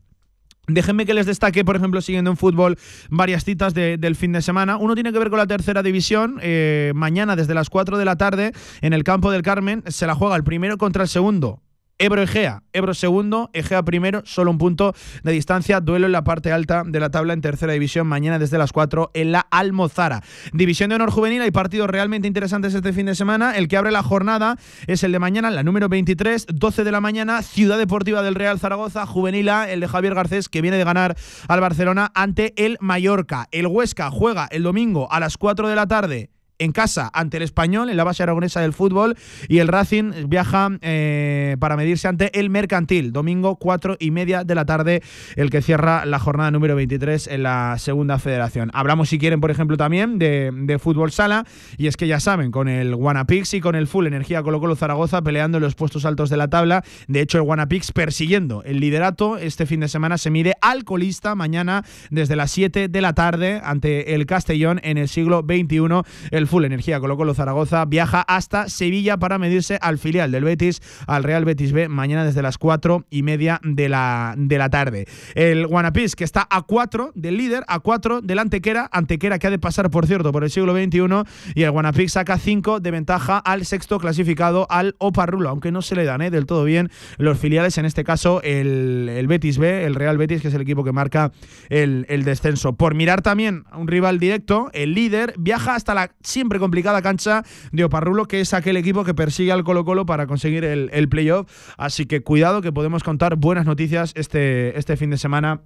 Déjenme que les destaque, por ejemplo, siguiendo en fútbol, varias citas de, del fin de semana. Uno tiene que ver con la tercera división. Eh, mañana, desde las 4 de la tarde, en el campo del Carmen, se la juega el primero contra el segundo. Ebro Egea, Ebro segundo, Egea primero, solo un punto de distancia, duelo en la parte alta de la tabla en tercera división, mañana desde las 4 en la Almozara. División de honor juvenil, hay partidos realmente interesantes este fin de semana, el que abre la jornada es el de mañana, la número 23, 12 de la mañana, Ciudad Deportiva del Real Zaragoza, juvenil el de Javier Garcés, que viene de ganar al Barcelona ante el Mallorca. El Huesca juega el domingo a las 4 de la tarde en casa ante el español en la base aragonesa del fútbol y el Racing viaja eh, para medirse ante el Mercantil. Domingo cuatro y media de la tarde el que cierra la jornada número 23 en la segunda federación. Hablamos si quieren por ejemplo también de, de fútbol sala y es que ya saben con el Guanapix y con el Full Energía Colo Colo Zaragoza peleando en los puestos altos de la tabla. De hecho el Guanapix persiguiendo el liderato este fin de semana se mide al colista mañana desde las 7 de la tarde ante el Castellón en el siglo XXI el Full Energía Colo Colo Zaragoza viaja hasta Sevilla para medirse al filial del Betis, al Real Betis B, mañana desde las 4 y media de la, de la tarde. El Guanapis, que está a 4 del líder, a 4 del Antequera, Antequera que ha de pasar, por cierto, por el siglo XXI, y el Guanapix saca 5 de ventaja al sexto clasificado, al Oparrulo, aunque no se le dan ¿eh? del todo bien los filiales, en este caso el, el, Betis B, el Real Betis, que es el equipo que marca el, el descenso. Por mirar también a un rival directo, el líder viaja hasta la siempre complicada cancha de Oparrulo, que es aquel equipo que persigue al Colo Colo para conseguir el, el playoff. Así que cuidado que podemos contar buenas noticias este, este fin de semana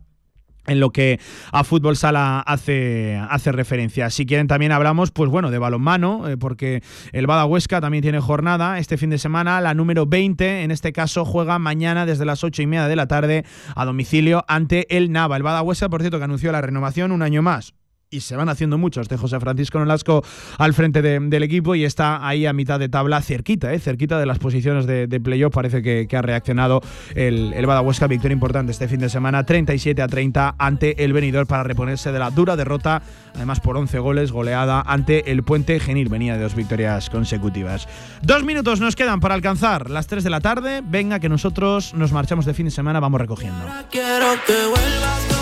en lo que a fútbol sala hace, hace referencia. Si quieren también hablamos, pues bueno, de balonmano, eh, porque el Bada Huesca también tiene jornada este fin de semana, la número 20, en este caso juega mañana desde las 8 y media de la tarde a domicilio ante el Nava. El Bada Huesca, por cierto, que anunció la renovación un año más y se van haciendo muchos de José Francisco Nolasco al frente de, del equipo y está ahí a mitad de tabla, cerquita, eh, cerquita de las posiciones de, de playoff. Parece que, ha reaccionado el, el Badahuesca, victoria importante este fin de semana, 37 a 30 ante el venidor para reponerse de la dura derrota, además por 11 goles, goleada ante el Puente Genil. Venía de dos victorias consecutivas. Dos minutos nos quedan para alcanzar las 3 de la tarde. Venga, que nosotros nos marchamos de fin de semana, vamos recogiendo.
Quiero que vuelvas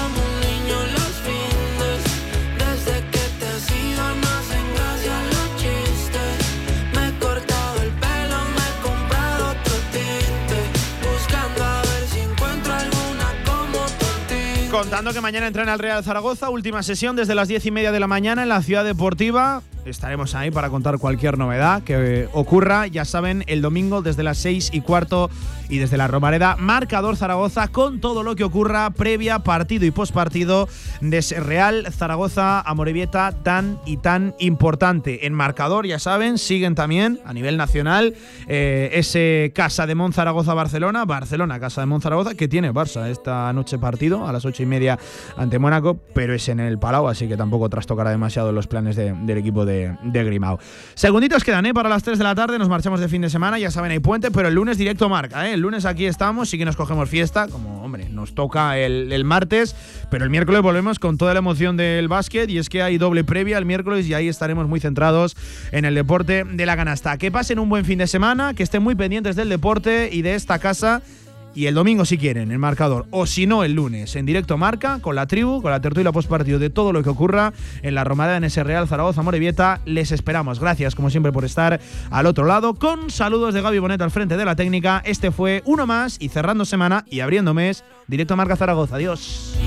Contando que mañana entrena el Real Zaragoza, última sesión desde las diez y media de la mañana en la Ciudad Deportiva. Estaremos ahí para contar cualquier novedad que ocurra. Ya saben, el domingo desde las seis y cuarto y desde la Romareda, marcador Zaragoza con todo lo que ocurra previa, partido y postpartido de Real Zaragoza a Morevieta tan y tan importante. En marcador, ya saben, siguen también a nivel nacional eh, ese Casa de Mon Zaragoza-Barcelona, Barcelona, Casa de Mon Zaragoza, que tiene Barça esta noche partido a las ocho y media ante Mónaco, pero es en el Palau, así que tampoco trastocará demasiado los planes de, del equipo de, Grimao. Segunditos quedan ¿eh? para las 3 de la tarde, nos marchamos de fin de semana, ya saben, hay puente, pero el lunes directo marca. ¿eh? El lunes aquí estamos, sí que nos cogemos fiesta, como, hombre, nos toca el, el martes, pero el miércoles volvemos con toda la emoción del básquet y es que hay doble previa el miércoles y ahí estaremos muy centrados en el deporte de la canasta. Que pasen un buen fin de semana, que estén muy pendientes del deporte y de esta casa y el domingo si quieren, el marcador, o si no el lunes, en directo marca, con la tribu, con la tertulia postpartido de todo lo que ocurra en la Romada en ese Real Zaragoza Morevieta. Les esperamos. Gracias, como siempre, por estar al otro lado. Con saludos de Gaby Bonet al frente de la técnica. Este fue uno más y cerrando semana y abriendo mes, directo marca Zaragoza. Adiós.